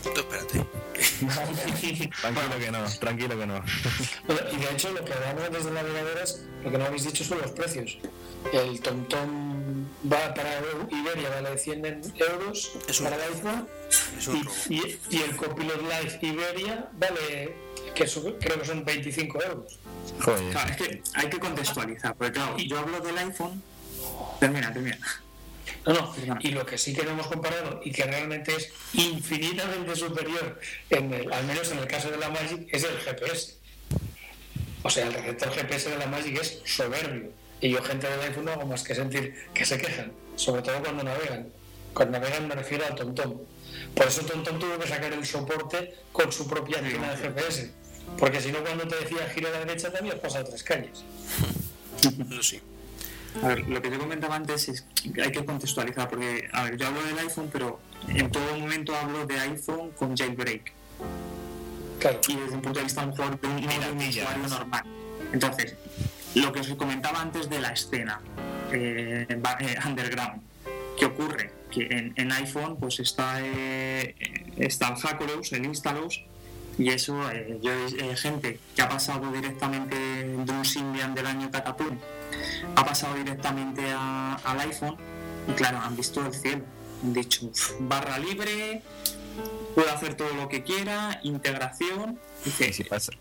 Tú espérate. Tranquilo que no, tranquilo que no. Y de hecho, lo que hablamos antes de navegadores, lo que no habéis dicho son los precios. El TomTom va para Iberia vale 100 euros Es un para el iPhone Es un y, robo. y- y el Copilot Live Iberia vale, que su- creo que son 25 euros. Joder. Claro, es que hay que contextualizar, porque claro, yo hablo del iPhone. Termina, termina. No, no, y lo que sí que no hemos comparado y que realmente es infinitamente superior, en el- al menos en el caso de la Magic, es el GPS. O sea, el receptor GPS de la Magic es soberbio. Y yo, gente del iPhone, no hago más que sentir que se quejan, sobre todo cuando navegan. Cuando navegan me refiero al TomTom. Por eso TomTom tuvo que sacar el soporte con su propia antena de GPS. Porque si no, cuando te decía gira a la derecha, te habías pasado tres calles. Eso sí. A ver, lo que te comentaba antes es que hay que contextualizar, porque, a ver, yo hablo del iPhone, pero en todo momento hablo de iPhone con jailbreak. Claro. y desde un punto de vista a lo mejor de un, no de un usuario normal. Entonces, lo que os comentaba antes de la escena eh, eh, underground, ¿qué ocurre? Que en, en iPhone pues está, eh, está el Hackerous, el Instalos, y eso, eh, yo eh, gente que ha pasado directamente de un Symbian del año Catapult, ha pasado directamente a- al iPhone, y claro, han visto el cielo. Han dicho, "Uf, barra libre, puedo hacer todo lo que quiera, integración. Dice, pasa.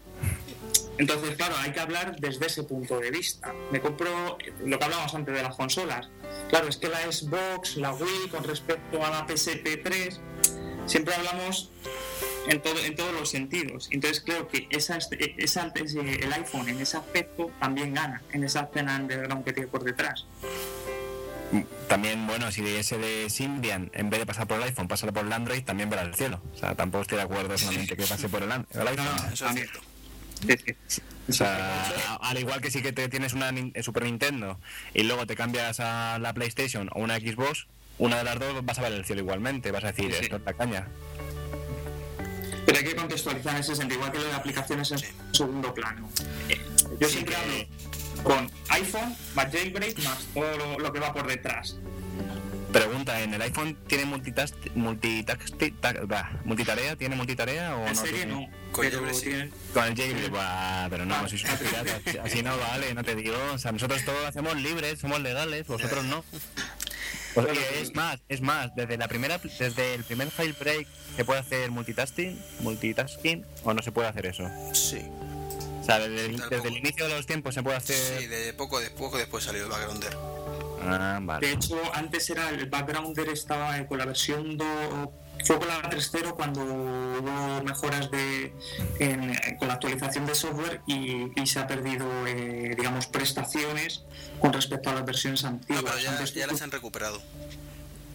entonces, claro, hay que hablar desde ese punto de vista. Me compro lo que hablábamos antes de las consolas. Claro, es que la Xbox, la Wii, con respecto a la PSP3, siempre hablamos en, todo, en todos los sentidos. Entonces, creo que esa, esa- ese- el iPhone en ese aspecto también gana, en esa escena underground que tiene por detrás. También, bueno, si ese de Symbian, en vez de pasar por el iPhone, pasa por el Android, también verá el cielo. O sea, tampoco estoy de acuerdo solamente que pase por el, iPhone. No, no, Eso es también. cierto. Sí, sí. O sea, al igual que sí que te tienes una eh, Super Nintendo y luego te cambias a la PlayStation o una Xbox, una de las dos vas a ver el cielo igualmente. Vas a decir, Sí. esto es la caña. Pero hay que contextualizar en ese sentido, igual que lo de aplicaciones en segundo plano. Eh, Yo Sí, siempre que- hablo con iPhone más jailbreak más todo lo, lo que va por detrás. Pregunta, ¿en el iPhone tiene multitask, multitask, bah, multitarea? ¿Tiene multitarea o En no? serie tiene? no, Con pero tienen- Con el jailbreak, bah, pero no, Ah. sois piratas. Así no vale, no te digo. O sea, nosotros todos lo hacemos libres, somos legales, vosotros no. Pues, y es más, es más, desde la primera, desde el primer jailbreak se puede hacer multitasking, multitasking o no se puede hacer eso. Sí. O sea, desde, desde el inicio de los tiempos se puede hacer. Sí, de poco, de poco después salió el backgrounder. Ah, De vale. hecho, antes era el backgrounder estaba eh, con la versión 2, fue con la 3.0 cuando hubo mejoras de, en- con la actualización de software y, y se ha perdido, eh, digamos, prestaciones con respecto a las versiones No, antiguas. pero ya, Antes- ya las han recuperado.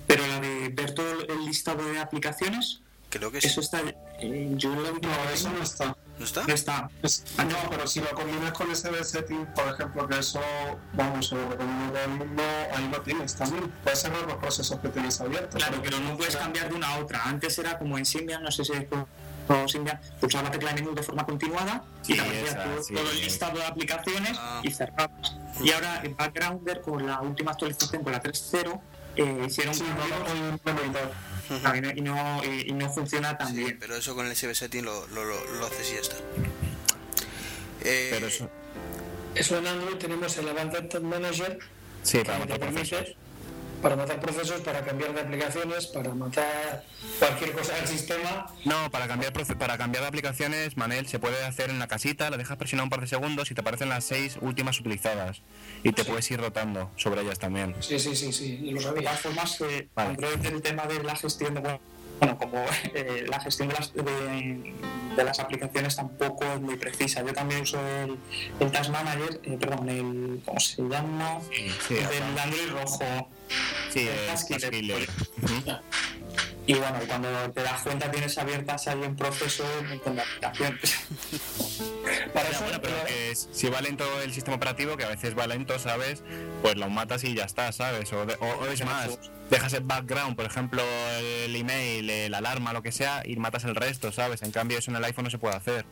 pero la de ver todo el listado de aplicaciones, Creo que sí. eso está. eh, yo última No, eso no está. ¿No está? no está. Es- Ah, no, pero si lo combinas con ese setting, por ejemplo, que eso, vamos, se lo recomiendo a todo el mundo, ahí lo tienes también. Puedes cerrar los procesos que tienes abiertos. Claro, pero no puedes cambiar de una a otra. Antes era como en Symbian, no sé si es o Symbian, pulsaba la tecla de menú de forma continuada y Sí, te aparecía esa, todo, sí. todo el listado de aplicaciones Ah. y cerrabas. Y ahora en Backgrounder, con la última actualización, con la 3.0, eh, hicieron Sí, y no- y, no, y- y no funciona tan Sí, bien. pero eso con el SB setting lo, lo, lo, lo haces y ya está. Eh, Pero eso. Eso en Android tenemos el Advanced Manager Sí, que para te permite. Para matar procesos, para cambiar de aplicaciones, para matar cualquier cosa del sistema. No, para cambiar, para cambiar de aplicaciones, Manel, se puede hacer en la casita, la dejas presionar un par de segundos y te aparecen las seis últimas utilizadas. Y te puedes ir rotando sobre ellas también. Sí, sí, sí, sí, lo De sabía. todas formas, eh, Vale. El tema de la gestión de bueno, como eh, la gestión de las, de, de las aplicaciones tampoco es muy precisa. Yo también uso el, el Task Manager, eh, perdón, el ¿cómo se llama? Sí, el Android rojo. Sí, el el Task Killer. Y bueno, cuando te das cuenta tienes abiertas ahí un proceso un montón de aplicaciones. Para Ya, eso, bueno, pero que si va lento el sistema operativo, que a veces va lento, ¿sabes? Pues lo matas y ya está, ¿sabes? O, de- o- o es más, dejas el background, por ejemplo, el email, la alarma, lo que sea, y matas el resto, ¿sabes? En cambio, eso en el iPhone no se puede hacer.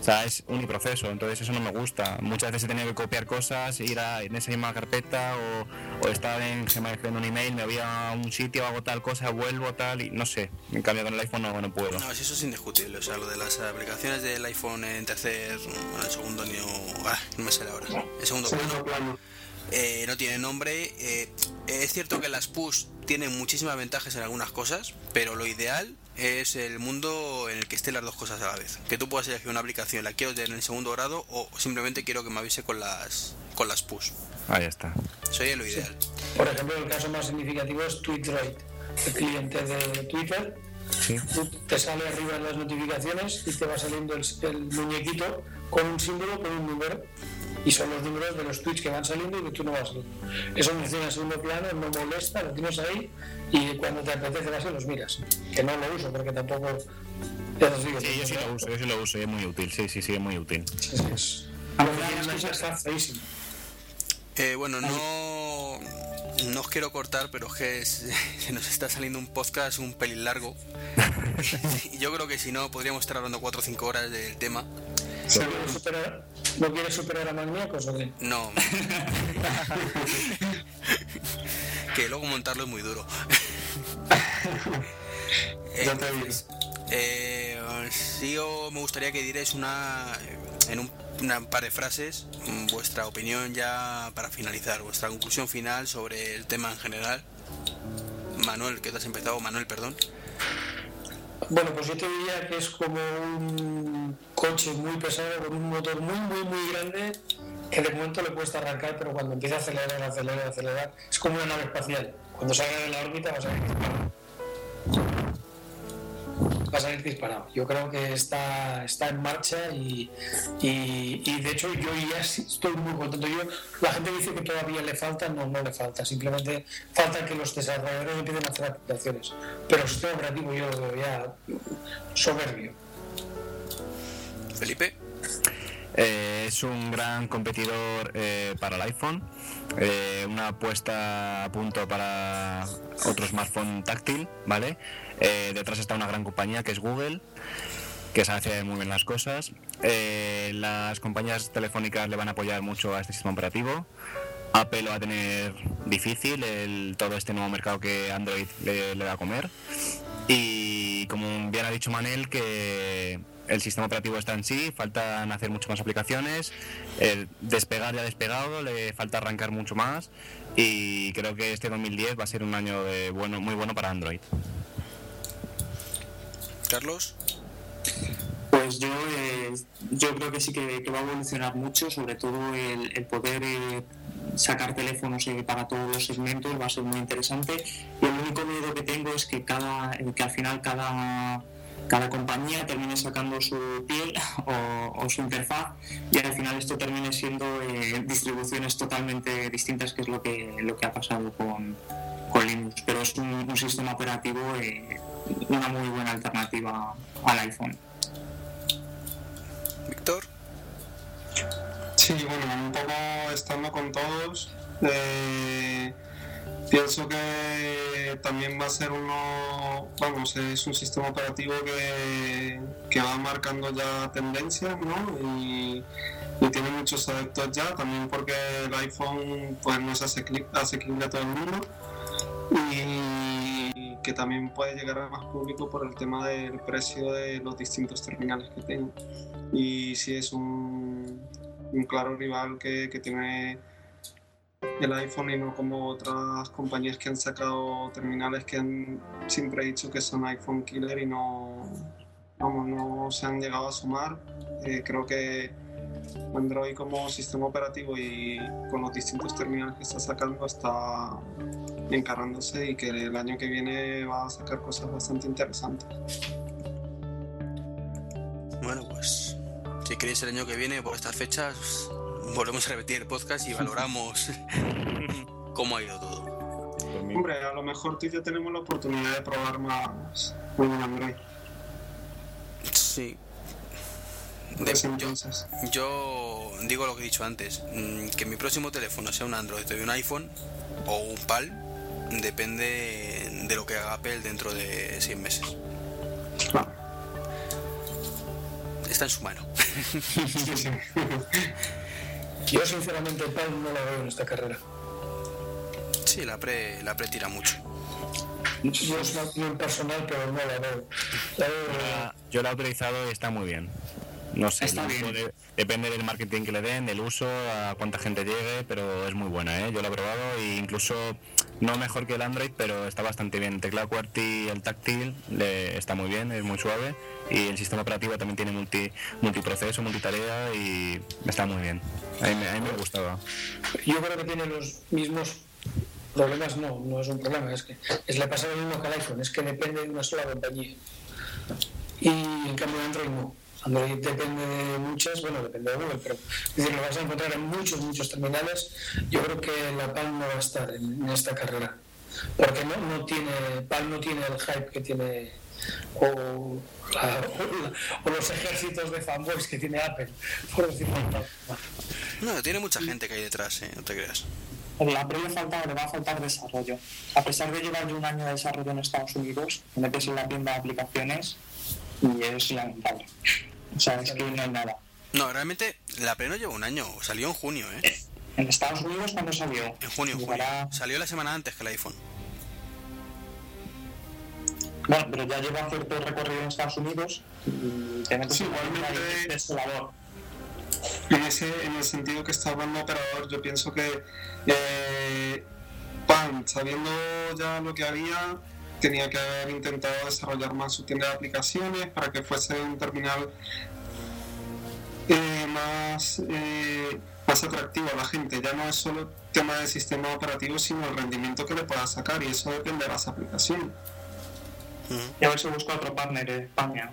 O sea, es uniproceso, entonces eso no me gusta. Muchas veces he tenido que copiar cosas, ir a, en esa misma carpeta o, o estar en, se me un email, me voy a un sitio, hago tal cosa, vuelvo tal y no sé. En cambio con el iPhone no, no puedo. No, si eso es indiscutible. O sea, lo de las aplicaciones del iPhone en tercer, en segundo ni ah, no me sale ahora. En segundo plano. eh, no tiene nombre. eh, es cierto que las push tienen muchísimas ventajas en algunas cosas, pero lo ideal es el mundo en el que estén las dos cosas a la vez. Que tú puedas elegir una aplicación, la quiero tener en segundo grado o simplemente quiero que me avise con las con las push. Ahí está. Sería lo ideal. Por ejemplo, el caso más significativo es TweetDroid, el cliente de Twitter. Sí. Te sale arriba en las notificaciones y te va saliendo el, el muñequito con un símbolo, con un número. Y son los números de los tweets que van saliendo y que tú no vas viendo. Eso funciona en segundo plano, no molesta, lo tienes ahí y cuando te apetece vas y los miras. Que no lo uso porque tampoco. Ya os digo, Sí, yo sí lo uso, yo sí lo uso y es muy útil, sí, sí, sí, es muy útil. Sí, sí, es- Lo está feísimo. Eh, bueno, no, no os quiero cortar, pero es que es- se nos está saliendo un podcast un pelín largo. Y Yo creo que si no, podríamos estar hablando 4 o 5 horas del tema. ¿No quieres superar, ¿no quieres superar a Magníacos o qué? No. que luego montarlo es muy duro. Entonces, eh, sí o me gustaría que dierais una en un una par de frases mm, vuestra opinión ya para finalizar, vuestra conclusión final sobre el tema en general. Manuel, que te has empezado, Manuel, perdón. Bueno, pues yo te diría que es como un coche muy pesado con un motor muy, muy, muy grande que de momento le cuesta arrancar, pero cuando empieza a acelerar, acelerar, acelerar, es como una nave espacial. Cuando salga de la órbita va a salir disparado. Va a salir disparado. Yo creo que está, está en marcha y, y, y de hecho yo ya estoy muy contento. Yo, la gente dice que todavía le falta, no, no le falta. Simplemente falta que los desarrolladores empiecen a hacer aplicaciones. Pero sistema operativo yo lo veo ya soberbio. Felipe. Eh, es un gran competidor eh, para el iPhone, eh, una apuesta a punto para otro smartphone táctil, ¿vale? Eh, detrás está una gran compañía que es Google, que sabe hacer muy bien las cosas. Eh, las compañías telefónicas le van a apoyar mucho a este sistema operativo. Apple lo va a tener difícil, el, todo este nuevo mercado que Android le, le va a comer. Y como bien ha dicho Manel, que el sistema operativo está en sí, faltan hacer muchas más aplicaciones, el despegar ya despegado, le falta arrancar mucho más y creo que este 2010 va a ser un año muy bueno para Android. Carlos. Pues yo, eh, yo creo que sí que, va a evolucionar mucho, sobre todo el, poder eh, sacar teléfonos eh, para todos los segmentos va a ser muy interesante. Y el único miedo que tengo es que, cada, que al final cada, cada compañía termine sacando su piel o, su interfaz y al final esto termine siendo distribuciones totalmente distintas, que es lo que, lo que ha pasado con, con Linux. Pero es un, un sistema operativo, una muy buena alternativa al iPhone. Víctor. Sí, bueno, un poco estando con todos, eh, pienso que también va a ser uno, vamos, es un sistema operativo que, que va marcando ya tendencias, ¿no? Y, y tiene muchos adeptos ya, también porque el iPhone pues no es asequi- asequible a todo el mundo y que también puede llegar a más público por el tema del precio de los distintos terminales que tiene. Y sí es un, un claro rival que, que tiene el iPhone y no como otras compañías que han sacado terminales que han siempre dicho que son iPhone killer y no, vamos, no se han llegado a sumar. Eh, creo que Android como sistema operativo y con los distintos terminales que está sacando está encarrándose y que el año que viene va a sacar cosas bastante interesantes. Bueno, pues si queréis el año que viene por estas fechas, volvemos a repetir el podcast y valoramos cómo ha ido todo. Hombre, a lo mejor tú y yo tenemos la oportunidad de probar más un Android. Sí. De- Pues yo, entonces, yo digo lo que he dicho antes, mm, que mi próximo teléfono sea un Android o un iPhone o un PAL, depende de lo que haga Apple dentro de seis meses. claro. Está en su mano. Yo sinceramente el Palm no lo veo en esta carrera. Sí, la pre, la pre tira mucho. Yo es una opinión personal, pero no la veo. La veo La- Yo la he utilizado y está muy bien. No sé, Está el uso bien. de- depende del marketing que le den, del uso, a cuánta gente llegue, pero es muy buena, ¿eh? Yo la he probado e incluso no mejor que el Android, pero está bastante bien. El teclado QWERTY, el táctil, le, está muy bien, es muy suave y el sistema operativo también tiene multi, multiproceso, multitarea y está muy bien. A mí, me- a mí me gustaba. Yo creo que tiene los mismos problemas, no, no es un problema, es que es le pasa lo mismo que al iPhone, es que depende de una sola compañía. Y en cambio Android no. Android depende de muchas, bueno, depende de Google, pero es decir, lo vas a encontrar en muchos, muchos terminales. Yo creo que la Palm no va a estar en, en esta carrera, porque no, no tiene, Palm no tiene el hype que tiene o, la- o la- o los ejércitos de fanboys que tiene Apple, por decirlo. No, tiene mucha gente que hay detrás, ¿eh? no te creas. La Pro le, falta, le va a faltar desarrollo. A pesar de llevar un año de desarrollo en Estados Unidos, te metes en la tienda de aplicaciones y es lamentable. O sea, es que no hay nada. No, realmente la pre no lleva un año, salió en junio, ¿eh? En Estados Unidos, cuando salió? En junio, en junio. Salió la semana antes que el iPhone. Bueno, pero ya lleva cierto recorrido en Estados Unidos y te metes Sí, igualmente- desolador. En, ese, en el sentido que está hablando operador, yo pienso que eh, Pan, sabiendo ya lo que haría, tenía que haber intentado desarrollar más su tienda de aplicaciones para que fuese un terminal eh, más, eh, más atractivo a la gente. Ya no es solo tema de sistema operativo, sino el rendimiento que le pueda sacar, y eso depende de las aplicaciones. Y a ver si busca otro partner en España.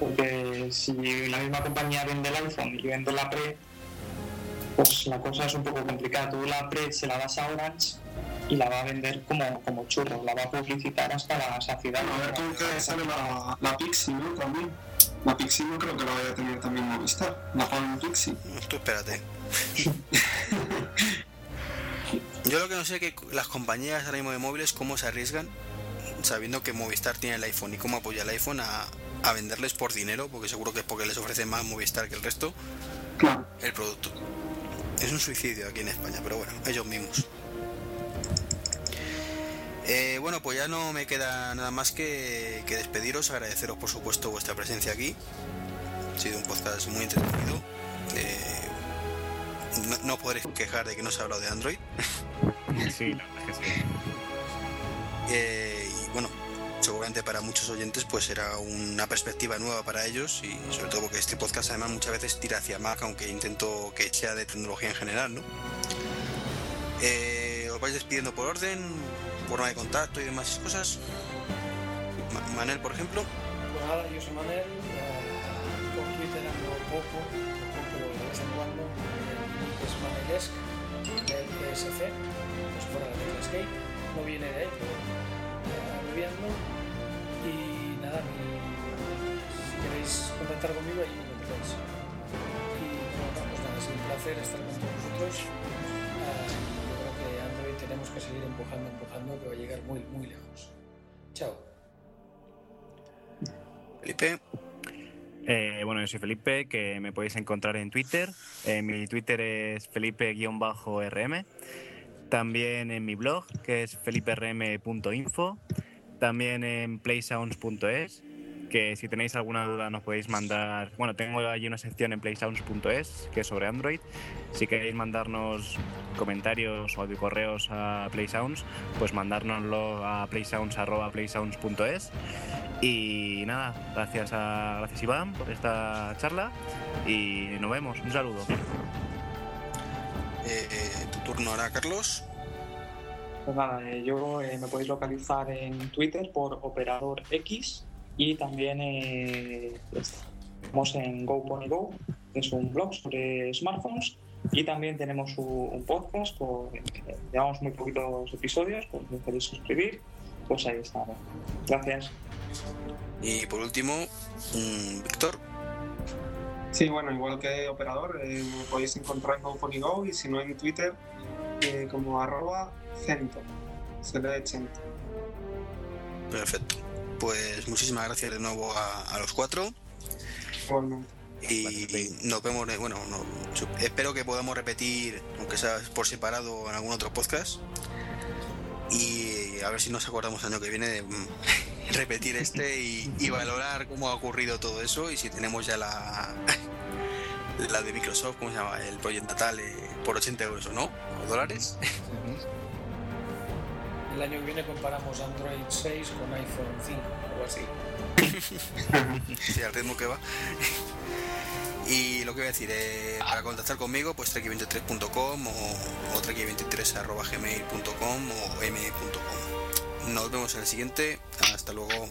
Porque si la misma compañía vende el iPhone y vende la Pre, pues la cosa es un poco complicada. Tú la Pre se la das a Orange y la va a vender como, como churro, la va a publicitar hasta la saciedad. Bueno, a ver con qué sale la, la Pixie, ¿no? También. La Pixie no creo que la vaya a tener también Movistar. La Palm Pixie. Tú espérate. Yo lo que no sé es que las compañías ahora mismo de móviles cómo se arriesgan sabiendo que Movistar tiene el iPhone y cómo apoya el iPhone a, a venderles por dinero, porque seguro que es porque les ofrece más Movistar que el resto, Claro. el producto. Es un suicidio aquí en España, pero bueno, ellos mismos. Eh, bueno, pues ya no me queda nada más que, que despediros, agradeceros por supuesto vuestra presencia aquí. Ha sido un podcast muy entretenido. Eh, no, no podréis quejar de que no se ha hablado de Android. Sí, la verdad es que sí. Eh, y bueno, seguramente para muchos oyentes pues será una perspectiva nueva para ellos y sobre todo porque este podcast además muchas veces tira hacia Mac, aunque intento que sea de tecnología en general, ¿no? Eh, os vais despidiendo por orden, forma de contacto y demás cosas. Ma- Manel, por ejemplo. Pues nada, yo soy Manel, eh, por Twitter ando poco, poco, de vez en cuando, nick es Manelesc, del ESC, pues fuera de la skate, no viene de ahí, pero eh, abreviando. Y nada, si queréis contactar conmigo, ahí me encontráis. Y bueno, pues nada, es un placer estar con todos vosotros. Tenemos que seguir empujando, empujando, que va a llegar muy, muy lejos. Chao. Felipe. Eh, bueno, yo soy Felipe, que me podéis encontrar en Twitter. Eh, mi Twitter es felipe-rm. También en mi blog, que es feliperm.info. También en playsounds.es, que si tenéis alguna duda nos podéis mandar... Bueno, tengo allí una sección en playsounds.es, que es sobre Android. Si queréis mandarnos comentarios o correos a Playsounds, pues mandárnoslo a playsounds.playsounds.es. Y nada, gracias a gracias Iván por esta charla y nos vemos. Un saludo. Eh, eh, tu turno ahora, Carlos. Pues nada, eh, yo eh, me podéis localizar en Twitter por Operador X y también eh, estamos en GoPonyGo, que es un blog sobre smartphones. Y también tenemos un, podcast, eh, llevamos muy poquitos episodios, por si queréis suscribir, pues ahí estamos. Gracias. Y por último, mm, Víctor. Sí, bueno, igual que operador, eh, me podéis encontrar en GoPonyGo y si no en Twitter eh, como arroba cento. Se lee cento. Perfecto. Pues muchísimas gracias de nuevo a, a los cuatro. Igualmente. Y nos vemos, eh, bueno, no- espero que podamos repetir, aunque sea por separado, en algún otro podcast. Y a ver si nos acordamos el año que viene de mm, repetir este y, y valorar cómo ha ocurrido todo eso y si tenemos ya la, la de Microsoft, ¿cómo se llama? El Project Natal eh, por 80 euros o no, o dólares. El año que viene comparamos Android 6 con iPhone 5, algo así. Sí, al ritmo que va. Y lo que voy a decir, eh, para contactar conmigo, pues treki23.com o, o treki23.gmail.com o m.com. Nos vemos en el siguiente. Hasta luego.